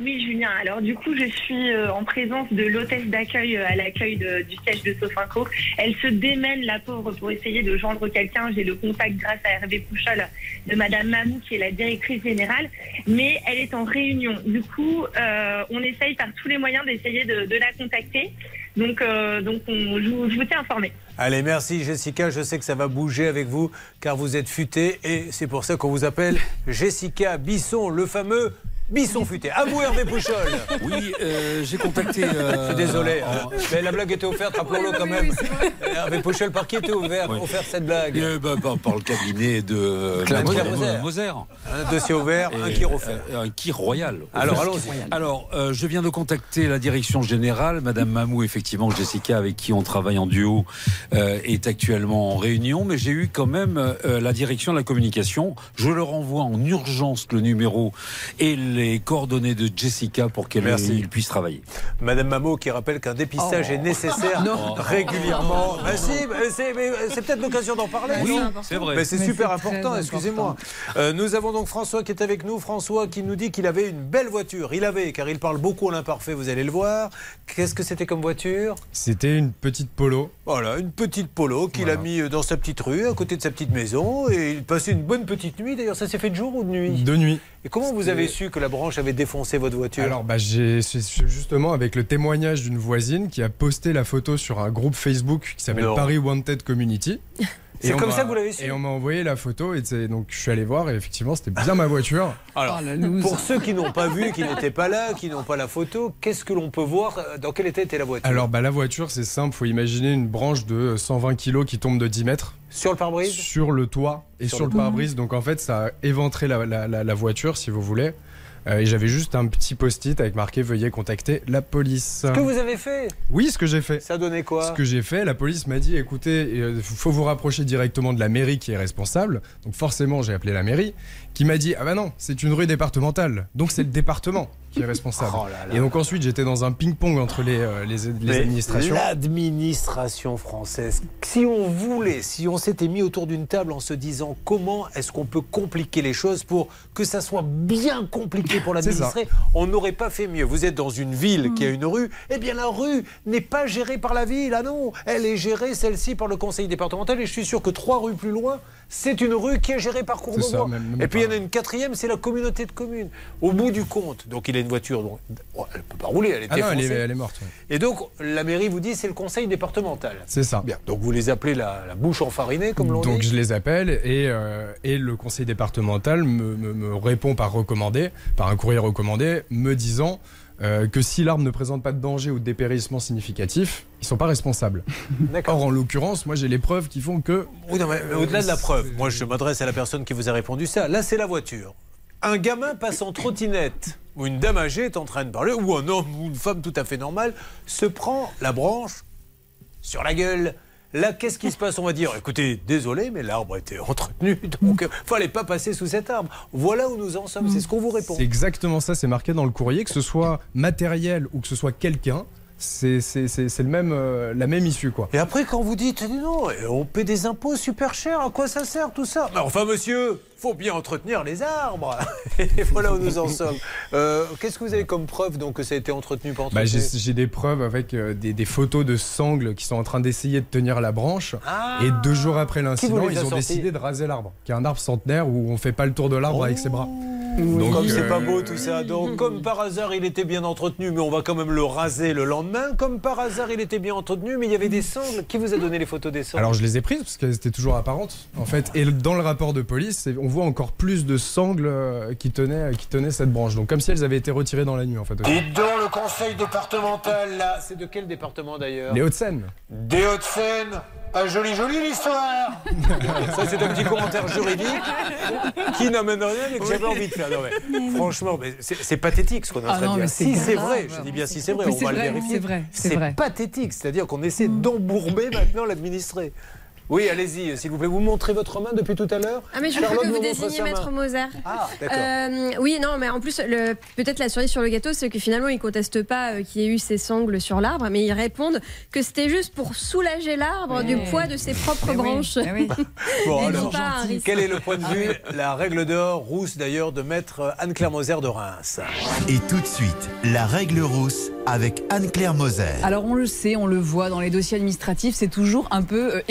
Oui, Julien. Alors, du coup, je suis euh, en présence de l'hôtesse d'accueil euh, à l'accueil du siège de Sofinco. Elle se démène, la pauvre, pour essayer de joindre quelqu'un. J'ai le contact grâce à Hervé Pouchol de Madame Mamou, qui est la directrice générale. Mais elle est en réunion. Du coup, euh, on essaye par tous les moyens d'essayer de, la contacter. Donc, on, je, vous, je tiens informé. Allez, merci Jessica. Je sais que ça va bouger avec vous car vous êtes futé et c'est pour ça qu'on vous appelle Jessica Bisson, le fameux Bisson futé. À vous Hervé Pouchol. Oui, euh, j'ai contacté. euh, Je suis désolé, hein. mais la blague était offerte, rappelons-le quand même. Hervé Pouchol, par qui était ouvert, Oui. offerte cette blague Euh, bah, bah, par le cabinet de euh, Moser. Moser. Un dossier ouvert, un qui offert. euh, un qui royal. Alors, Offert. allons-y. Alors, euh, je viens de contacter la direction générale. Madame Mamou, effectivement, Jessica, avec qui on travaille en duo, euh, est actuellement en réunion. Mais j'ai eu quand même euh, la direction de la communication. Je leur envoie en urgence le numéro et les coordonnées de Jessica pour qu'elle puisse travailler. Madame Mamo qui rappelle qu'un dépistage Oh. est nécessaire (laughs) Non. régulièrement. Bah si, bah c'est mais c'est peut-être l'occasion d'en parler. Oui, c'est vrai. Mais c'est super important, excusez-moi. Euh, nous avons donc François qui est avec nous. François qui nous dit qu'il avait une belle voiture. Il avait, car il parle beaucoup à l'imparfait, vous allez le voir. Qu'est-ce que c'était comme voiture? C'était une petite polo. Voilà, une petite polo qu'il a mis dans sa petite rue, à côté de sa petite maison. Et il passait une bonne petite nuit. D'ailleurs, ça s'est fait de jour ou de nuit? De nuit. Et comment vous avez su que la branche avait défoncé votre voiture Alors, bah, j'ai justement avec le témoignage d'une voisine qui a posté la photo sur un groupe Facebook qui s'appelle. Paris Wanted Community. (laughs) C'est comme ça que vous l'avez su Et on m'a envoyé la photo et donc je suis allé voir et effectivement c'était bien ma voiture. (laughs) Alors, pour ceux qui n'ont pas vu, qui n'étaient pas là, qui n'ont pas la photo, qu'est-ce que l'on peut voir euh, Dans quel état était la voiture? Alors bah, la voiture c'est simple, faut imaginer une branche de 120 kg qui tombe de 10 mètres. Sur le pare-brise Sur le toit et Sur sur, le le pare-brise. Donc en fait ça a éventré la, la- la- la voiture si vous voulez. Euh, et j'avais juste un petit post-it avec marqué veuillez contacter la police. Ce que vous avez fait Oui, ce que j'ai fait. Ça donnait quoi? Ce que j'ai fait, la police m'a dit écoutez, il faut vous rapprocher directement de la mairie qui est responsable. Donc forcément, j'ai appelé la mairie qui m'a dit ah bah non, c'est une rue départementale. Donc c'est le département qui est responsable. Oh là là. Et donc ensuite, j'étais dans un ping-pong entre les, euh, les, les Mais administrations. L'administration française. Si on voulait, si on s'était mis autour d'une table en se disant comment est-ce qu'on peut compliquer les choses pour que ça soit bien compliqué pour (laughs) l'administrer, on n'aurait pas fait mieux. Vous êtes dans une ville qui a une rue, eh bien la rue n'est pas gérée par la ville, ah non, elle est gérée celle-ci par le conseil départemental et je suis sûr que trois rues plus loin, c'est une rue qui est gérée par Courbevoie. Et puis il y en a une quatrième, c'est la communauté de communes. Au bout du compte, donc il a une voiture, donc, oh, elle ne peut pas rouler, elle est Ah non, elle est, défoncée. elle est morte. Et donc, la mairie vous dit c'est le conseil départemental. C'est ça. Bien. Donc, vous les appelez la, la bouche enfarinée, comme l'on Donc dit. je les appelle et, euh, et le conseil départemental me, me- me répond par recommandé, par un courrier recommandé, me disant euh, que si l'arme ne présente pas de danger ou de dépérissement significatif, ils sont pas responsables. (laughs) Or, en l'occurrence, moi j'ai les preuves qui font que. Oui, non, mais, mais au-delà de la preuve, moi je m'adresse à la personne qui vous a répondu ça. Là, c'est la voiture. un gamin passe en trottinette ou une dame âgée est en train de parler, ou un homme ou une femme tout à fait normale, se prend la branche sur la gueule. Là, qu'est-ce qui se passe? On va dire, écoutez, désolé, mais l'arbre était entretenu, (laughs) donc euh, fallait pas passer sous cet arbre. Voilà où nous en sommes, c'est ce qu'on vous répond. C'est exactement ça, c'est marqué dans le courrier, que ce soit matériel ou que ce soit quelqu'un, c'est le même, euh, la même issue. Quoi. Et après, quand vous dites, non, on paie des impôts super chers, à quoi ça sert tout ça? Enfin, monsieur, faut bien entretenir les arbres. (laughs) Et voilà où nous en sommes. Euh, Qu'est-ce que vous avez comme preuve donc, que ça a été entretenu par Bah, J'ai des preuves avec euh, des, des photos de sangles qui sont en train d'essayer de tenir la branche. Ah. et deux jours après l'incident, ils ont décidé de raser l'arbre, qui est un arbre centenaire où on fait pas le tour de l'arbre avec ses bras. Donc, comme c'est pas beau tout ça. Donc, comme par hasard, il était bien entretenu, mais on va quand même le raser le lendemain. Comme par hasard, il était bien entretenu, mais il y avait des sangles. Qui vous a donné les photos des sangles Alors je les ai prises parce qu'elles étaient toujours apparentes en fait. Et dans le rapport de police, on voit encore plus de sangles euh, qui tenaient, qui tenaient cette branche. Donc comme si elles avaient été retirées dans la nuit en fait. Dites donc, le conseil départemental, là, c'est de quel département d'ailleurs Les Hauts-de-Seine. Des Hauts-de-Seine. Pas joli, joli l'histoire (laughs) Ça, c'est un petit commentaire juridique qui n'amène rien, mais que j'avais envie de faire. Non, mais, franchement, mais c'est pathétique ce qu'on est en Ah train de dire. c'est Si c'est vrai, je dis bien si c'est vrai, on c'est va le vrai, vérifier. c'est vrai, c'est vrai. pathétique, c'est-à-dire qu'on essaie d'embourber maintenant l'administré. Oui, allez-y, s'il vous plaît. Vous montrez votre main depuis tout à l'heure Ah mais je Charlotte crois que vous main. Maître Moser. Ah, d'accord. Euh, oui, non, mais en plus, le- peut-être la cerise sur le gâteau, c'est que finalement, ils contestent pas euh, qu'il y ait eu ces sangles sur l'arbre, mais ils répondent que c'était juste pour soulager l'arbre du poids de ses propres branches. (laughs) Bon, Et non alors, pas un risque. quel est le point de vue, la règle d'or rousse d'ailleurs, de maître Anne-Claire Moser de Reims? Et tout de suite, la règle rousse avec Anne-Claire Moser. Alors on le sait, on le voit dans les dossiers administratifs, c'est toujours un peu euh,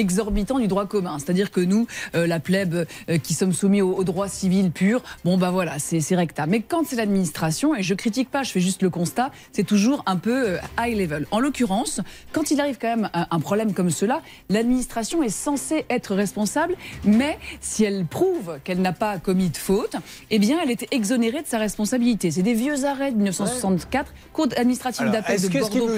du droit commun. C'est-à-dire que nous, euh, la plèbe euh, qui sommes soumis au, au droit civil pur, bon bah voilà, c'est recta. Mais quand c'est l'administration, et je critique pas, je fais juste le constat, c'est toujours un peu euh, high level. En l'occurrence, quand il arrive quand même un, un problème comme cela, l'administration est censée être responsable, mais si elle prouve qu'elle n'a pas commis de faute, eh bien elle était exonérée de sa responsabilité. C'est des vieux arrêts de 1964, Cour administrative d'appel de Bordeaux.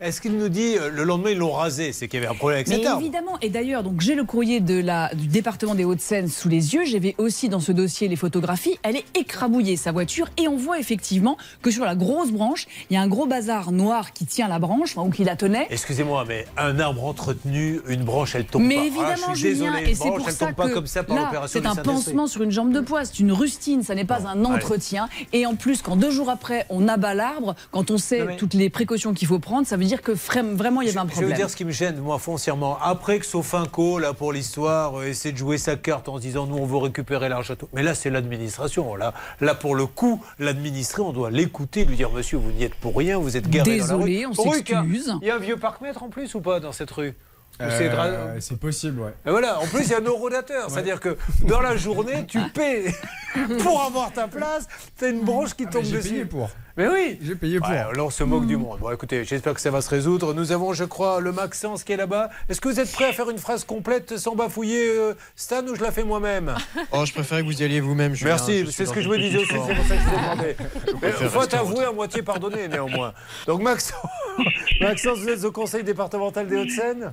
Est-ce qu'il nous dit euh, le lendemain ils l'ont rasé? C'est qu'il y avait un problème avec Mais évidemment, et d'ailleurs, donc j'ai le courrier de la, du département des Hauts-de-Seine sous les yeux. J'avais aussi dans ce dossier les photographies. Elle est écrabouillée sa voiture et on voit effectivement que sur la grosse branche, il y a un gros bazar noir qui tient la branche enfin, ou qui la tenait. Excusez-moi, mais un arbre entretenu, une branche, elle tombe Mais pas. évidemment, Ah, je suis Julien, désolé, et c'est pour ça tombe pas que comme ça par là, c'est un pansement sur une jambe de poids, c'est une rustine, ça n'est pas un entretien. Et en plus, quand deux jours après, on abat l'arbre, quand on sait mais- toutes les précautions qu'il faut prendre, ça veut dire que vra- vraiment il y avait un Je vais problème. vous dire ce qui me gêne, moi, foncièrement. Après que Sofinco, là, pour l'histoire, euh, essaie de jouer sa carte en se disant nous, on veut récupérer l'argent. tout. Mais là, c'est l'administration. Là, là, pour le coup, l'administré, on doit l'écouter, lui dire monsieur, vous n'y êtes pour rien, vous êtes garé dans la rue. Désolé, on s'excuse. Il y a un vieux parc-mètre en plus ou pas dans cette rue? Ou c'est dra- Euh, c'est possible, ouais. Et voilà, en plus, il y a un eurodateur. C'est-à-dire que dans la journée, tu paies (laughs) pour avoir ta place. Tu as une branche qui tombe Ah, j'ai dessus. payé pour. Mais oui J'ai payé pour. Ouais, là, on se moque du monde. Bon, écoutez, j'espère que ça va se résoudre. Nous avons, je crois, le Maxence qui est là-bas. Est-ce que vous êtes prêt à faire une phrase complète sans bafouiller euh, Stan ou je la fais moi-même? (laughs) Oh, je préférais que vous y alliez vous-même. Merci, c'est ce que je me disais aussi, c'est pour ça que je vous ai demandé. (laughs) Mais préfère faut rester en avouer à moitié pardonné, néanmoins. Donc, Maxence, (laughs) Maxence, vous êtes au conseil départemental des Hauts-de-Seine?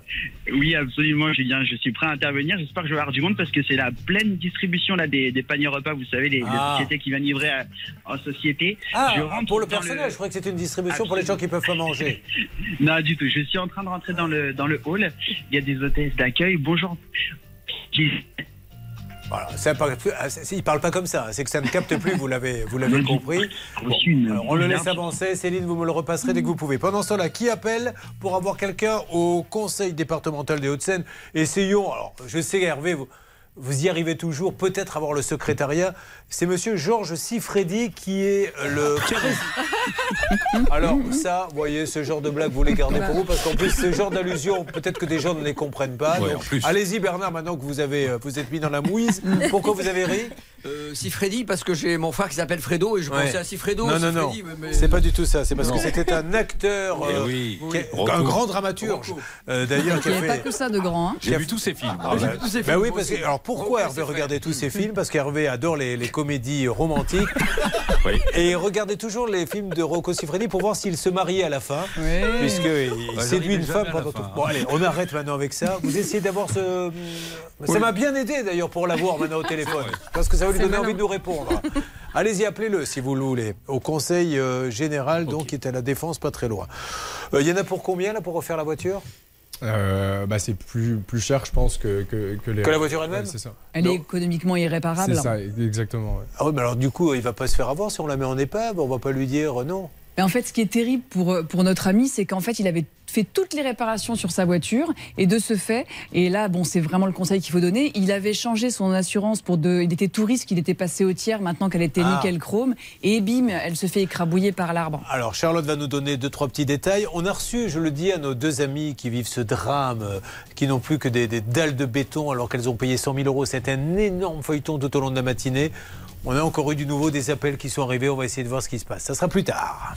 Oui, absolument, Julien. Je suis prêt à intervenir. J'espère que je vais avoir du monde parce que c'est la pleine distribution là, des, des paniers repas. Vous savez, les, les Ah. sociétés qui viennent livrer à- en société. Ah, Je rentre pour le personnel, je croyais que c'était une distribution pour les gens qui peuvent pas manger. (laughs) Non, du tout. Je suis en train de rentrer dans le, dans le hall. Il y a des hôtesses d'accueil. Bonjour. Voilà, ça parle ah, c'est- il parle pas comme ça, hein. c'est que ça ne capte plus, vous l'avez, vous l'avez (laughs) compris. Bon, alors, on le laisse avancer, Céline, vous me le repasserez dès que vous pouvez. Pendant ce temps-là, qui appelle pour avoir quelqu'un au conseil départemental des Hauts-de-Seine? Essayons, alors je sais Hervé, vous, vous y arrivez toujours, peut-être avoir le secrétariat. C'est monsieur Georges Sifredi qui est le Alors ça, vous voyez, ce genre de blague, vous les gardez pour vous, parce qu'en plus, ce genre d'allusion, peut-être que des gens ne les comprennent pas. Ouais, Donc, en plus. Allez-y Bernard, maintenant que vous avez, euh, vous êtes mis dans la mouise. Pourquoi vous avez ri? Euh, Sifredi, parce que j'ai mon frère qui s'appelle Fredo et je Ouais. pensais à Sifredo. Non, non, non. Mais- C'est pas du tout ça. C'est parce que c'était un acteur, Eh euh, oui. Rocco. un grand dramaturge, euh, d'ailleurs, Il n'y avait pas que ça de grand. hein. J'ai vu tous ces films. Ah, bah, J'ai vu bah oui, parce que, alors pourquoi Hervé regardait tous ces films? Parce qu'Hervé adore les, les comédies romantiques. (laughs) Et il regardait toujours les films de Rocco Siffredi pour voir s'il se mariait à la fin. Puisqu'il Bah, séduit une femme pendant tout. Bon, allez, on arrête maintenant avec ça. Vous essayez d'avoir ce. Ça Oui. m'a bien aidé d'ailleurs pour l'avoir maintenant au téléphone. Parce que ça va lui donner malin. envie de nous répondre. Allez-y, appelez-le si vous le voulez. Au Conseil euh, général, donc, qui est à la Défense, pas très loin. Euh, Il y en a pour combien, là, pour refaire la voiture? Euh, bah, c'est plus, plus cher, je pense, que, que, les. Que la voiture elle-même Ouais, C'est ça. Elle est économiquement irréparable. C'est ça, exactement. ouais. Ah oui, mais alors du coup, il va pas se faire avoir si on la met en épave. On va pas lui dire euh, non. Mais en fait, ce qui est terrible pour, euh, pour notre ami, c'est qu'en fait, il avait fait toutes les réparations sur sa voiture. Et de ce fait, et là, bon, c'est vraiment le conseil qu'il faut donner, il avait changé son assurance pour de. Il était tout risque, il était passé au tiers maintenant qu'elle était Ah. nickel chrome. Et bim, elle se fait écrabouiller par l'arbre. Alors Charlotte va nous donner deux trois petits détails. On a reçu, je le dis à nos deux amis qui vivent ce drame, euh, qui n'ont plus que des, des dalles de béton alors qu'elles ont payé 100 000 euros. C'est un énorme feuilleton tout au long de la matinée. On a encore eu du nouveau des appels qui sont arrivés. On va essayer de voir ce qui se passe. Ça sera plus tard.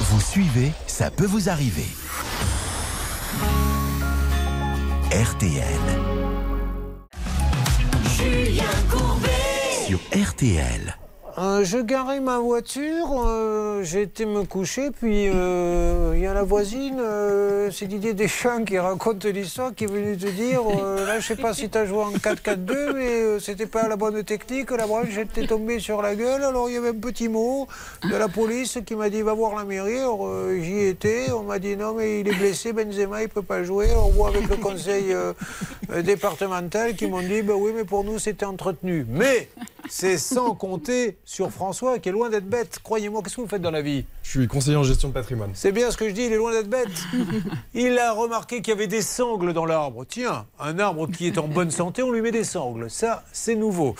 Vous suivez, ça peut vous arriver. RTL. Julien Courbet. Sur RTL. Euh, je garais ma voiture, euh, j'ai été me coucher, puis euh, il y a la voisine, euh, c'est Didier Deschamps qui raconte l'histoire, qui est venu te dire, là je sais pas si tu as joué en 4-4-2, mais c'était pas la bonne technique, la branche était tombée sur la gueule, alors il y avait un petit mot de la police qui m'a dit va voir la mairie, alors j'y étais, on m'a dit non mais il est blessé, Benzema il peut pas jouer, on voit avec le conseil départemental qui m'ont dit bah oui mais pour nous c'était entretenu. Mais c'est sans compter sur François qui est loin d'être bête. Croyez-moi, qu'est-ce que vous faites dans la vie? Je suis conseiller en gestion de patrimoine. C'est bien ce que je dis, il est loin d'être bête. (laughs) Il a remarqué qu'il y avait des sangles dans l'arbre. Tiens, un arbre qui est en bonne santé, on lui met des sangles. Ça, c'est nouveau.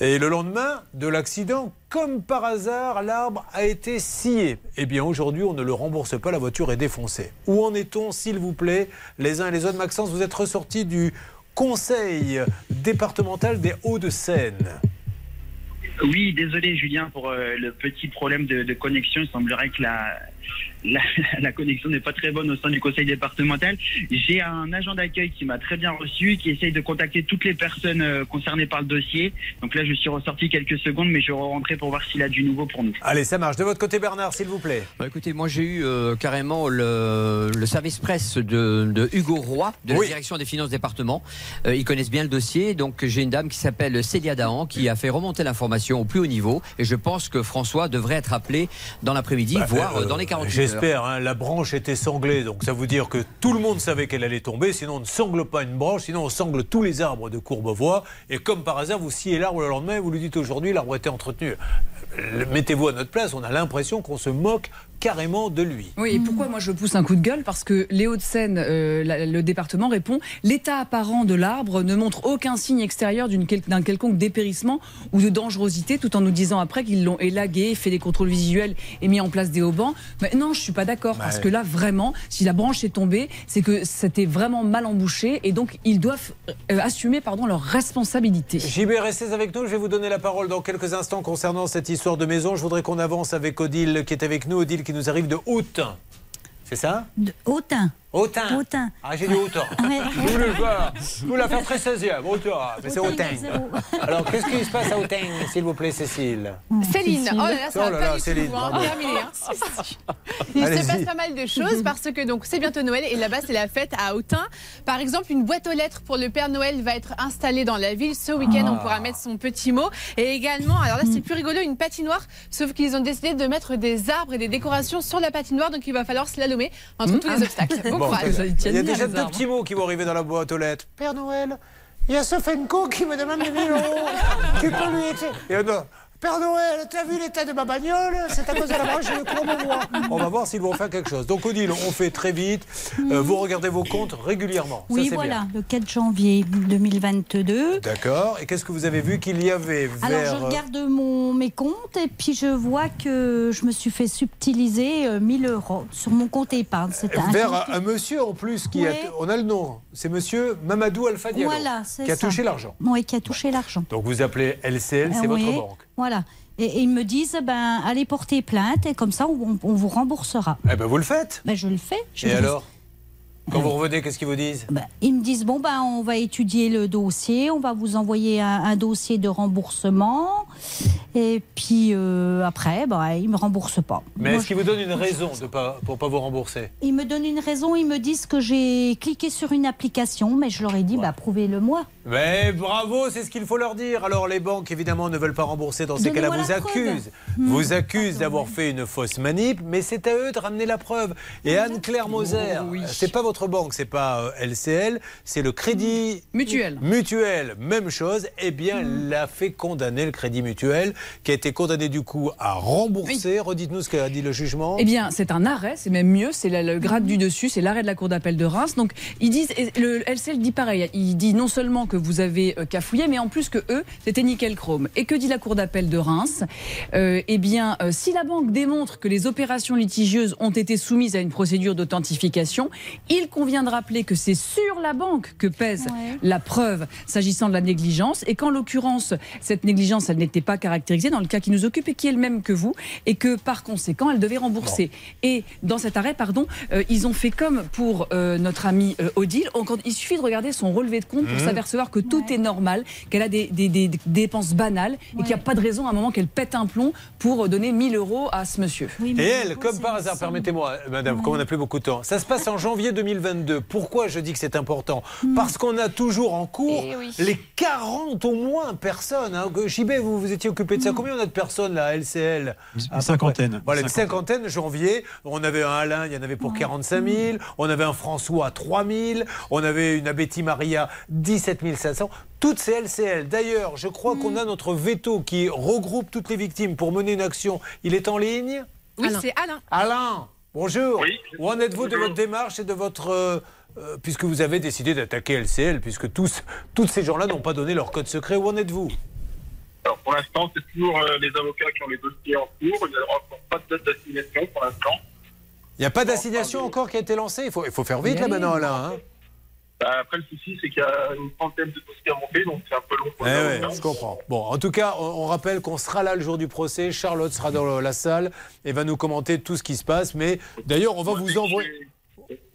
Et le lendemain de l'accident, comme par hasard, l'arbre a été scié. Eh bien, aujourd'hui, on ne le rembourse pas, la voiture est défoncée. Où en est-on, s'il vous plaît, les uns et les autres Maxence, vous êtes ressortis du conseil départemental des Hauts-de-Seine. Oui, désolé Julien pour euh, le petit problème de, de connexion. Il semblerait que la, la, (laughs) la connexion n'est pas très bonne au sein du conseil départemental. J'ai un agent d'accueil qui m'a très bien reçu, qui essaye de contacter toutes les personnes euh, concernées par le dossier. Donc là, je suis ressorti quelques secondes, mais je vais rentrer pour voir s'il a du nouveau pour nous. Allez, ça marche. De votre côté, Bernard, s'il vous plaît. Bah, écoutez, moi j'ai eu euh, carrément le, le service presse de, de Hugo Roy, de la direction des finances département. Euh, ils connaissent bien le dossier, donc j'ai une dame qui s'appelle Célia Dahan qui a fait remonter l'information au plus haut niveau. Et je pense que François devrait être appelé dans l'après-midi, voire Euh, euh, dans les 48 heures. J'espère, hein, la branche était sanglée, donc ça veut dire que tout le monde savait qu'elle allait tomber, sinon on ne sangle pas une branche, sinon on sangle tous les arbres de Courbevoie, et comme par hasard, vous sciez l'arbre le lendemain vous lui dites aujourd'hui l'arbre était entretenu. Euh, Mettez-vous à notre place, on a l'impression qu'on se moque carrément de lui. Oui, et pourquoi moi je pousse un coup de gueule? Parce que les Hauts-de-Seine, euh, la- le département répond l'état apparent de l'arbre ne montre aucun signe extérieur quel- d'un quelconque dépérissement ou de dangerosité, tout en nous disant après qu'ils l'ont élagué, fait des contrôles visuels et mis en place des haubans. Mais non, je suis pas d'accord parce que là vraiment, si la branche est tombée, c'est que c'était vraiment mal embouché et donc ils doivent euh, assumer pardon leur responsabilité. JB, restez avec nous. Je vais vous donner la parole dans quelques instants concernant cette histoire de maison. Je voudrais qu'on avance avec Odile qui est avec nous. Odile qui nous arrive de Autun. C'est ça? Autun. Autun. Autun. Ah, j'ai dit Autun. (laughs) Ouais. Je voulais faire, je voulais faire très 16e. Autun. Mais c'est zéro. (laughs) Alors, qu'est-ce qui se passe à Autun, s'il vous plaît, Cécile Céline, oh là là, ça Oh va là Céline, tout, hein, terminé, hein. (laughs) Il se passe pas mal de choses parce que donc c'est bientôt Noël et là-bas c'est la fête à Autun. Par exemple, une boîte aux lettres pour le Père Noël va être installée dans la ville ce week-end. Ah. On pourra mettre son petit mot et également, alors là c'est plus rigolo, une patinoire. Sauf qu'ils ont décidé de mettre des arbres et des décorations sur la patinoire, donc il va falloir slalomer entre tous les obstacles. Bon. Il y a déjà deux petits mots qui vont arriver dans la boîte aux lettres. Père Noël, il y a Sofenko qui me demande 1000 euros. (laughs) tu peux lui Et Père Noël, t'as vu l'état de ma bagnole? C'est à cause de la branche de Courbevoie. On va voir s'ils vont faire quelque chose. Donc Odile, on fait très vite. Euh, vous regardez vos comptes régulièrement. Oui, voilà, bien. le 4 janvier 2022. D'accord. Et qu'est-ce que vous avez vu qu'il y avait vers... Alors, je euh, regarde mon, mes comptes et puis je vois que je me suis fait subtiliser euh, 1000 euros sur mon compte épargne. C'est un vers un, un monsieur en plus qui a... On a le nom. C'est monsieur Mamadou Alpha Diallo. Voilà, c'est Qui a ça. touché l'argent. Oui, qui a touché l'argent. Donc vous appelez LCL, c'est Euh, votre oui, banque. Voilà. Et, et ils me disent, ben, allez porter plainte et comme ça, on, on vous remboursera. Eh ben vous le faites. Ben, je le fais. Je Et le- alors? Quand vous revenez, qu'est-ce qu'ils vous disent? Ils me disent bon ben on va étudier le dossier, on va vous envoyer un, un dossier de remboursement et puis euh, après ben, ils me remboursent pas. Mais est-ce qu'ils vous donnent une raison de pas, pour pas vous rembourser? Ils me donnent une raison, ils me disent que j'ai cliqué sur une application, mais je leur ai dit bah prouvez-le moi. Mais bravo, c'est ce qu'il faut leur dire. Alors les banques évidemment ne veulent pas rembourser dans ces cas-là, vous accusent, Hmm. vous accusent d'avoir fait une fausse manip, mais c'est à eux de ramener la preuve. Et Anne-Claire Moser, c'est pas votre banque, c'est pas euh, LCL, c'est le Crédit Mutuel. Mutuel, même chose. Eh bien, elle a fait condamner le Crédit Mutuel, qui a été condamné du coup à rembourser. Redites-nous ce qu'a dit le jugement. Eh bien, c'est un arrêt, c'est même mieux, c'est le, le grade du dessus, c'est l'arrêt de la Cour d'appel de Reims. Donc, ils disent, et le LCL dit pareil, il dit non seulement que vous avez euh, cafouillé, mais en plus que eux, c'était nickel chrome. Et que dit la Cour d'appel de Reims? Euh, Eh bien, euh, si la banque démontre que les opérations litigieuses ont été soumises à une procédure d'authentification, il convient de rappeler que c'est sur la banque que pèse la preuve s'agissant de la négligence et qu'en l'occurrence, cette négligence, elle n'était pas caractérisée dans le cas qui nous occupe et qui est le même que vous et que par conséquent, elle devait rembourser. Et dans cet arrêt, pardon, euh, ils ont fait comme pour notre ami Odile. Il suffit de regarder son relevé de compte pour Mhm. Que tout est normal, qu'elle a des, des- des- des dépenses banales et qu'il n'y a pas de raison à un moment qu'elle pète un plomb pour donner 1000 euros à ce monsieur. Et elle, comme par hasard, permettez-moi, madame, comme on n'a plus beaucoup de temps, ça se passe en janvier 2022. Pourquoi je dis que c'est important? Parce qu'on a toujours en cours les 40 au moins personnes. Hein. JB, vous vous étiez occupé de ça. Combien on a de personnes là, à LCL près. cinquantaine. Voilà, une cinquantaine, janvier. On avait un Alain, il y en avait pour 45 000. On avait un François, 3 000. On avait une Abetty Maria, 17 500. Toutes ces LCL. D'ailleurs, je crois qu'on a notre veto qui regroupe toutes les victimes pour mener une action. Il est en ligne Oui, c'est Alain. Alain, bonjour. Où en êtes-vous de votre démarche et de votre... euh, euh, puisque vous avez décidé d'attaquer LCL, puisque tous, tous ces gens-là n'ont pas donné leur code secret, où en êtes-vous? Alors pour l'instant, c'est toujours euh, les avocats qui ont les dossiers en cours. Il n'y a encore pas de date d'assignation pour l'instant. Il n'y a pas d'assignation encore qui a été lancée? Il faut, il faut faire vite là maintenant, Alain. hein. Bah, après, le souci, c'est qu'il y a une trentaine de dossiers à monter, donc c'est un peu long pour Eh les ouais, je comprends. Bon, en tout cas, on, on rappelle qu'on sera là le jour du procès. Charlotte sera dans la salle et va nous commenter tout ce qui se passe. Mais d'ailleurs, on va vous envoyer.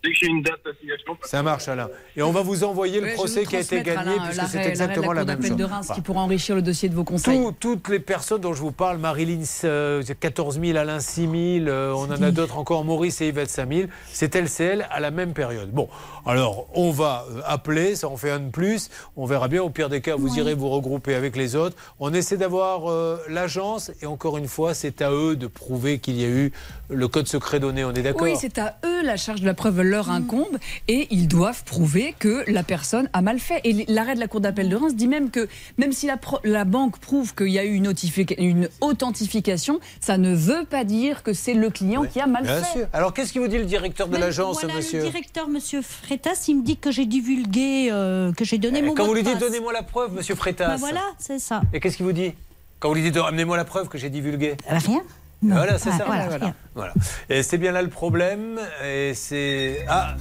Dès que j'ai une date d'assignation, Ça marche, Alain. Et on va vous envoyer le Ouais, procès qui a été gagné, Alain, puisque c'est exactement la la même chose. de Reims qui pourra enrichir le dossier de vos conseils. Tout- toutes les personnes dont je vous parle, Marilyn euh, 14 000, Alain 6 000, euh, on en a d'autres encore, Maurice et Yvette 5 000, c'est LCL à la même période. Bon, alors on va euh, appeler, ça en fait un de plus, on verra bien, au pire des cas, vous irez vous regrouper avec les autres. On essaie d'avoir euh, l'agence. Et encore une fois, c'est à eux de prouver qu'il y a eu le code secret donné, on est d'accord Oui, c'est à eux la charge de la preuve leur incombe. Et ils doivent prouver que la personne a mal fait. Et l'arrêt de la Cour d'appel de Reims dit même que même si la, banque prouve qu'il y a eu une, authentification, ça ne veut pas dire que c'est le client qui a mal Bien fait. sûr. Alors qu'est-ce qu'il vous dit le directeur de l'agence, voilà, monsieur? Le directeur, monsieur Freitas, il me dit que j'ai divulgué, euh, que j'ai donné mon Quand mot vous de lui dites passe. donnez-moi la preuve, monsieur Freitas. Bah voilà, c'est ça. Et qu'est-ce qu'il vous dit Quand vous lui dites amenez-moi la preuve que j'ai divulgué Rien. Voilà, c'est Ah, ça. voilà, Voilà. Et c'est bien là le problème. Et c'est. Ah,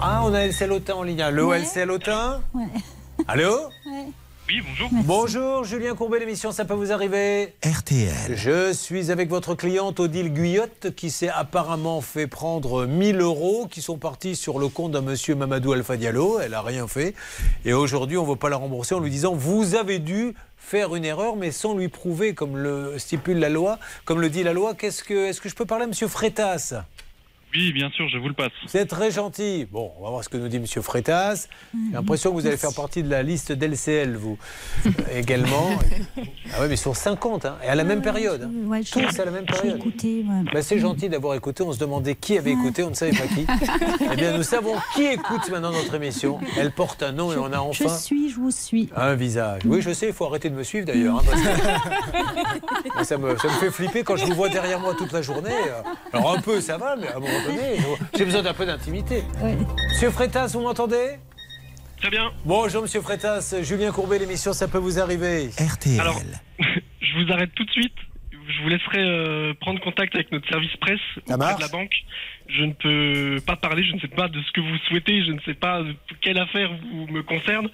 ah, on a LCL Autain en ligne. Le Ouais. LCL Autain Ouais. Allô Oui, bonjour. Bonjour, Julien Courbet, l'émission Ça peut vous arriver RTL. Je suis avec votre cliente Odile Guyotte qui s'est apparemment fait prendre 1000 euros qui sont partis sur le compte d'un monsieur Mamadou Alpha Diallo. Elle n'a rien fait. Et aujourd'hui, on ne veut pas la rembourser en lui disant Vous avez dû faire une erreur, mais sans lui prouver, comme le stipule la loi, comme le dit la loi. Qu'est-ce que, est-ce que je peux parler à monsieur Freitas? Oui, bien sûr, je vous le passe. Êtes très gentil. Bon, on va voir ce que nous dit monsieur Freitas. J'ai l'impression que vous allez faire partie de la liste d'LCL, vous euh, également. (laughs) Ah oui, mais sur 50, hein, et à la même période. hein. Ouais, Tous à la même période. écouté, ouais. Bah, c'est gentil d'avoir écouté. On se demandait qui avait écouté, on ne savait pas qui. (laughs) eh bien, nous savons qui écoute maintenant notre émission. Elle porte un nom et on a Je enfin suis, je vous suis. un visage. Oui, je sais, il faut arrêter de me suivre d'ailleurs. hein, parce que- (laughs) Moi, ça, me, ça me fait flipper quand je vous vois derrière moi toute la journée. Alors un peu, ça va, mais à un moment j'ai besoin d'un peu d'intimité. Monsieur Freitas, vous m'entendez? Très bien. Bonjour Monsieur Freitas, Julien Courbet, l'émission Ça peut vous arriver. RTL. Alors, (laughs) je vous arrête tout de suite. Je vous laisserai euh, prendre contact avec notre service presse auprès de la banque. Je ne peux pas parler, je ne sais pas de ce que vous souhaitez, je ne sais pas quelle affaire vous me concerne,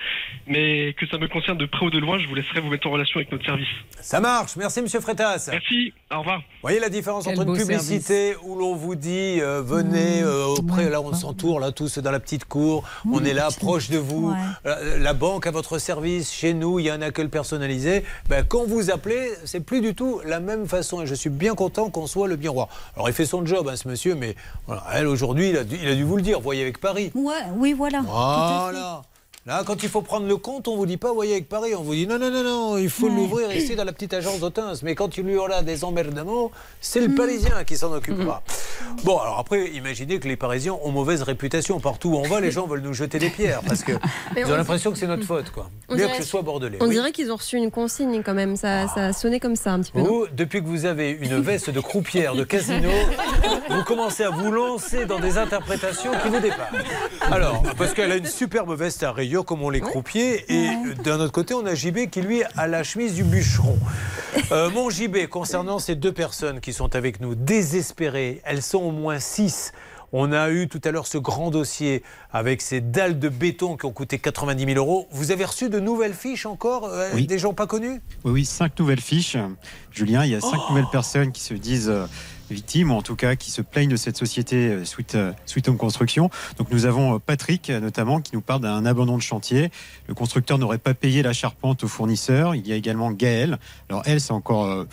mais que ça me concerne de près ou de loin, je vous laisserai vous mettre en relation avec notre service. Ça marche, merci Monsieur Freitas. Merci, au revoir. voyez la différence Quel entre une publicité où l'on vous dit euh, venez euh, auprès, là on s'entoure là tous dans la petite cour, on est là proche de vous, Euh, la banque à votre service, chez nous il y a un accueil personnalisé. Ben, quand vous appelez, c'est plus du tout la même façon et je suis bien content qu'on soit le bien roi. Alors il fait son job hein, ce monsieur, mais voilà, elle aujourd'hui il, a dû- il a dû vous le dire, voyez avec Paris. Ouais, oui. Voilà. Là, quand il faut prendre le compte, on vous dit pas, voyez, avec Paris, on vous dit non, non, non, non, il faut Ouais. l'ouvrir ici dans la petite agence d'Autun. Mais quand il y aura des emmerdements, c'est le Parisien qui s'en occupera. Bon, alors après, imaginez que les Parisiens ont mauvaise réputation. Partout où on va, les gens veulent nous jeter des pierres parce que (laughs) ils on- ont l'impression que c'est notre faute, quoi. Dirait- que ce soit bordelais. On Oui. dirait qu'ils ont reçu une consigne quand même. Ça, ça a sonné comme ça un petit peu. Vous, depuis que vous avez une veste de croupière de casino, (laughs) vous commencez à vous lancer dans des interprétations qui vous dépassent. Alors, parce qu'elle a une superbe veste à rayures comme on les croupiers, et d'un autre côté, on a JB qui lui a la chemise du bûcheron. (laughs) Euh, mon JB, concernant ces deux personnes qui sont avec nous, désespérées, elles sont au moins six. On a eu tout à l'heure ce grand dossier avec ces dalles de béton qui ont coûté 90 000 euros. Vous avez reçu de nouvelles fiches encore euh, Oui. Des gens pas connus? Oui, oui, cinq nouvelles fiches. Julien, il y a cinq Oh. nouvelles personnes qui se disent euh, victimes, ou en tout cas qui se plaignent de cette société euh, Sweet, euh, Sweet Home Construction. Donc nous avons euh, Patrick, notamment, qui nous parle d'un abandon de chantier. Le constructeur n'aurait pas payé la charpente au fournisseur. Il y a également Gaëlle. Alors elle, c'est encore...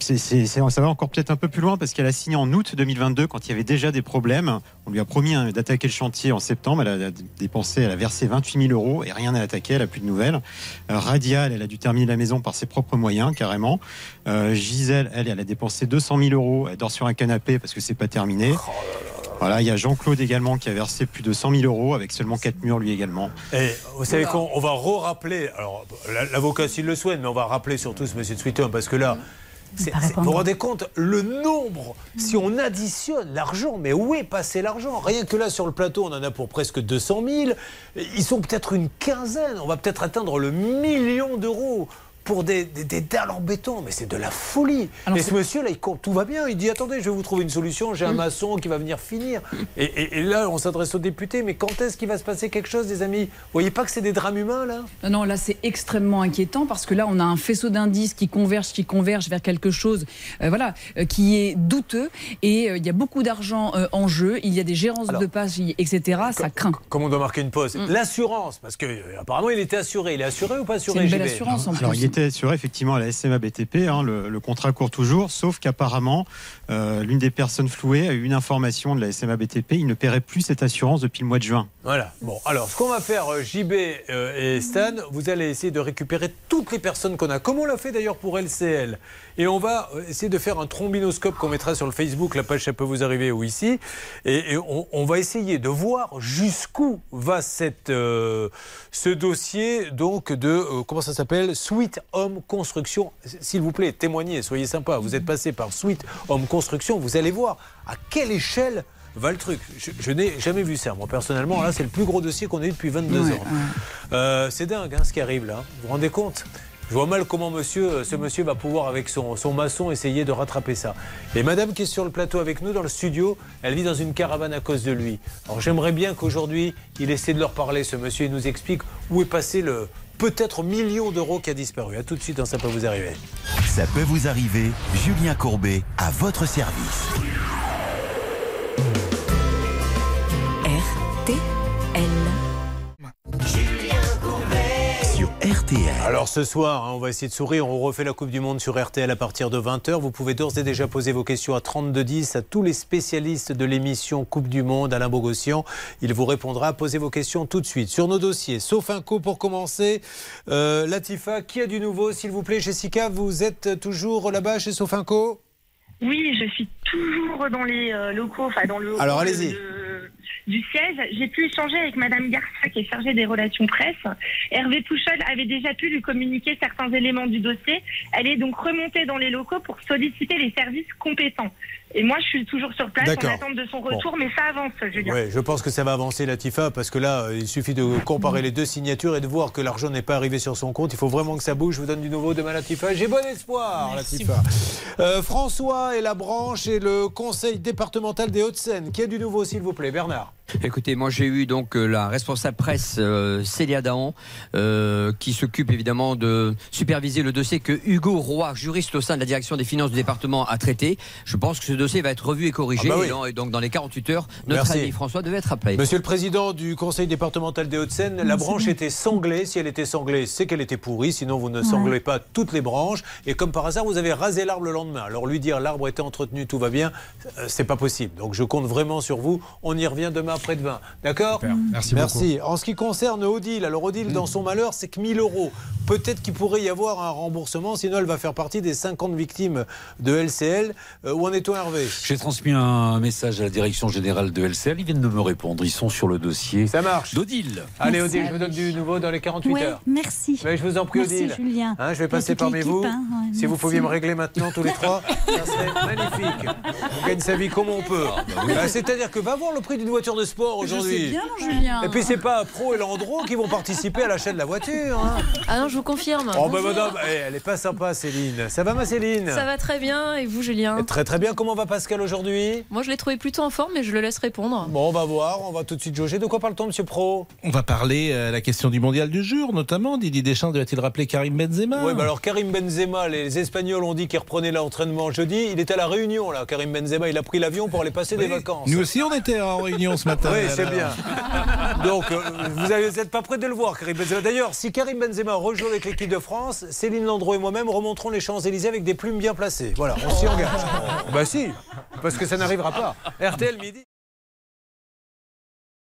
ça va encore peut-être un peu plus loin parce qu'elle a signé en août 2022 quand il y avait déjà des problèmes. On lui a promis hein, d'attaquer le chantier en septembre. Elle a dépensé, elle a versé 28 000 euros et rien n'a attaqué. Elle a plus de nouvelles. Euh, Radial, elle a dû terminer la maison par ses propres moyens, carrément. Euh, Gisèle, elle, elle a dépensé 200 000 euros. Elle dort sur un canapé parce que c'est pas terminé. Voilà, il y a Jean-Claude également qui a versé plus de 100 000 euros avec seulement 4 murs lui également. Et vous savez qu'on on va re-rappeler, alors la- l'avocat s'il le souhaite, mais on va rappeler surtout ce monsieur de Sweetum parce que là, vous vous rendez compte le nombre, si on additionne l'argent, mais où est passé l'argent? Rien que là sur le plateau, on en a pour presque 200 000. Ils sont peut-être une quinzaine, on va peut-être atteindre le million d'euros. Pour des, des- des dalles en béton, mais c'est de la folie. et ce monsieur là, il compte, tout va bien. Il dit attendez, je vais vous trouver une solution. J'ai un maçon qui va venir finir. Et, et- et là, on s'adresse aux députés. Mais quand est-ce qu'il va se passer quelque chose, des amis? Vous voyez pas que c'est des drames humains là? Non, non, là c'est extrêmement inquiétant parce que là on a un faisceau d'indices qui convergent, qui convergent vers quelque chose, euh, voilà, euh, qui est douteux et euh, il y a beaucoup d'argent euh, en jeu. Il y a des gérances de pages, etc. Ça craint. Comme on doit marquer une pause? Mm. L'assurance, parce que euh, apparemment il était assuré. Il est assuré ou pas assuré C'est une belle assurance, en Alors, il était assuré effectivement à la SMA BTP, hein, le, contrat court toujours, sauf qu'apparemment, euh, l'une des personnes flouées a eu une information de la SMA BTP, il ne paierait plus cette assurance depuis le mois de juin. Voilà. Bon, alors ce qu'on va faire, euh, JB euh, et Stan, vous allez essayer de récupérer toutes les personnes qu'on a, comme on l'a fait d'ailleurs pour LCL. Et on va essayer de faire un trombinoscope qu'on mettra sur le Facebook, la page ça peut vous arriver ou ici. Et, on, va essayer de voir jusqu'où va cette, ce dossier donc de, comment ça s'appelle? Home Construction. S'il vous plaît, témoignez, soyez sympa. Vous êtes passé par Sweet Home Construction, vous allez voir à quelle échelle va le truc. Je, je n'ai jamais vu ça. Moi, personnellement, là, c'est le plus gros dossier qu'on a eu depuis 22 Ouais, ans. Euh, c'est dingue hein, ce qui arrive là. Vous vous rendez compte? Je vois mal comment monsieur, euh, ce monsieur va pouvoir, avec son, son maçon, essayer de rattraper ça. Et madame qui est sur le plateau avec nous dans le studio, elle vit dans une caravane à cause de lui. Alors j'aimerais bien qu'aujourd'hui, il essaie de leur parler, ce monsieur, et nous explique où est passé le peut-être million d'euros qui a disparu. A tout de suite, dans ça peut vous arriver. Ça peut vous arriver, Julien Courbet, à votre service. RTL. Alors ce soir, hein, on va essayer de sourire. On refait la Coupe du Monde sur RTL à partir de 20h. Vous pouvez d'ores et déjà poser vos questions à 3210 à tous les spécialistes de l'émission Coupe du Monde, Alain Bogossian. Il vous répondra. Posez vos questions tout de suite sur nos dossiers. Sauf un coup pour commencer. Euh, Latifa, qui a du nouveau, s'il vous plaît? Jessica, vous êtes toujours là-bas chez Sofinco Oui, je suis toujours dans les euh, locaux, enfin dans le Alors, allez-y. de- du siège. J'ai pu échanger avec Madame Garcia, qui est chargée des relations presse. Hervé Pouchol avait déjà pu lui communiquer certains éléments du dossier. Elle est donc remontée dans les locaux pour solliciter les services compétents. Et moi, je suis toujours sur place en attente de son retour, mais ça avance, Julien. Oui, je pense que ça va avancer, Latifa, parce que là, euh, il suffit de comparer les deux signatures et de voir que l'argent n'est pas arrivé sur son compte. Il faut vraiment que ça bouge. Je vous donne du nouveau demain, Latifa. J'ai bon espoir, Latifa. Euh, François et la branche et le conseil départemental des Hauts-de-Seine. Qui a du nouveau, s'il vous plaît, Bernard? Écoutez, moi j'ai eu donc euh, la responsable presse euh, Célia Dahan euh, qui s'occupe évidemment de superviser le dossier que Hugo Roy, juriste au sein de la direction des finances du département, a traité. Je pense que ce dossier va être revu et corrigé. Ah bah oui. et, donc, et donc dans les 48 heures, notre Merci. ami François devait être appelé. Monsieur le président du conseil départemental des Hauts-de-Seine, la branche était sanglée. Si elle était sanglée, c'est qu'elle était pourrie. Sinon, vous ne sanglez pas toutes les branches. Et comme par hasard, vous avez rasé l'arbre le lendemain. Alors lui dire l'arbre était entretenu, tout va bien, euh, c'est pas possible. Donc je compte vraiment sur vous. On y revient demain après-demain. D'accord Merci Merci. En ce qui concerne Odile, alors Odile, dans son malheur, c'est que 1000 euros. Peut-être qu'il pourrait y avoir un remboursement, sinon elle va faire partie des 50 victimes de LCL. Euh, où en est-on, Hervé? J'ai transmis un message à la direction générale de LCL. Ils viennent de me répondre. Ils sont sur le dossier. Ça marche. D'Odile. Allez. Odile, je vous donne du nouveau dans les 48 Ouais, heures. merci. Mais je vous en prie, Merci, Odile. Julien. Hein, je vais passer parmi vous. hein, ouais, si vous pouviez me régler maintenant tous les trois, (laughs) ça serait magnifique. On gagne sa vie comme on peut. Bah, C'est-à-dire que va voir le prix d'une voiture de sport aujourd'hui. sais bien, Julien. Et puis c'est pas Pro et Landro qui vont participer à l'achat de la voiture. hein. Ah non, je vous confirme. Oh bah madame, eh, elle est pas sympa Céline. Ça va ma Céline? Ça va très bien. Et vous, Julien? Très très bien. Comment va Pascal aujourd'hui? Moi, je l'ai trouvé plutôt en forme, mais je le laisse répondre. Bon, on va voir. On va tout de suite jauger. De quoi parle-t-on, Monsieur Pro? On va parler euh, la question du mondial du jour, notamment. Didier Deschamps doit-il rappeler Karim Benzema? Oui, bah alors Karim Benzema, les Espagnols ont dit qu'il reprenait l'entraînement jeudi. Il était à la Réunion là. Karim Benzema, il a pris l'avion pour aller passer des vacances. Nous aussi, on était en réunion ce matin. Oui, c'est bien. (laughs) Donc, euh, vous n'êtes pas prêt de le voir, Karim Benzema. D'ailleurs, si Karim Benzema rejoue avec l'équipe de France, Céline Landreau et moi-même remonterons les Champs-Élysées avec des plumes bien placées. Voilà, on s'y engage. (laughs) bah si, parce que ça n'arrivera pas. (laughs) RTL midi.